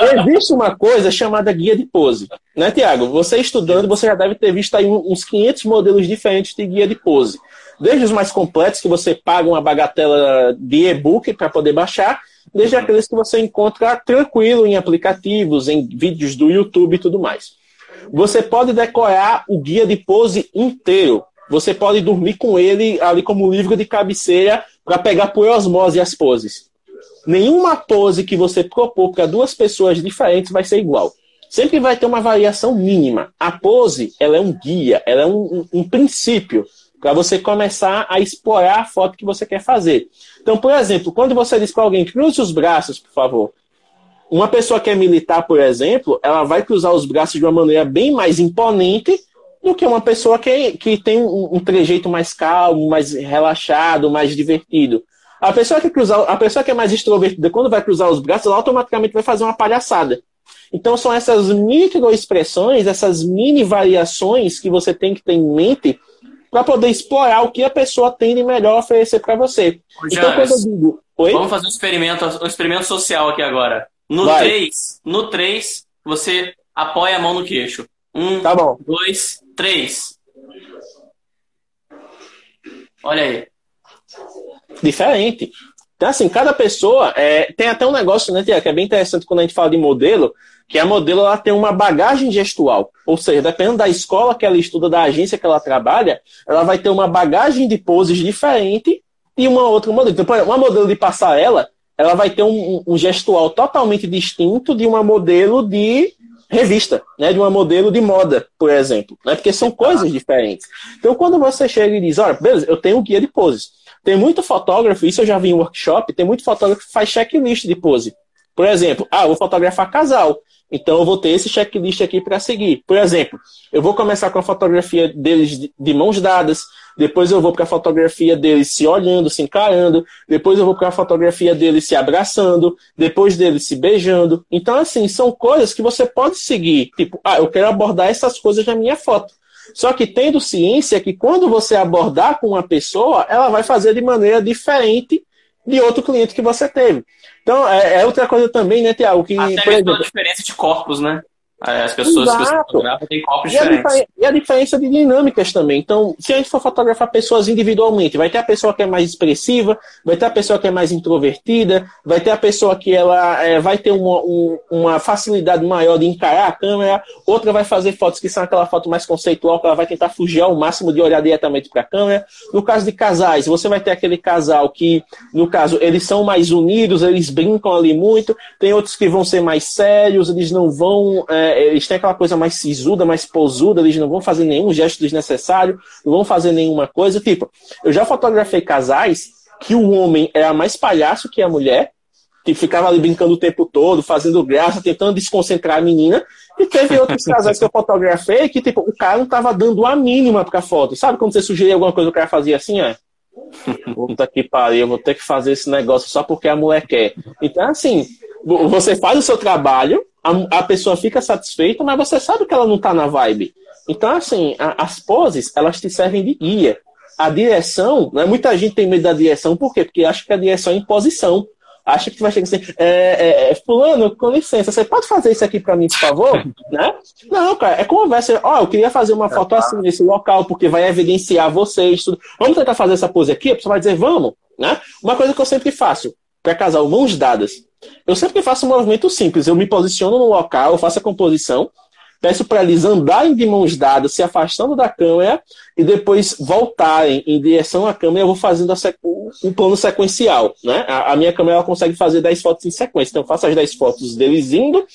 Existe uma coisa chamada guia de pose, né, Tiago? Você estudando, você já deve ter visto aí uns 500 modelos diferentes de guia de pose. Desde os mais completos, que você paga uma bagatela de e-book para poder baixar, desde aqueles que você encontra tranquilo em aplicativos, em vídeos do YouTube e tudo mais. Você pode decorar o guia de pose inteiro. Você pode dormir com ele ali como livro de cabeceira para pegar por osmose as poses. Nenhuma pose que você propor para duas pessoas diferentes vai ser igual. Sempre vai ter uma variação mínima. A pose, ela é um guia, ela é um, um, princípio para você começar a explorar a foto que você quer fazer. Então, por exemplo, quando você diz para alguém, cruze os braços, por favor, uma pessoa que é militar, por exemplo, ela vai cruzar os braços de uma maneira bem mais imponente do que uma pessoa que, que tem um, um trejeito mais calmo, mais relaxado, mais divertido. A pessoa que cruzar, a pessoa que é mais extrovertida, quando vai cruzar os braços, ela automaticamente vai fazer uma palhaçada. Então são essas microexpressões, essas mini variações que você tem que ter em mente para poder explorar o que a pessoa tem de melhor oferecer para você. então, quando eu digo. Oi? Vamos fazer um experimento, um experimento social aqui agora. No 3, no 3, você apoia a mão no queixo. Um, tá bom. dois, três. Olha aí. Diferente. Então, assim, cada pessoa é, tem até um negócio, né, Tia, que é bem interessante quando a gente fala de modelo, que a modelo ela tem uma bagagem gestual. Ou seja, dependendo da escola que ela estuda, da agência que ela trabalha, ela vai ter uma bagagem de poses diferente e uma outra modelo. Então, uma modelo de passarela, ela vai ter um, um gestual totalmente distinto de uma modelo de revista, né, de uma modelo de moda, por exemplo, né, porque são coisas diferentes. Então, quando você chega e diz, olha, beleza, eu tenho um guia de poses. Tem muito fotógrafo, isso eu já vi em workshop, tem muito fotógrafo que faz checklist de pose. Por exemplo, ah, vou fotografar casal. Então eu vou ter esse checklist aqui para seguir. Por exemplo, eu vou começar com a fotografia deles de mãos dadas, depois eu vou para a fotografia deles se olhando, se encarando, depois eu vou para a fotografia deles se abraçando, depois deles se beijando. Então, assim, são coisas que você pode seguir. Tipo, ah, eu quero abordar essas coisas na minha foto. Só que tendo ciência que quando você abordar com uma pessoa, ela vai fazer de maneira diferente de outro cliente que você teve. Então, é, é outra coisa também, né, Tiago? Que, Até por exemplo, a diferença de corpos, né? As pessoas Exato. que você fotografa têm copos e diferentes. A e a diferença de dinâmicas também. Então, se a gente for fotografar pessoas individualmente, vai ter a pessoa que é mais expressiva, vai ter a pessoa que é mais introvertida, vai ter a pessoa que ela é, vai ter uma, um, uma facilidade maior de encarar a câmera, outra vai fazer fotos que são aquela foto mais conceitual, que ela vai tentar fugir ao máximo de olhar diretamente para a câmera. No caso de casais, você vai ter aquele casal que, no caso, eles são mais unidos, eles brincam ali muito, tem outros que vão ser mais sérios, eles não vão. É, é, eles têm aquela coisa mais sisuda, mais posuda, eles não vão fazer nenhum gesto desnecessário, não vão fazer nenhuma coisa. Tipo, eu já fotografei casais que o homem era mais palhaço que a mulher, que ficava ali brincando o tempo todo, fazendo graça, tentando desconcentrar a menina. E teve outros casais que eu fotografei que, tipo, o cara não tava dando a mínima pra foto. Sabe quando você sugeria alguma coisa, o cara fazia assim, ó. Puta que pariu, eu vou ter que fazer esse negócio só porque a mulher quer. Então, assim, você faz o seu trabalho, a, a pessoa fica satisfeita, mas você sabe que ela não está na vibe. Então, assim, a, as poses, elas te servem de guia. A direção, né, muita gente tem medo da direção, por quê? Porque acha que a direção é imposição. Acha que vai chegar assim, é, é, é, fulano, com licença, você pode fazer isso aqui para mim, por favor? né? Não, cara, é conversa. Ó, oh, eu queria fazer uma foto assim nesse local, porque vai evidenciar vocês, tudo. Vamos tentar fazer essa pose aqui? A pessoa vai dizer, vamos, né? Uma coisa que eu sempre faço, para casal, mãos dadas. Eu sempre faço um movimento simples. Eu me posiciono no local, eu faço a composição, peço para eles andarem de mãos dadas, se afastando da câmera e depois voltarem em direção à câmera. Eu vou fazendo um plano sequencial. Né? A, a minha câmera consegue fazer 10 fotos em sequência. Então, eu faço as 10 fotos deles indo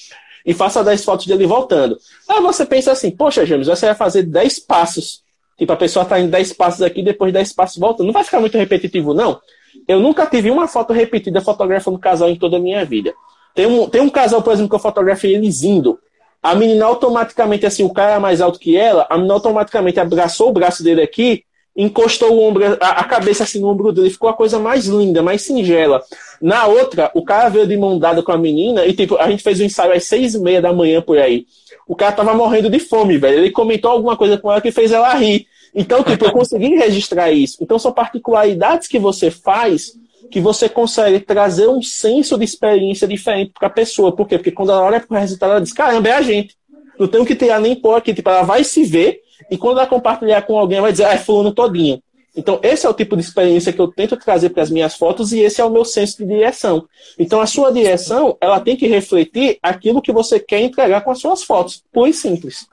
e faço as 10 fotos dele voltando. Aí você pensa assim: Poxa, James, você vai fazer 10 passos. Tipo, a pessoa está em 10 passos aqui, depois 10 passos voltando. Não vai ficar muito repetitivo, não. Eu nunca tive uma foto repetida fotografando casal em toda a minha vida. Tem um, tem um casal, por exemplo, que eu fotografei eles indo. A menina automaticamente, assim, o cara é mais alto que ela, a menina automaticamente abraçou o braço dele aqui, encostou o ombro, a, a cabeça assim no ombro dele, ficou a coisa mais linda, mais singela. Na outra, o cara veio de mão dada com a menina e, tipo, a gente fez um ensaio às seis e meia da manhã por aí. O cara tava morrendo de fome, velho. Ele comentou alguma coisa com ela que fez ela rir. Então, tipo, eu consegui registrar isso. Então, são particularidades que você faz que você consegue trazer um senso de experiência diferente para a pessoa. Por quê? Porque quando ela olha para o resultado, ela diz: caramba, é a gente. Não tenho que tirar nem pôr aqui. Tipo, ela vai se ver e quando ela compartilhar com alguém, ela vai dizer: ah, é fulano todinho. Então, esse é o tipo de experiência que eu tento trazer para as minhas fotos e esse é o meu senso de direção. Então, a sua direção, ela tem que refletir aquilo que você quer entregar com as suas fotos. Pura e simples.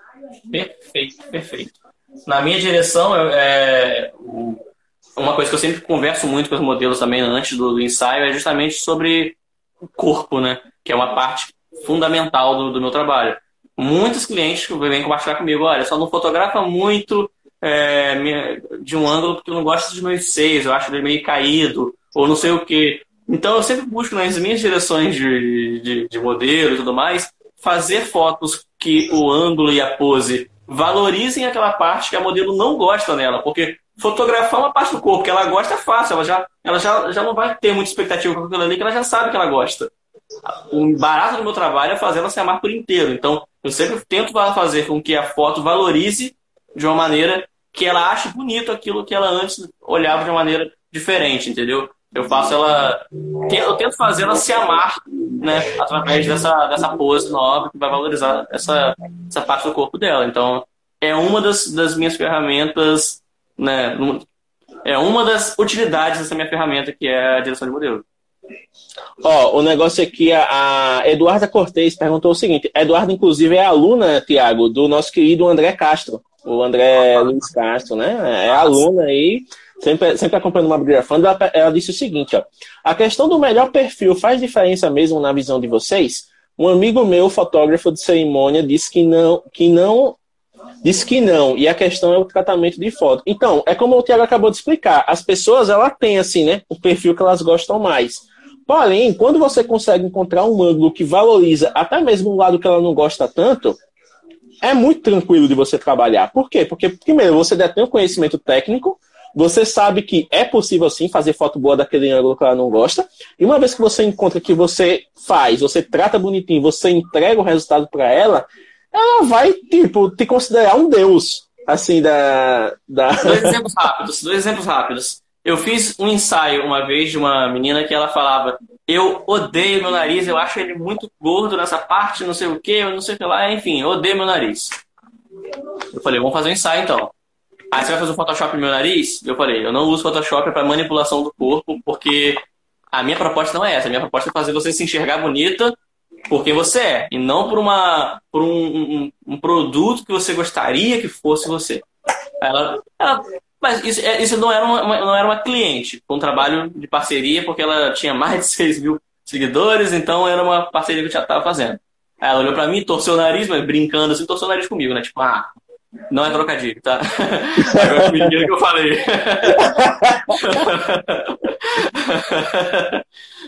Perfeito, perfeito. Na minha direção, é, uma coisa que eu sempre converso muito com os modelos também antes do ensaio é justamente sobre o corpo, né? Que é uma parte fundamental do, do meu trabalho. Muitos clientes vêm compartilhar comigo, olha, só não fotografa muito é, de um ângulo porque eu não gosto dos meus seios, eu acho ele meio caído, ou não sei o quê. Então eu sempre busco nas minhas direções de, de, de modelo e tudo mais, fazer fotos que o ângulo e a pose valorizem aquela parte que a modelo não gosta nela, porque fotografar uma parte do corpo que ela gosta é fácil, ela já, ela já, já não vai ter muita expectativa com aquilo ali, que ela já sabe que ela gosta. O barato do meu trabalho é fazer ela se amar por inteiro. Então, eu sempre tento fazer com que a foto valorize de uma maneira que ela ache bonito aquilo que ela antes olhava de uma maneira diferente, entendeu? Eu faço ela. Eu tento fazer ela se amar, né? Através dessa, dessa pose nova que vai valorizar essa, essa parte do corpo dela. Então, é uma das, das minhas ferramentas, né? É uma das utilidades dessa minha ferramenta, que é a direção de modelo. Ó, o negócio aqui, a, a Eduarda Cortez perguntou o seguinte: Eduarda, inclusive, é aluna, Tiago, do nosso querido André Castro. O André Luiz Castro, né? É aluna aí sempre, sempre acompanhando uma bibliografando, ela, ela disse o seguinte, ó, a questão do melhor perfil faz diferença mesmo na visão de vocês? Um amigo meu, fotógrafo de cerimônia, disse que não, que não, que não, e a questão é o tratamento de foto. Então, é como o Tiago acabou de explicar, as pessoas, ela têm, assim, né, o perfil que elas gostam mais. Porém, quando você consegue encontrar um ângulo que valoriza até mesmo um lado que ela não gosta tanto, é muito tranquilo de você trabalhar. Por quê? Porque, primeiro, você detém o conhecimento técnico, você sabe que é possível sim fazer foto boa daquele ângulo que ela não gosta. E uma vez que você encontra que você faz, você trata bonitinho, você entrega o resultado para ela, ela vai, tipo, te considerar um deus. Assim, da. da... Dois exemplos rápidos, dois exemplos rápidos. Eu fiz um ensaio uma vez de uma menina que ela falava: Eu odeio meu nariz, eu acho ele muito gordo nessa parte, não sei o que, eu não sei o que lá, enfim, eu odeio meu nariz. Eu falei: Vamos fazer um ensaio então. Aí você vai fazer um Photoshop no meu nariz? Eu falei: Eu não uso Photoshop para manipulação do corpo, porque a minha proposta não é essa. A minha proposta é fazer você se enxergar bonita por quem você é, e não por, uma, por um, um, um produto que você gostaria que fosse você. Ela, ela mas isso, é, isso não, era uma, não era uma cliente, foi um trabalho de parceria, porque ela tinha mais de 6 mil seguidores, então era uma parceria que eu já estava fazendo. Ela olhou pra mim, torceu o nariz, mas brincando assim, torceu o nariz comigo, né? Tipo, ah, não é trocadilho, tá? Agora me que eu falei.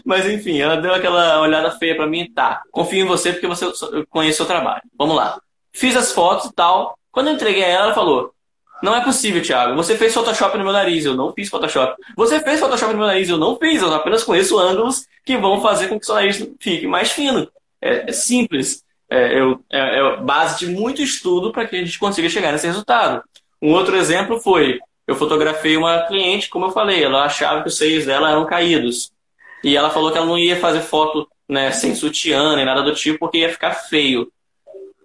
Mas enfim, ela deu aquela olhada feia pra mim, tá, confio em você porque você conhece o seu trabalho. Vamos lá. Fiz as fotos e tal. Quando eu entreguei a ela, ela falou: não é possível, Thiago. Você fez Photoshop no meu nariz, eu não fiz Photoshop. Você fez Photoshop no meu nariz, eu não fiz. Eu apenas conheço ângulos que vão fazer com que o seu nariz fique mais fino. É, é simples. É, é, é, base de muito estudo para que a gente consiga chegar nesse resultado. Um outro exemplo foi: eu fotografei uma cliente, como eu falei, ela achava que os seios dela eram caídos. E ela falou que ela não ia fazer foto né, sem sutiã nem nada do tipo, porque ia ficar feio.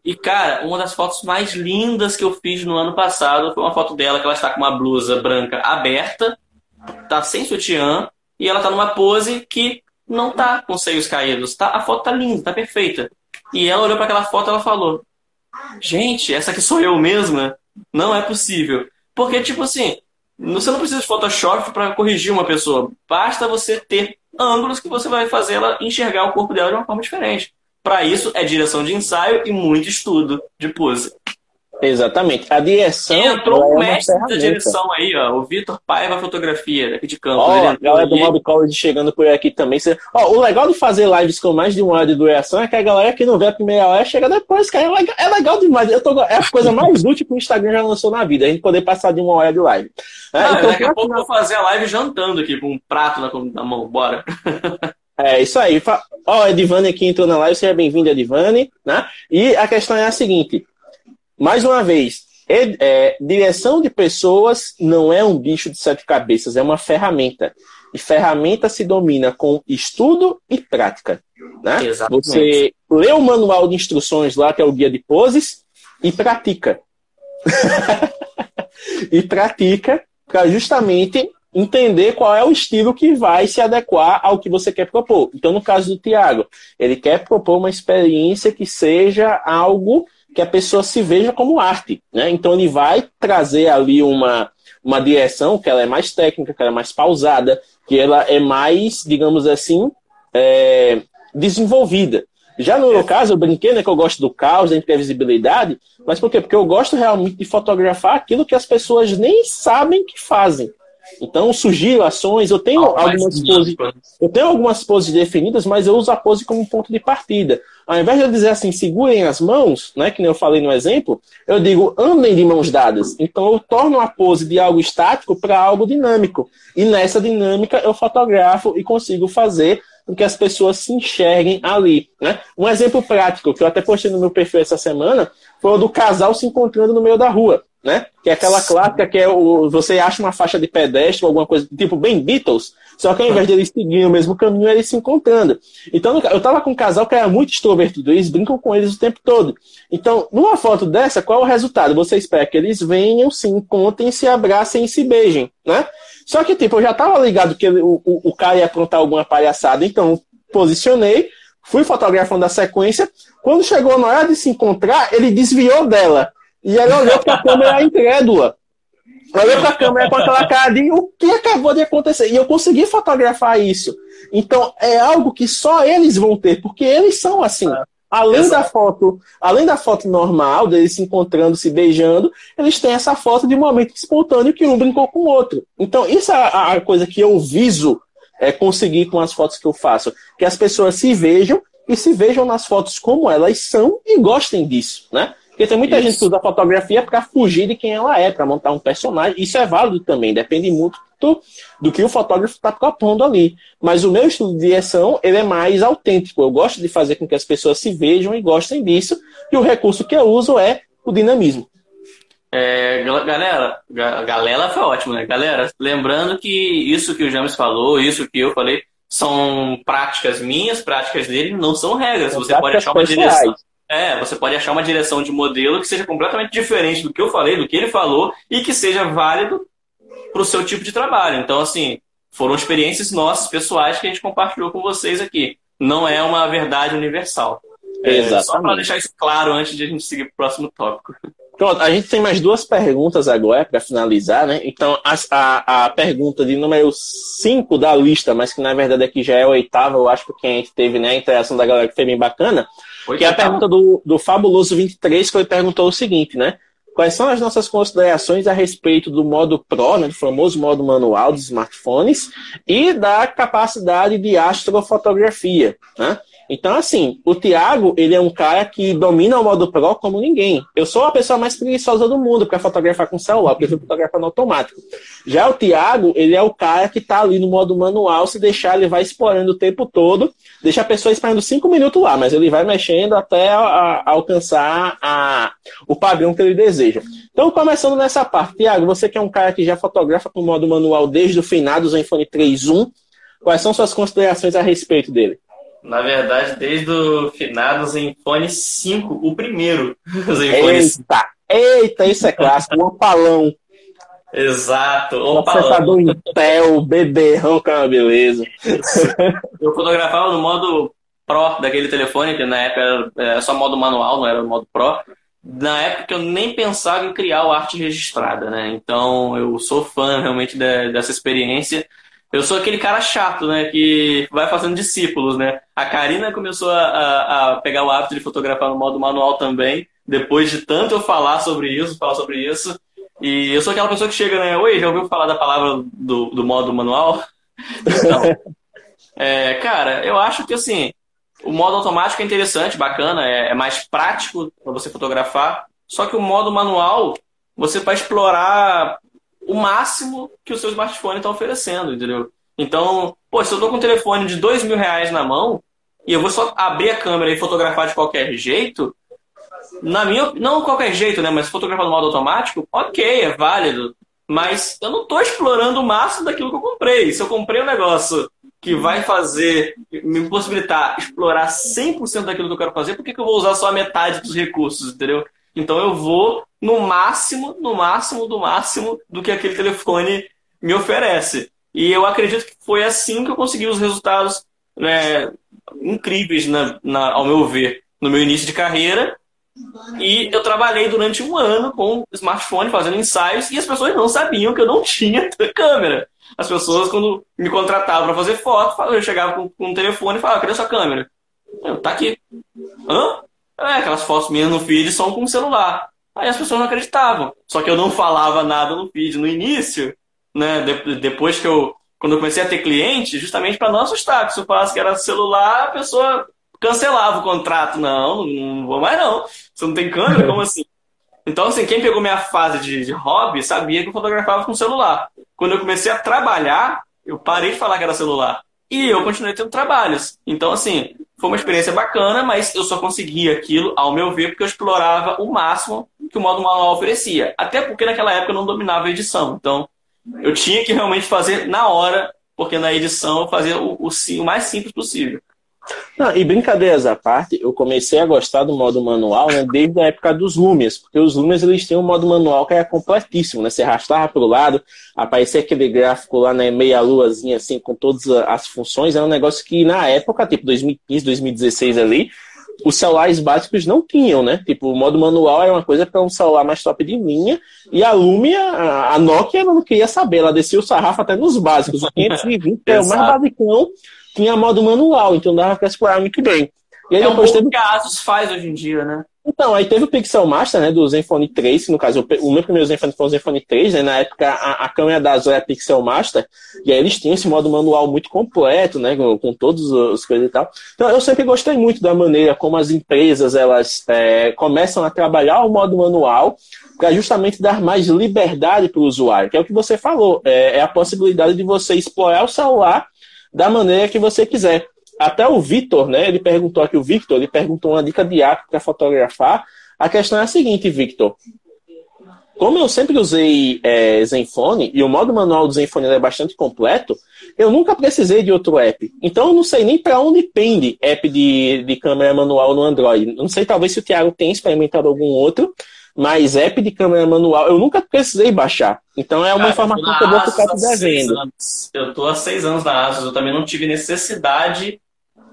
E, cara, uma das fotos mais lindas que eu fiz no ano passado foi uma foto dela que ela está com uma blusa branca aberta, tá sem sutiã, e ela tá numa pose que não tá com seios caídos. Tá, a foto tá linda, tá perfeita. E ela olhou para aquela foto e ela falou: Gente, essa aqui sou eu mesma? Não é possível. Porque, tipo assim, você não precisa de Photoshop para corrigir uma pessoa. Basta você ter ângulos que você vai fazer ela enxergar o corpo dela de uma forma diferente. Para isso é direção de ensaio e muito estudo de pose. Exatamente. A direção. Entrou o é mestre da direção aí, ó. O Vitor Paiva Fotografia, daqui de Campos. Ó, a galera do Mob College chegando por aqui também. Ó, o legal de fazer lives com mais de uma hora de duração é que a galera que não vê a primeira hora chega depois, cara. É legal, é legal demais. Eu tô... É a coisa mais útil que o Instagram já lançou na vida. A gente poder passar de uma hora de live. É, ah, então, daqui a pouco eu vou fazer a live jantando aqui com um prato na, na mão. Bora. É isso aí. Ó, oh, Edivane aqui entrou na live, seja bem-vindo, Edivane. Né? E a questão é a seguinte: mais uma vez, é, direção de pessoas não é um bicho de sete cabeças, é uma ferramenta. E ferramenta se domina com estudo e prática. Né? Você lê o manual de instruções lá, que é o guia de poses, e pratica. e pratica para justamente entender qual é o estilo que vai se adequar ao que você quer propor. Então, no caso do Tiago, ele quer propor uma experiência que seja algo que a pessoa se veja como arte. Né? Então, ele vai trazer ali uma, uma direção que ela é mais técnica, que ela é mais pausada, que ela é mais, digamos assim, é, desenvolvida. Já no meu caso, eu brinquei, né, que eu gosto do caos, da imprevisibilidade, mas por quê? Porque eu gosto realmente de fotografar aquilo que as pessoas nem sabem que fazem. Então, sugiro ações. Eu tenho ah, algumas poses, eu tenho algumas poses definidas, mas eu uso a pose como ponto de partida. Ao invés de eu dizer assim, segurem as mãos, né, que nem eu falei no exemplo, eu digo andem de mãos dadas. Então, eu torno a pose de algo estático para algo dinâmico. E nessa dinâmica, eu fotografo e consigo fazer com que as pessoas se enxerguem ali. Né? Um exemplo prático que eu até postei no meu perfil essa semana foi o do casal se encontrando no meio da rua né? Que é aquela clássica que é o, você acha uma faixa de pedestre ou alguma coisa, tipo bem Beatles, só que ao invés de eles seguirem o mesmo caminho, eles se encontrando. Então, eu tava com um casal que era muito extrovertido, eles brincam com eles o tempo todo. Então, numa foto dessa, qual é o resultado? Você espera que eles venham, se encontrem, se abracem e se beijem, né? Só que, tipo, eu já tava ligado que o, o, o cara ia aprontar alguma palhaçada, então posicionei, fui fotografando a sequência. Quando chegou na hora de se encontrar, ele desviou dela. E ela olhou para a câmera incrédula. Olhou para a câmera com aquela cara de o que acabou de acontecer. E eu consegui fotografar isso. Então é algo que só eles vão ter, porque eles são assim. Além Exato. da foto, além da foto normal deles se encontrando, se beijando, eles têm essa foto de um momento espontâneo que um brincou com o outro. Então isso é a coisa que eu viso é, conseguir com as fotos que eu faço, que as pessoas se vejam e se vejam nas fotos como elas são e gostem disso, né? Porque tem muita Isso. gente que usa fotografia para fugir de quem ela é, para montar um personagem. Isso é válido também, depende muito do que o fotógrafo está propondo ali. Mas o meu estilo de direção, ele é mais autêntico. Eu gosto de fazer com que as pessoas se vejam e gostem disso. E o recurso que eu uso é o dinamismo. É, galera, galera foi ótimo, né? Galera, lembrando que isso que o James falou, isso que eu falei, são práticas minhas, práticas dele, não são regras. São você pode achar uma direção. É, você pode achar uma direção de modelo que seja completamente diferente do que eu falei, do que ele falou, e que seja válido para o seu tipo de trabalho. Então, assim, foram experiências nossas, pessoais, que a gente compartilhou com vocês aqui. Não é uma verdade universal. É, só para deixar isso claro antes de a gente seguir para o próximo tópico. Pronto, a gente tem mais duas perguntas agora para finalizar, né? Então, a, a, a, pergunta de número 5 da lista, mas que na verdade aqui já é a oitava, eu acho que a gente teve né, a interação da galera que foi bem bacana, Que é a pergunta do, do Fabuloso 23, que ele perguntou o seguinte, né? Quais são as nossas considerações a respeito do modo Pro, né, do famoso modo manual dos smartphones, e da capacidade de astrofotografia, né? Então, assim, o Thiago, ele é um cara que domina o modo Pro como ninguém. Eu sou a pessoa mais preguiçosa do mundo para fotografar com celular, porque eu fotografar no automático. Já o Thiago, ele é o cara que está ali no modo manual, se deixar, ele vai explorando o tempo todo, deixa a pessoa esperando cinco minutos lá, mas ele vai mexendo até a, a alcançar a, o padrão que ele deseja. Então, começando nessa parte, Thiago, você que é um cara que já fotografa com modo manual desde o final do Zenfone 3.1, quais são suas considerações a respeito dele? Na verdade, desde o final do Zenfone 5, o primeiro Zenfone eita, 5. Eita, isso é clássico, o opalão. Exato, o processador Intel, beberrão, uma beleza. Eu fotografava no modo Pro daquele telefone, que na época era só modo manual, não era o modo Pro. Na época eu nem pensava em criar o arte registrada, né? Então eu sou fã realmente dessa experiência. Eu sou aquele cara chato, né? Que vai fazendo discípulos, né? A Karina começou a, a, a, pegar o hábito de fotografar no modo manual também, depois de tanto eu falar sobre isso, falar sobre isso. E eu sou aquela pessoa que chega, né? Oi, já ouviu falar da palavra do, do modo manual? Então, é, cara, eu acho que assim, o modo automático é interessante, bacana, é, é mais prático para você fotografar. Só que o modo manual, você vai explorar o máximo que o seu smartphone está oferecendo, entendeu? Então, pô, se eu tô com um telefone de dois mil reais na mão e eu vou só abrir a câmera e fotografar de qualquer jeito, na minha não qualquer jeito, né? Mas fotografar no modo automático, ok, é válido. Mas eu não estou explorando o máximo daquilo que eu comprei. Se eu comprei um negócio que vai fazer, me possibilitar explorar 100% daquilo que eu quero fazer, por que, que eu vou usar só a metade dos recursos, entendeu? Então eu vou no máximo, no máximo do máximo do que aquele telefone me oferece. E eu acredito que foi assim que eu consegui os resultados né, incríveis, na, na, ao meu ver, no meu início de carreira. E eu trabalhei durante um ano com smartphone, fazendo ensaios, e as pessoas não sabiam que eu não tinha câmera. As pessoas, quando me contratavam para fazer foto, eu chegava com, com um telefone e falava, cadê sua câmera? Eu, tá aqui. Hã? É, aquelas fotos minhas no feed são com o celular. Aí as pessoas não acreditavam. Só que eu não falava nada no feed no início, né? De depois que eu. Quando eu comecei a ter cliente, justamente para não assustar, que se eu falasse que era celular, a pessoa cancelava o contrato. Não, não vou mais não. Você não tem câmera? Como assim? Então, assim, quem pegou minha fase de, de hobby sabia que eu fotografava com celular. Quando eu comecei a trabalhar, eu parei de falar que era celular. E eu continuei tendo trabalhos. Então, assim, foi uma experiência bacana, mas eu só consegui aquilo, ao meu ver, porque eu explorava o máximo que o modo manual oferecia. Até porque naquela época eu não dominava a edição. Então, eu tinha que realmente fazer na hora, porque na edição eu fazia o, o, o mais simples possível. Não, e brincadeiras à parte, eu comecei a gostar do modo manual né, desde a época dos Lumias, porque os Lumias eles têm um modo manual que é completíssimo, né? Você arrastava para o lado, aparecia aquele gráfico lá, né, meia luazinha assim, com todas as funções, era um negócio que na época, tipo 2015, 2016 ali, os celulares básicos não tinham, né? Tipo, o modo manual era uma coisa para um celular mais top de linha, e a Lumia, a Nokia não queria saber, ela descia o sarrafo até nos básicos, o 520 é o mais basicão, tinha modo manual, então dava para explorar muito bem. E aí é depois um teve... que a Asus faz hoje em dia, né? Então, aí teve o Pixel Master, né, do Zenfone 3, que no caso, o meu primeiro Zenfone foi o Zenfone 3, né, na época a, a câmera da Azul era Pixel Master, e aí eles tinham esse modo manual muito completo, né, com, com todos os coisas e tal. Então, eu sempre gostei muito da maneira como as empresas, elas é, começam a trabalhar o modo manual para justamente dar mais liberdade para o usuário, que é o que você falou, é, é a possibilidade de você explorar o celular da maneira que você quiser. Até o Victor, né? Ele perguntou aqui, o Victor, ele perguntou uma dica de app para fotografar. A questão é a seguinte, Victor. como eu sempre usei é, Zenfone, e o modo manual do Zenfone é bastante completo, eu nunca precisei de outro app. Então eu não sei nem para onde pende app de, de câmera manual no Android. Não sei, talvez se o Thiago tem experimentado algum outro, mas app de câmera manual eu nunca precisei baixar. Então é uma Cara, informação que eu vou ficar te devendo. Eu estou há seis anos na Asus, eu também não tive necessidade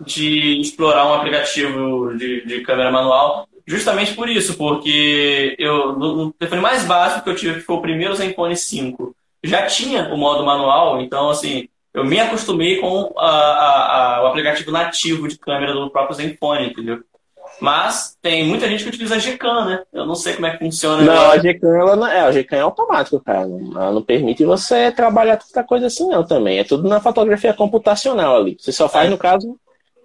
de explorar um aplicativo de, de câmera manual justamente por isso, porque eu, no, no telefone mais básico que eu tive, que foi o primeiro Zenfone 5, já tinha o modo manual, então assim, eu me acostumei com a, a, a, o aplicativo nativo de câmera do próprio Zenfone, entendeu? Mas tem muita gente que utiliza a Gcam, né? Eu não sei como é que funciona. Não, agora. a Gcam, ela não, é, a Gcam é automático, cara. Ela não permite você trabalhar tanta coisa assim, não, também. É tudo na fotografia computacional ali. Você só faz, é. no caso,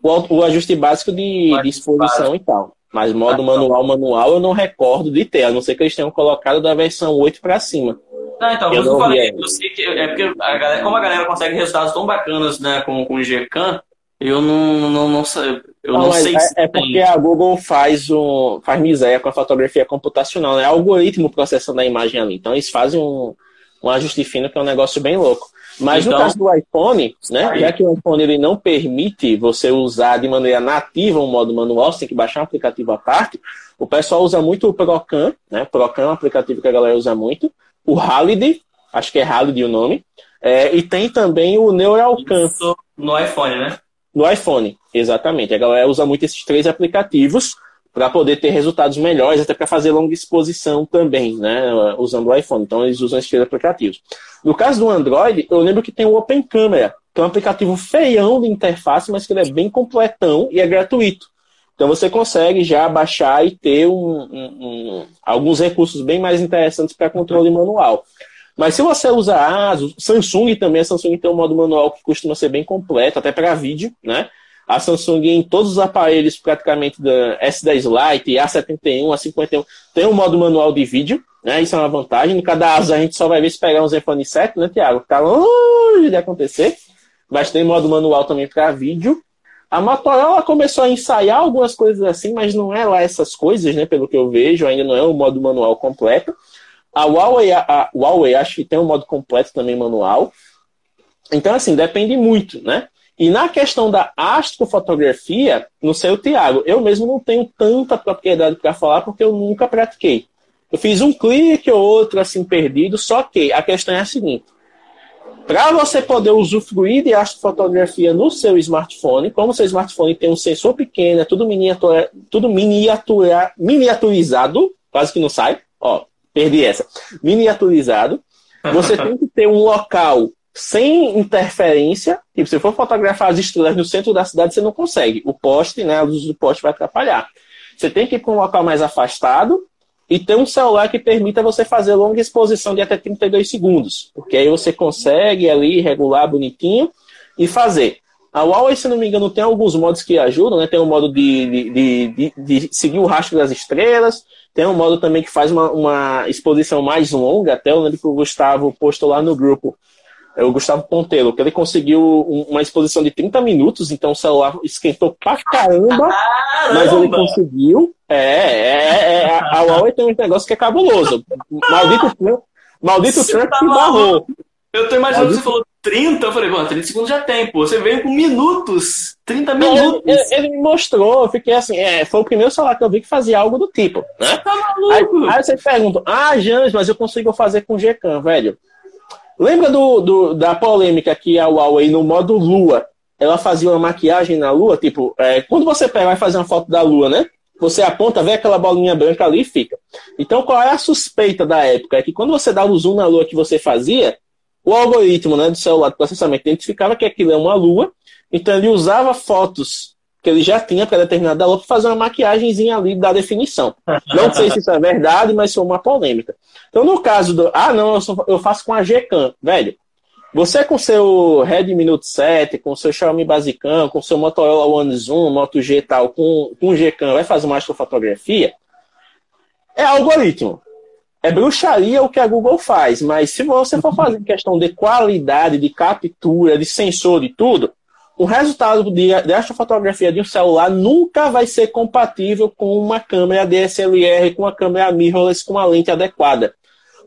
o, o ajuste básico de, de exposição básico. e tal. Mas modo manual, manual, eu não recordo de ter, a não ser que eles tenham colocado da versão 8 para cima. Não, então, eu, não falei, eu sei que é porque a galera, como a galera consegue resultados tão bacanas né, com, com o Gcam, eu não, não, não sei. Eu não, não sei é, é porque a Google faz, um, faz miséria com a fotografia computacional, né? É algoritmo processando a imagem ali. Então eles fazem um, um ajuste fino que é um negócio bem louco. Mas então, no caso do iPhone, né, aí. já que o iPhone ele não permite você usar de maneira nativa um modo manual, você tem que baixar um aplicativo à parte, o pessoal usa muito o Procam, né? Procam é um aplicativo que a galera usa muito, o Holiday, acho que é Holiday o nome, é, e tem também o Neuralcam. Isso no iPhone, né? No iPhone, exatamente. A galera usa muito esses três aplicativos para poder ter resultados melhores, até para fazer longa exposição também, né, usando o iPhone. Então eles usam esses aplicativos. No caso do Android, eu lembro que tem o Open Camera, que é um aplicativo feião de interface, mas que ele é bem completão e é gratuito. Então você consegue já baixar e ter um, um, um, alguns recursos bem mais interessantes para controle manual. Mas se você usa ASUS, Samsung também, a Samsung tem um modo manual que costuma ser bem completo, até para vídeo, né? A Samsung em todos os aparelhos praticamente da S10 Lite, A71, A51, tem um modo manual de vídeo, né? Isso é uma vantagem. No cada asa a gente só vai ver se pegar um Zenfone 7, né, Tiago? Tá longe de acontecer. Mas tem modo manual também para vídeo. A Motorola começou a ensaiar algumas coisas assim, mas não é lá essas coisas, né? Pelo que eu vejo, ainda não é o modo manual completo. A Huawei, a, Huawei acho que tem um modo completo também manual. Então, assim, depende muito, né? E na questão da astrofotografia, não sei o Tiago, eu mesmo não tenho tanta propriedade para falar porque eu nunca pratiquei. Eu fiz um clique ou outro assim perdido, só que a questão é a seguinte: para você poder usufruir de astrofotografia no seu smartphone, como seu smartphone tem um sensor pequeno, é tudo, miniatura, tudo miniatura, miniaturizado, quase que não sai, ó, perdi essa, miniaturizado, você tem que ter um local sem interferência. Tipo, se for fotografar as estrelas no centro da cidade, você não consegue. O poste, né, a luz do poste vai atrapalhar. Você tem que ir para um local mais afastado e ter um celular que permita você fazer longa exposição de até 32 segundos. Porque aí você consegue ali regular bonitinho e fazer. A Huawei, se não me engano, tem alguns modos que ajudam, né? Tem um modo de, de, de, de seguir o rastro das estrelas, tem um modo também que faz uma, uma exposição mais longa, até eu lembro que o Gustavo postou lá no grupo é o Gustavo Ponteiro, que ele conseguiu uma exposição de 30 minutos, então o celular esquentou pra caramba, caramba. mas ele conseguiu. É, é, é, é a Huawei tem um negócio que é cabuloso. Maldito Trump, maldito Trump tá que barrou. Eu tô imaginando Maldito... que você falou 30, eu falei, bom, 30 segundos já tem, pô. Você veio com minutos, 30 minutos. Ele, ele, ele, me mostrou, eu fiquei assim, é, foi o primeiro celular que eu vi que fazia algo do tipo, né? Tá maluco? Aí, aí você pergunta, ah, James, mas eu consigo fazer com Gcam, velho. Lembra do, do, da polêmica que a Huawei no modo Lua, ela fazia uma maquiagem na Lua, tipo, é, quando você pega vai fazer uma foto da Lua, né? Você aponta, vê aquela bolinha branca ali e fica. Então, qual é a suspeita da época? É que quando você dava o zoom na Lua que você fazia, o algoritmo né, do celular de processamento identificava que aquilo é uma Lua, então ele usava fotos que ele já tinha para determinada lua para fazer uma maquiagemzinha ali da definição. Não sei se isso é verdade, mas foi uma polêmica. Então, no caso do. Ah, não, eu, só, eu faço com a Gcam. Velho, você com seu Redmi Note 7, com seu Xiaomi Basicam, com seu Motorola One Zoom, Moto G e tal, com, com Gcam, vai fazer uma astrofotografia? É algoritmo. É bruxaria o que a Google faz, mas se você for fazer questão de qualidade, de captura, de sensor, de tudo, o resultado de, desta fotografia de um celular nunca vai ser compatível com uma câmera DSLR, com uma câmera mirrorless com uma lente adequada.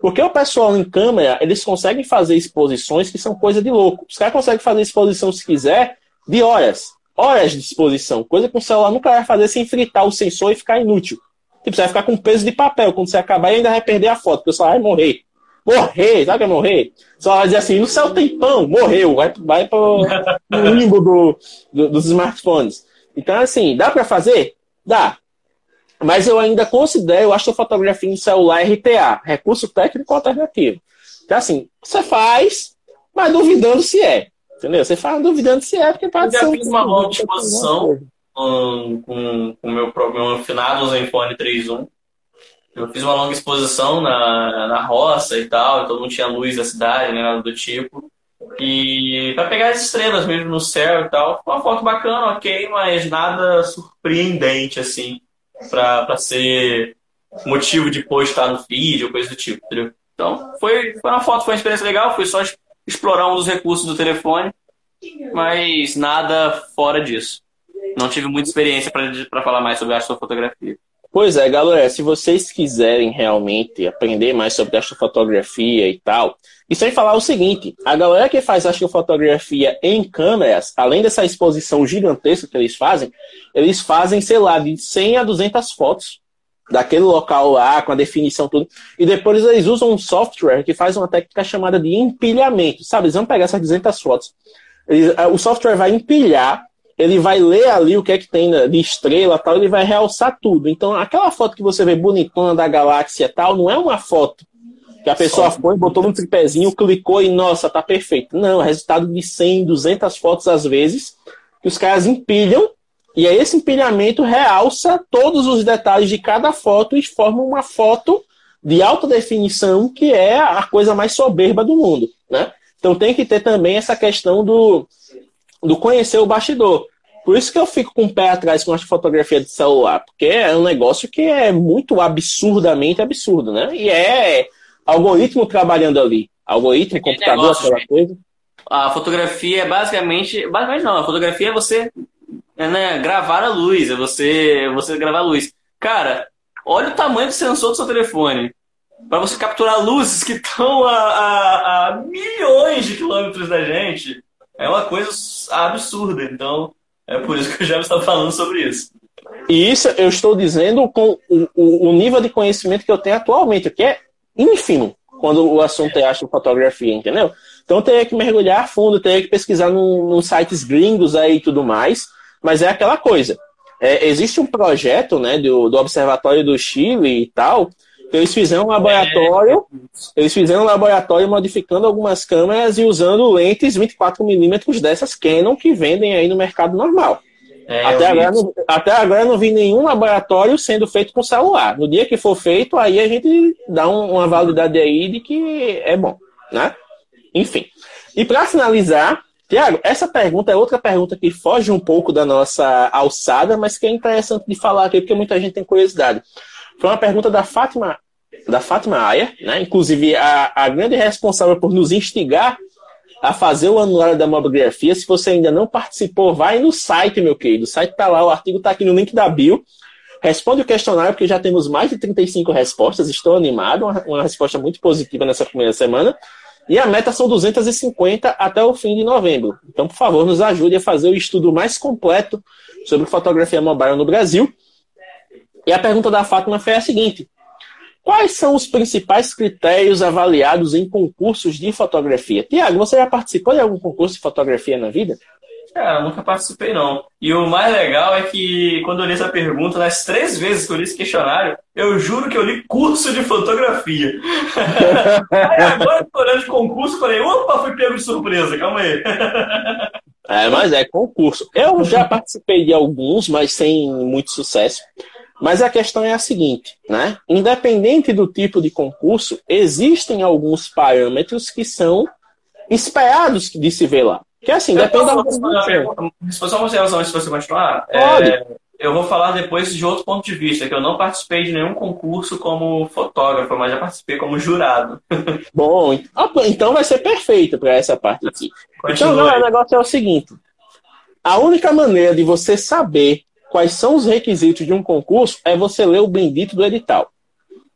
Porque o pessoal em câmera, eles conseguem fazer exposições que são coisa de louco. Os caras conseguem fazer exposição, se quiser, de horas. Horas de exposição. Coisa que o celular nunca vai fazer sem fritar o sensor e ficar inútil. Tipo, você vai ficar com peso de papel. Quando você acabar, ainda vai perder a foto, porque o celular vai morrer. Morrer, sabe o que é morrer? Só vai dizer assim, no céu tem pão, morreu, vai, vai pro, limbo do, do, dos smartphones. Então, assim, dá para fazer? Dá. Mas eu ainda considero a astrofotografia em celular RTA, recurso técnico alternativo. Então, assim, você faz, mas duvidando se é. Entendeu? Você faz duvidando se é, porque pode eu ser. Eu já fiz uma longa exposição com, o meu, meu afinado Zenfone 3.1. Eu fiz uma longa exposição na, na roça e tal, então não tinha luz da cidade, nem nada do tipo. E para pegar as estrelas mesmo no céu e tal, uma foto bacana, ok, mas nada surpreendente assim para ser motivo de postar no feed ou coisa do tipo, entendeu? Então, foi, foi uma foto, foi uma experiência legal, foi só explorar um dos recursos do telefone, mas nada fora disso. Não tive muita experiência para falar mais sobre astrofotografia. Pois é, galera, se vocês quiserem realmente aprender mais sobre astrofotografia e tal, e sem falar o seguinte, a galera que faz astrofotografia em câmeras, além dessa exposição gigantesca que eles fazem, eles fazem, sei lá, de 100 a 200 fotos daquele local lá, com a definição tudo, e depois eles usam um software que faz uma técnica chamada de empilhamento, sabe? Eles vão pegar essas 200 fotos, eles, o software vai empilhar ele vai ler ali o que é que tem de estrela tal, ele vai realçar tudo. Então, aquela foto que você vê bonitona da galáxia tal, não é uma foto que a pessoa Só. foi, botou no tripézinho, clicou e, nossa, tá perfeito. Não, é resultado de 100, 200 fotos às vezes, que os caras empilham, e aí esse empilhamento realça todos os detalhes de cada foto e forma uma foto de alta definição, que é a coisa mais soberba do mundo, né? Então tem que ter também essa questão do, do conhecer o bastidor. Por isso que eu fico com o pé atrás com a fotografia de celular, porque é um negócio que é muito absurdamente absurdo, né? E é algoritmo trabalhando ali. Algoritmo, computador, negócio, aquela coisa. A fotografia é basicamente. Basicamente não, a fotografia é você né, gravar a luz, é você, você gravar a luz. Cara, olha o tamanho do sensor do seu telefone. Para você capturar luzes que estão a, a, a milhões de quilômetros da gente é uma coisa absurda. Então, é por isso que eu já estava falando sobre isso. E isso eu estou dizendo com o, o, o, nível de conhecimento que eu tenho atualmente, que é ínfimo quando o assunto é astrofotografia, entendeu? Então eu teria que mergulhar fundo, teria que pesquisar nos sites gringos aí e tudo mais, mas é aquela coisa. É, existe um projeto né, do, do Observatório do Chile e tal, eles fizeram um laboratório, eles fizeram um laboratório modificando algumas câmeras e usando lentes 24mm dessas Canon que vendem aí no mercado normal. É, até, agora, não, até agora não vi nenhum laboratório sendo feito com celular. No dia que for feito, aí a gente dá um, uma validade aí de que é bom, né? Enfim. E para finalizar, Tiago, essa pergunta é outra pergunta que foge um pouco da nossa alçada, mas que é interessante de falar aqui, porque muita gente tem curiosidade. Foi uma pergunta da Fátima, da Fátima Aya, né? inclusive a, a grande responsável por nos instigar a fazer o anuário da mobigrafia. Se você ainda não participou, vai no site, meu querido. O site está lá, o artigo está aqui no link da bio. Responde o questionário, porque já temos mais de 35 respostas. Estou animado, uma, uma resposta muito positiva nessa primeira semana. E a meta são 250 até o fim de novembro. Então, por favor, nos ajude a fazer o estudo mais completo sobre fotografia mobile no Brasil. E a pergunta da Fátima foi a seguinte: Quais são os principais critérios avaliados em concursos de fotografia? Tiago, você já participou de algum concurso de fotografia na vida? Cara, eu nunca participei, não. E o mais legal é que quando eu li essa pergunta, nas três vezes que eu li esse questionário, eu juro que eu li curso de fotografia. aí agora, olhando de concurso, falei, opa, fui pego de surpresa, calma aí. é, mas é concurso. Eu já participei de alguns, mas sem muito sucesso. Mas a questão é a seguinte, né? Independente do tipo de concurso, existem alguns parâmetros que são esperados de se ver lá. Que assim, eu depende da. Se fosse uma observação antes de você continuar, é, eu vou falar depois de outro ponto de vista, que eu não participei de nenhum concurso como fotógrafo, mas já participei como jurado. Bom, então vai ser perfeito para essa parte aqui. Continua então, não, o negócio é o seguinte: a única maneira de você saber quais são os requisitos de um concurso é você ler o bendito do edital.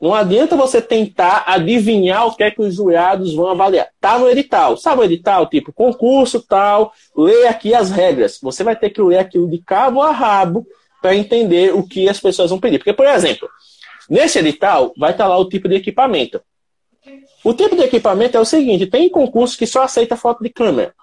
Não adianta você tentar adivinhar o que é que os jurados vão avaliar. Tá no edital. Sabe o edital? Tipo, concurso tal, lê aqui as regras. Você vai ter que ler aquilo de cabo a rabo para entender o que as pessoas vão pedir. Porque, por exemplo, nesse edital vai estar lá o tipo de equipamento. O tipo de equipamento é o seguinte: tem concurso que só aceita foto de câmera.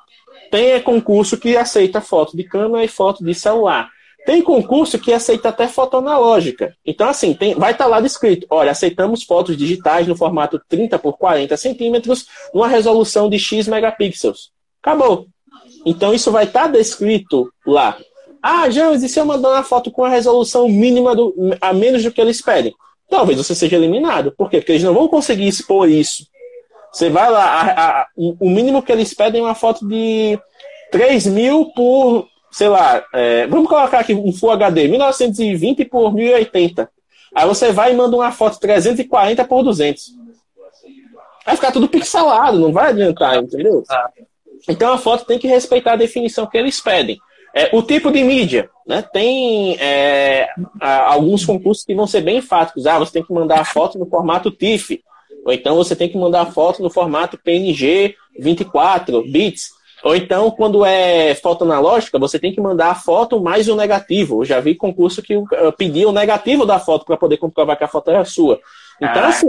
Tem concurso que aceita foto de câmera e foto de celular. Tem concurso que aceita até foto analógica. Então, assim, tem, vai estar tá lá descrito: olha, aceitamos fotos digitais no formato 30 por 40 centímetros, numa resolução de X megapixels. Acabou. Então, isso vai estar tá descrito lá. Ah, James, e se eu mandar uma foto com a resolução mínima do, a menos do que eles pedem? Talvez você seja eliminado. Por quê? Porque eles não vão conseguir expor isso. Você vai lá, a, a, o mínimo que eles pedem é uma foto de 3 mil por sei lá, é, vamos colocar aqui um Full HD, 1920 por 1080. Aí você vai e manda uma foto 340 por 200. Vai ficar tudo pixelado, não vai adiantar, entendeu? Então a foto tem que respeitar a definição que eles pedem. É, o tipo de mídia, né? Tem é, alguns concursos que vão ser bem enfáticos. Ah, você tem que mandar a foto no formato TIFF. Ou então você tem que mandar a foto no formato PNG 24 bits. Ou então, quando é foto analógica, você tem que mandar a foto mais o negativo. Eu já vi concurso que pedia o negativo da foto para poder comprovar que a foto era sua. Então, ah. assim,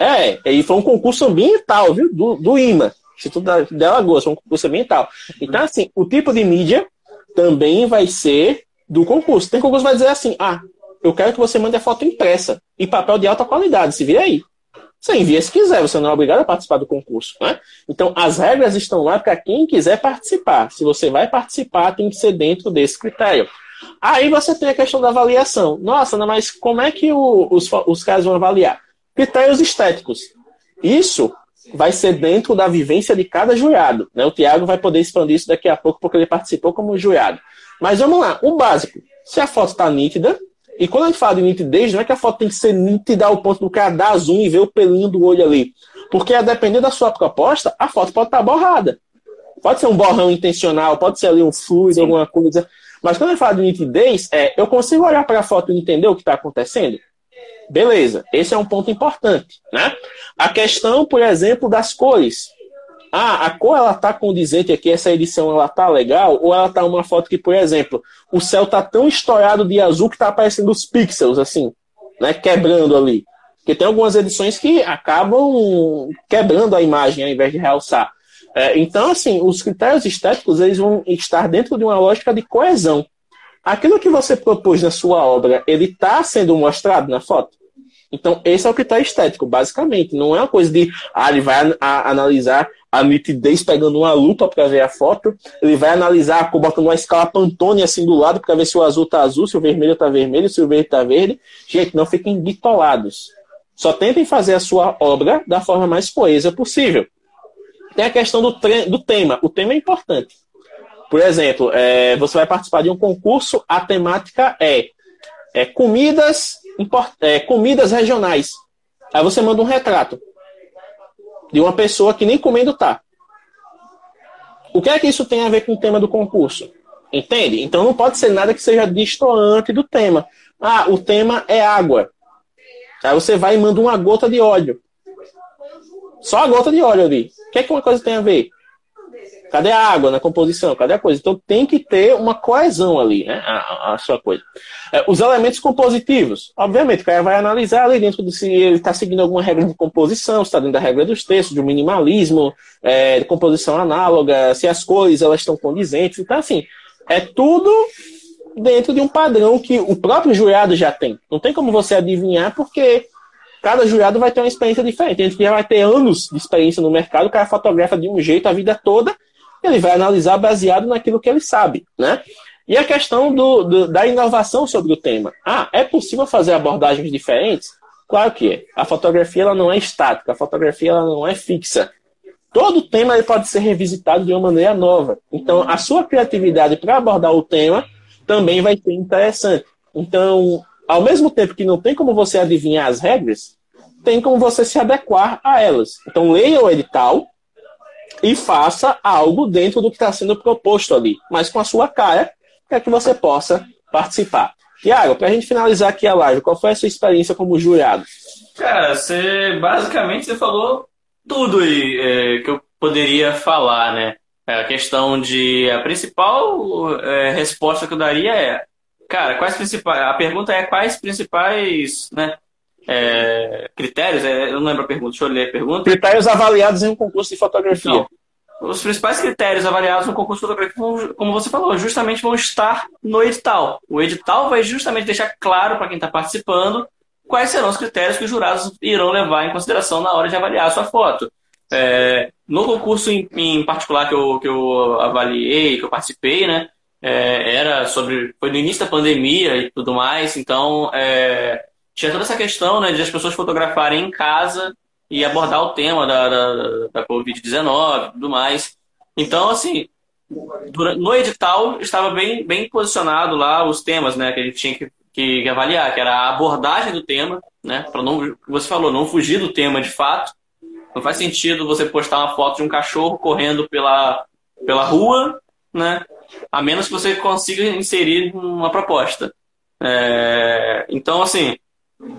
é, e foi um concurso ambiental, viu? Do, do IMA, Instituto da Alagoas, foi um concurso ambiental. Então, assim, o tipo de mídia também vai ser do concurso. Tem concurso que vai dizer assim, ah, eu quero que você mande a foto impressa e papel de alta qualidade, se vira aí. Você envia se quiser, você não é obrigado a participar do concurso. Né? Então, as regras estão lá para quem quiser participar. Se você vai participar, tem que ser dentro desse critério. Aí você tem a questão da avaliação. Nossa, mas como é que o, os, os caras vão avaliar? Critérios estéticos. Isso vai ser dentro da vivência de cada jurado. Né? O Tiago vai poder expandir isso daqui a pouco, porque ele participou como jurado. Mas vamos lá, o básico. Se a foto está nítida, e quando a gente fala de nitidez, não é que a foto tem que ser nítida ao ponto do cara dar zoom e ver o pelinho do olho ali. Porque a depender da sua proposta, a foto pode estar borrada. Pode ser um borrão intencional, pode ser ali um fluido, Sim. alguma coisa. Mas quando a gente fala de nitidez, é, eu consigo olhar para a foto e entender o que está acontecendo? Beleza, esse é um ponto importante. Né? A questão, por exemplo, das cores. Ah, a cor ela tá condizente aqui, essa edição ela tá legal, ou ela tá uma foto que, por exemplo, o céu tá tão estourado de azul que tá aparecendo os pixels, assim, né, quebrando ali. Porque tem algumas edições que acabam quebrando a imagem ao invés de realçar. É, então, assim, os critérios estéticos eles vão estar dentro de uma lógica de coesão. Aquilo que você propôs na sua obra, ele está sendo mostrado na foto? Então, esse é o critério estético, basicamente. Não é uma coisa de, ah, ele vai a, analisar a nitidez pegando uma lupa para ver a foto. Ele vai analisar botando uma escala Pantone assim do lado para ver se o azul tá azul, se o vermelho tá vermelho, se o verde tá verde. Gente, não fiquem bitolados. Só tentem fazer a sua obra da forma mais coesa possível. Tem a questão do, do tema. O tema é importante. Por exemplo, é, você vai participar de um concurso, a temática é, é comidas, é, comidas regionais. Aí você manda um retrato de uma pessoa que nem comendo tá. O que é que isso tem a ver com o tema do concurso? Entende? Então não pode ser nada que seja distoante do tema. Ah, o tema é água. Aí você vai e manda uma gota de óleo. Só a gota de óleo ali. O que é que uma coisa tem a ver? Cadê a água na composição? Cadê a coisa? Então tem que ter uma coesão ali, né? A, a sua coisa. É, os elementos compositivos. Obviamente, o cara vai analisar ali dentro de se ele está seguindo alguma regra de composição, se está dentro da regra dos textos, do minimalismo, é, de composição análoga, se as cores elas estão condizentes. Então, assim, é tudo dentro de um padrão que o próprio jurado já tem. Não tem como você adivinhar, porque cada jurado vai ter uma experiência diferente. A gente já vai ter anos de experiência no mercado, o cara fotografa de um jeito a vida toda, ele vai analisar baseado naquilo que ele sabe, né? E a questão do, do, da inovação sobre o tema. Ah, é possível fazer abordagens diferentes? Claro que é. A fotografia ela não é estática, a fotografia ela não é fixa. Todo tema ele pode ser revisitado de uma maneira nova. Então, a sua criatividade para abordar o tema também vai ser interessante. Então, ao mesmo tempo que não tem como você adivinhar as regras, tem como você se adequar a elas. Então, leia o edital, e faça algo dentro do que está sendo proposto ali, mas com a sua cara, para que você possa participar. Tiago, para a gente finalizar aqui a live, qual foi a sua experiência como jurado? Cara, você basicamente você falou tudo aí é, que eu poderia falar, né? É, a questão de a principal é, resposta que eu daria é, cara, quais principais? A pergunta é quais principais, né? É, critérios? É, eu não lembro a pergunta. Deixa eu ler a pergunta. Critérios avaliados em um concurso de fotografia. Então, os principais critérios avaliados no concurso de fotografia, como você falou, justamente vão estar no edital. O edital vai justamente deixar claro para quem está participando quais serão os critérios que os jurados irão levar em consideração na hora de avaliar a sua foto. É, no concurso em, em, particular que eu, que eu avaliei, que eu participei, né, é, era sobre. Foi no início da pandemia e tudo mais, então é, tinha toda essa questão né, de as pessoas fotografarem em casa e abordar o tema da, da, da Covid-19 e tudo mais. Então, assim, no edital estava bem, bem posicionado lá os temas né, que a gente tinha que, que, que avaliar, que era a abordagem do tema, né? Para não, você falou, não fugir do tema de fato. Não faz sentido você postar uma foto de um cachorro correndo pela, pela rua, né? A menos que você consiga inserir uma proposta. É, então, assim,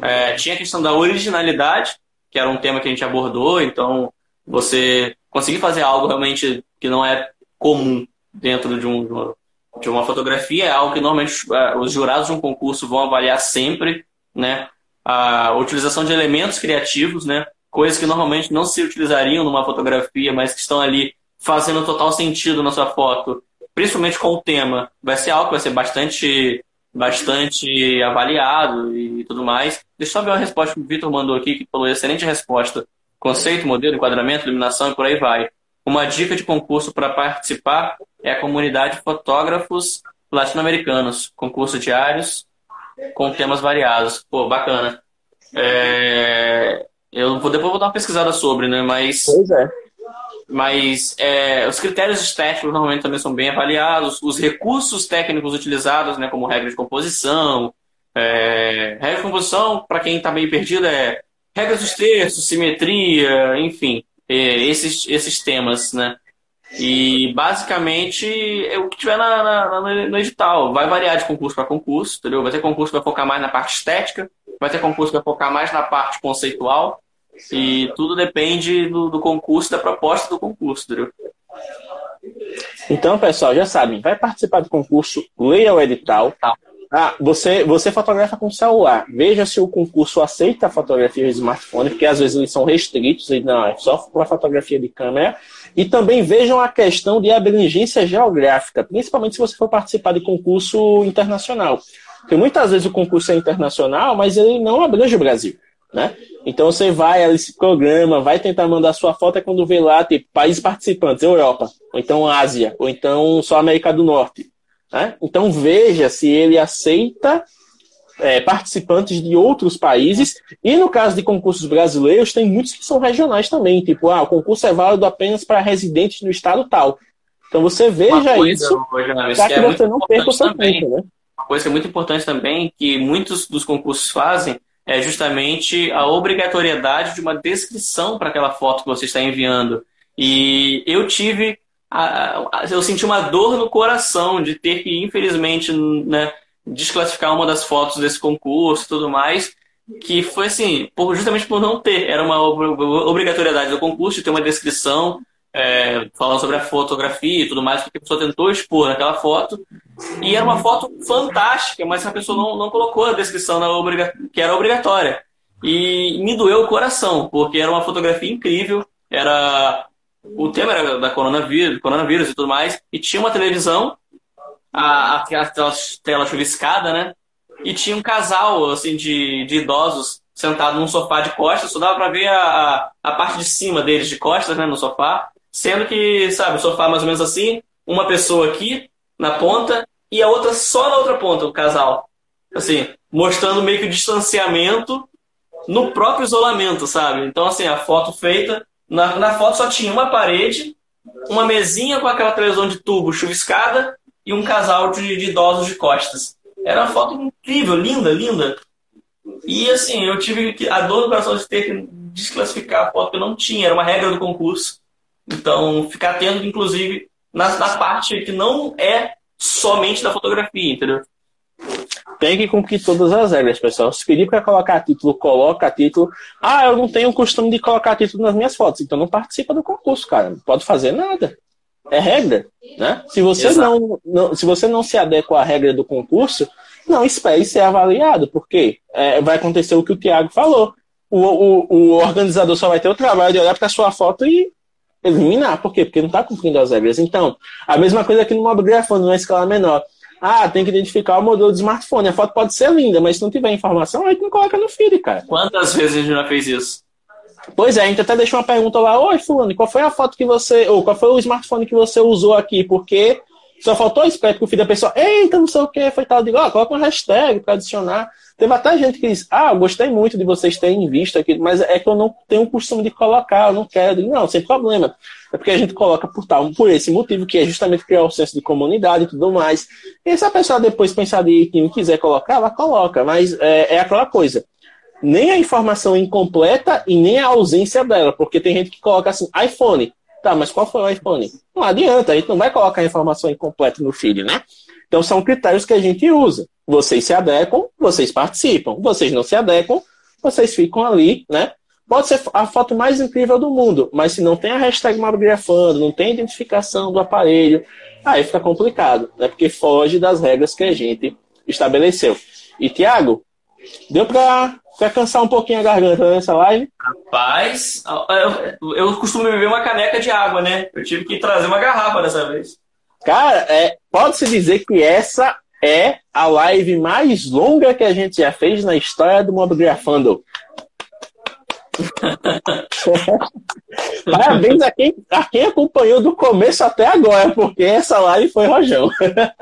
é, tinha a questão da originalidade, que era um tema que a gente abordou, então você conseguir fazer algo realmente que não é comum dentro de, um, de uma fotografia é algo que normalmente é, os jurados de um concurso vão avaliar sempre, né? A utilização de elementos criativos, né? Coisas que normalmente não se utilizariam numa fotografia, mas que estão ali fazendo total sentido na sua foto, principalmente com o tema. Vai ser algo que vai ser bastante bastante avaliado e tudo mais. Deixa eu só ver uma resposta que o Vitor mandou aqui, que falou excelente resposta. Conceito, modelo, enquadramento, iluminação e por aí vai. Uma dica de concurso para participar é a comunidade fotógrafos latino-americanos, concurso diários com temas variados. Pô, bacana. É... Eu vou depois vou dar uma pesquisada sobre, né? Mas. Pois é. Mas é, os critérios estéticos normalmente também são bem avaliados, os recursos técnicos utilizados, né, como regra de composição. É, regra de composição, para quem está meio perdido, é regras dos terços, simetria, enfim, é, esses, esses temas, né? E basicamente é o que tiver na, na, no edital. Vai variar de concurso para concurso, entendeu? Vai ter concurso que vai focar mais na parte estética, vai ter concurso que vai focar mais na parte conceitual. E tudo depende do, do concurso, da proposta do concurso, entendeu? Então, pessoal, já sabem, vai participar do concurso, leia o edital. Tá. Ah, você, você fotografa com celular. Veja se o concurso aceita a fotografia de smartphone, porque às vezes eles são restritos e não, é só para fotografia de câmera. E também vejam a questão de abrangência geográfica, principalmente se você for participar de concurso internacional. Porque muitas vezes o concurso é internacional, mas ele não abrange o Brasil. Né? Então você vai, ela se programa, vai tentar mandar sua foto, é quando vê lá, tipo, países participantes, Europa, ou então Ásia, ou então só América do Norte. Né? Então veja se ele aceita é, participantes de outros países, e no caso de concursos brasileiros, tem muitos que são regionais também, tipo, ah, o concurso é válido apenas para residentes no estado tal. Então você veja coisa, isso para que, que é você não perca o seu tempo, né? Uma coisa que é muito importante também, que muitos dos concursos fazem, é justamente a obrigatoriedade de uma descrição para aquela foto que você está enviando. E eu tive, a, a, eu senti uma dor no coração de ter que, infelizmente, né, desclassificar uma das fotos desse concurso e tudo mais, que foi assim, por, justamente por não ter. Era uma obrigatoriedade do concurso de ter uma descrição é, falando sobre a fotografia e tudo mais, porque a pessoa tentou expor naquela foto. E era uma foto fantástica, mas a pessoa não, não colocou a descrição na obriga que era obrigatória. E me doeu o coração, porque era uma fotografia incrível, era o tema era da coronavírus, coronavírus e tudo mais, e tinha uma televisão, a, a, a tela, tela chuviscada, né? E tinha um casal assim de, de idosos sentado num sofá de costas, só dava para ver a, a, a, parte de cima deles de costas, né, no sofá, Sendo que, sabe, o sofá mais ou menos assim, uma pessoa aqui na ponta e a outra só na outra ponta, o casal. Assim, mostrando meio que o distanciamento no próprio isolamento, sabe? Então, assim, a foto feita, na, na foto só tinha uma parede, uma mesinha com aquela televisão de tubo chuviscada e um casal de, de idosos de costas. Era uma foto incrível, linda, linda. E assim, eu tive a dor no coração de ter que desclassificar a foto que eu não tinha, era uma regra do concurso. Então, ficar atento, inclusive, na, na parte que não é somente da fotografia, entendeu? tem que cumprir todas as regras, pessoal. Se pedir para colocar título, coloca título. Ah, eu não tenho o costume de colocar título nas minhas fotos, então não participa do concurso, cara. Não pode fazer nada. É regra, né? Se você não, não, se você não se adequa à regra do concurso, não espere ser avaliado, porque é, vai acontecer o que o Tiago falou. O, o, o organizador só vai ter o trabalho de olhar para sua foto e eliminar. Por quê? Porque não está cumprindo as regras. Então, a mesma coisa aqui no mobigrafando, numa escala menor. Ah, tem que identificar o modelo de smartphone. A foto pode ser linda, mas se não tiver informação, aí não coloca no feed, cara. Quantas vezes a gente já fez isso? Pois é, a gente até deixou uma pergunta lá, oi fulano, qual foi a foto que você, ou qual foi o smartphone que você usou aqui? Porque só faltou esperto que o filho da pessoa, eita, não sei o que, foi tal. Digo, ó, coloca uma hashtag para adicionar. Teve até gente que diz, ah, gostei muito de vocês terem visto aqui, mas é que eu não tenho o costume de colocar, eu não quero. Digo, não, sem problema. É porque a gente coloca por tal, por esse motivo, que é justamente criar o senso de comunidade e tudo mais. E se a pessoa depois pensar de que quiser colocar, ela coloca. Mas é, é aquela coisa. Nem a informação incompleta e nem a ausência dela, porque tem gente que coloca assim, iPhone. Tá, mas qual foi o iPhone? Não adianta, a gente não vai colocar a informação incompleta no feed, né? Então são critérios que a gente usa. Vocês se adequam, vocês participam. Vocês não se adequam, vocês ficam ali, né? Pode ser a foto mais incrível do mundo, mas se não tem a hashtag Mabrografando, não tem identificação do aparelho, aí fica complicado, né? Porque foge das regras que a gente estabeleceu. E, Tiago, deu para Quer cansar um pouquinho a garganta nessa live? Rapaz, eu, eu costumo beber uma caneca de água, né? Eu tive que trazer uma garrafa dessa vez. Cara, é, pode-se dizer que essa é a live mais longa que a gente já fez na história do Mobgrafando. Parabéns a quem, a quem acompanhou do começo até agora, porque essa live foi rojão.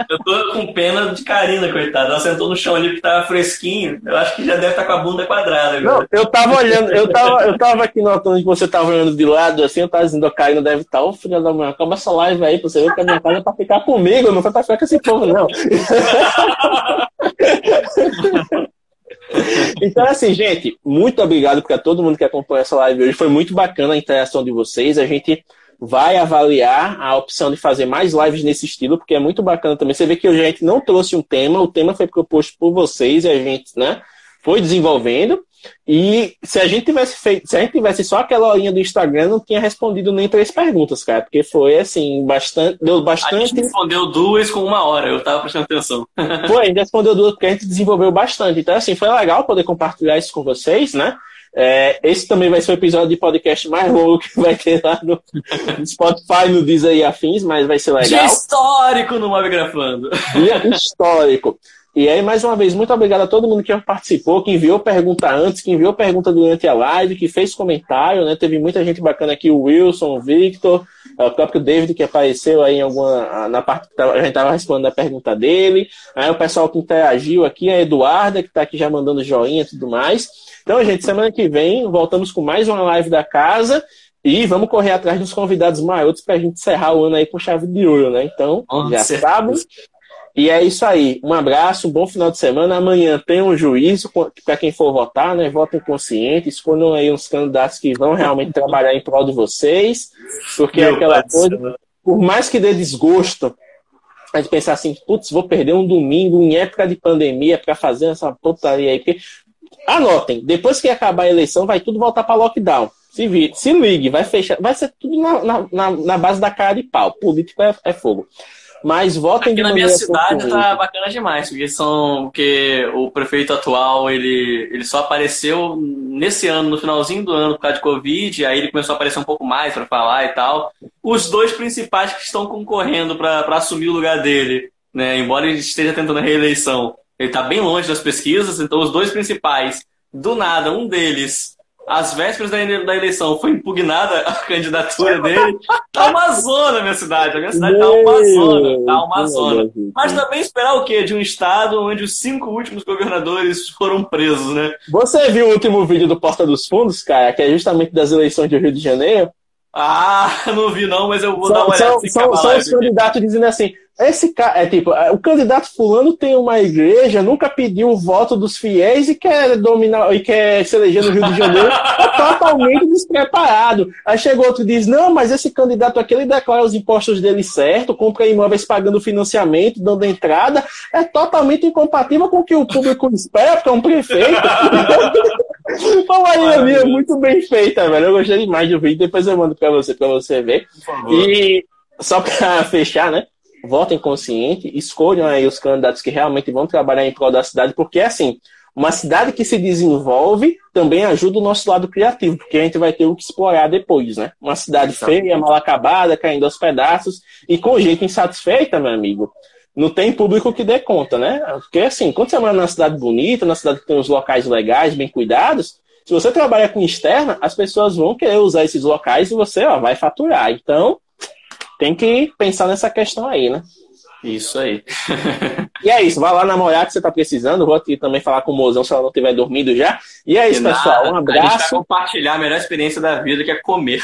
Eu tô com pena de Karina, coitada. Ela sentou no chão ali que tava fresquinho. Eu acho que já deve estar tá com a bunda quadrada. Não, eu tava olhando, eu tava, eu tava aqui notando que você tava olhando de lado, assim, eu tava dizendo, a Karina deve estar, tá, ô filha da mãe, acaba essa live aí pra você ver que a minha casa é pra ficar comigo, não foi pra ficar com esse povo, não. Então, assim, gente, muito obrigado para todo mundo que acompanhou essa live hoje. Foi muito bacana a interação de vocês. A gente vai avaliar a opção de fazer mais lives nesse estilo, porque é muito bacana também. Você vê que a gente não trouxe um tema, o tema foi proposto por vocês e a gente, né, foi desenvolvendo. E se a gente tivesse feito, se a gente tivesse só aquela horinha do Instagram, não tinha respondido nem três perguntas, cara, porque foi assim, bastante, deu bastante. A gente respondeu duas com uma hora, eu tava prestando atenção. foi, a gente respondeu duas porque a gente desenvolveu bastante. Então, assim, foi legal poder compartilhar isso com vocês, né? É, esse também vai ser o episódio de podcast mais longo que vai ter lá no, Spotify, no Deezer e afins, mas vai ser legal. Dia histórico no Mobgrafando. Dia histórico. E aí, mais uma vez, muito obrigado a todo mundo que participou, que enviou pergunta antes, que enviou pergunta durante a live, que fez comentário, né? Teve muita gente bacana aqui, o Wilson, o Victor, o próprio David que apareceu aí em alguma na parte que a gente estava respondendo a pergunta dele. Aí o pessoal que interagiu aqui, a Eduarda, que está aqui já mandando joinha e tudo mais. Então, gente, semana que vem voltamos com mais uma live da casa. E vamos correr atrás dos convidados maiores para a gente encerrar o ano aí com chave de ouro, né? Então, já sabe, e é isso aí. Um abraço, um bom final de semana. Amanhã tem um juízo para quem for votar, né? Votem consciente, escolham aí uns candidatos que vão realmente trabalhar em prol de vocês. Porque é aquela coisa, por mais que dê desgosto, a gente pensar assim, putz, vou perder um domingo em época de pandemia para fazer essa putaria aí. Porque, anotem, depois que acabar a eleição, vai tudo voltar para lockdown. Se, vi, se ligue, vai fechar, vai ser tudo na, na, na base da cara de pau. Político é, é fogo. Mas votem Aqui na minha cidade tá bacana demais, porque são porque o prefeito atual ele, ele só apareceu nesse ano, no finalzinho do ano, por causa de Covid, aí ele começou a aparecer um pouco mais para falar e tal. Os dois principais que estão concorrendo para assumir o lugar dele, né? Embora ele esteja tentando a reeleição, ele está bem longe das pesquisas, então os dois principais, do nada, um deles às vésperas da, eleição foi impugnada a candidatura dele. Tá uma zona, minha cidade. A minha cidade tá uma zona. Tá uma zona. Mas também esperar o quê? De um estado onde os cinco últimos governadores foram presos, né? Você viu o último vídeo do Porta dos Fundos, cara, que é justamente das eleições de Rio de Janeiro? Ah, não vi não, mas eu vou são, dar uma olhada. São, são, são os candidatos dizendo assim, esse cara, é tipo, é, o candidato fulano tem uma igreja, nunca pediu o voto dos fiéis e quer dominar e quer se eleger no Rio de Janeiro, é totalmente despreparado. Aí chega outro e diz: não, mas esse candidato aqui ele declara os impostos dele certo, compra imóveis pagando financiamento, dando entrada, é totalmente incompatível com o que o público espera, porque é um prefeito. Foi uma ironia muito bem feita, velho. Eu gostei demais do vídeo, depois eu mando pra você, pra você ver. E só pra fechar, né? Votem consciente, escolham aí os candidatos que realmente vão trabalhar em prol da cidade, porque assim, uma cidade que se desenvolve também ajuda o nosso lado criativo, porque a gente vai ter o que explorar depois, né? Uma cidade feia, mal acabada, caindo aos pedaços e com gente insatisfeita, meu amigo. Não tem público que dê conta, né? Porque assim, quando você mora numa cidade bonita, na cidade que tem os locais legais, bem cuidados, se você trabalha com externa, as pessoas vão querer usar esses locais e você ó, vai faturar. Então, tem que pensar nessa questão aí, né? Isso aí. e é isso, vai lá namorar que você tá precisando. Vou aqui também falar com o mozão se ela não tiver dormido já. E é isso, nada, pessoal. Um abraço. A gente compartilhar a melhor experiência da vida, que é comer.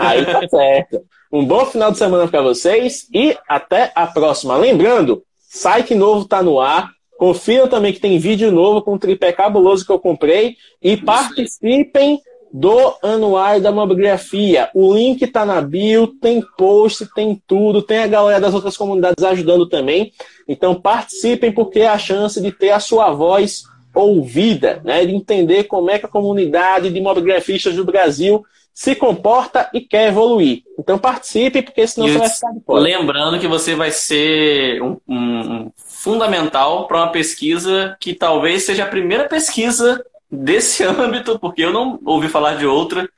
Aí tá certo. Um bom final de semana para vocês e até a próxima. Lembrando, site novo tá no ar. Confiram também que tem vídeo novo com o tripé cabuloso que eu comprei. E participem do Anuário da Mobigrafia. O link está na bio, tem post, tem tudo, tem a galera das outras comunidades ajudando também. Então participem porque é a chance de ter a sua voz ouvida, né? de entender como é que a comunidade de mobigrafistas do Brasil se comporta e quer evoluir. Então participe, porque senão e você vai ficar de fora. Lembrando que você vai ser um, um, um fundamental para uma pesquisa que talvez seja a primeira pesquisa desse âmbito, porque eu não ouvi falar de outra,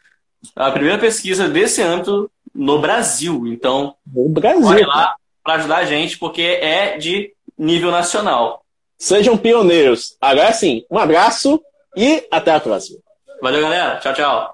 a primeira pesquisa desse âmbito no Brasil. Então, no Brasil. Vai lá para ajudar a gente, porque é de nível nacional. Sejam pioneiros. Agora sim, um abraço e até a próxima. Valeu, galera. Tchau, tchau.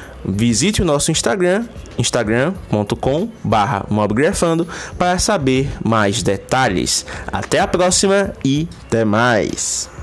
Visite o nosso Instagram, instagram.com mobgrafando para saber mais detalhes. Até a próxima e até mais!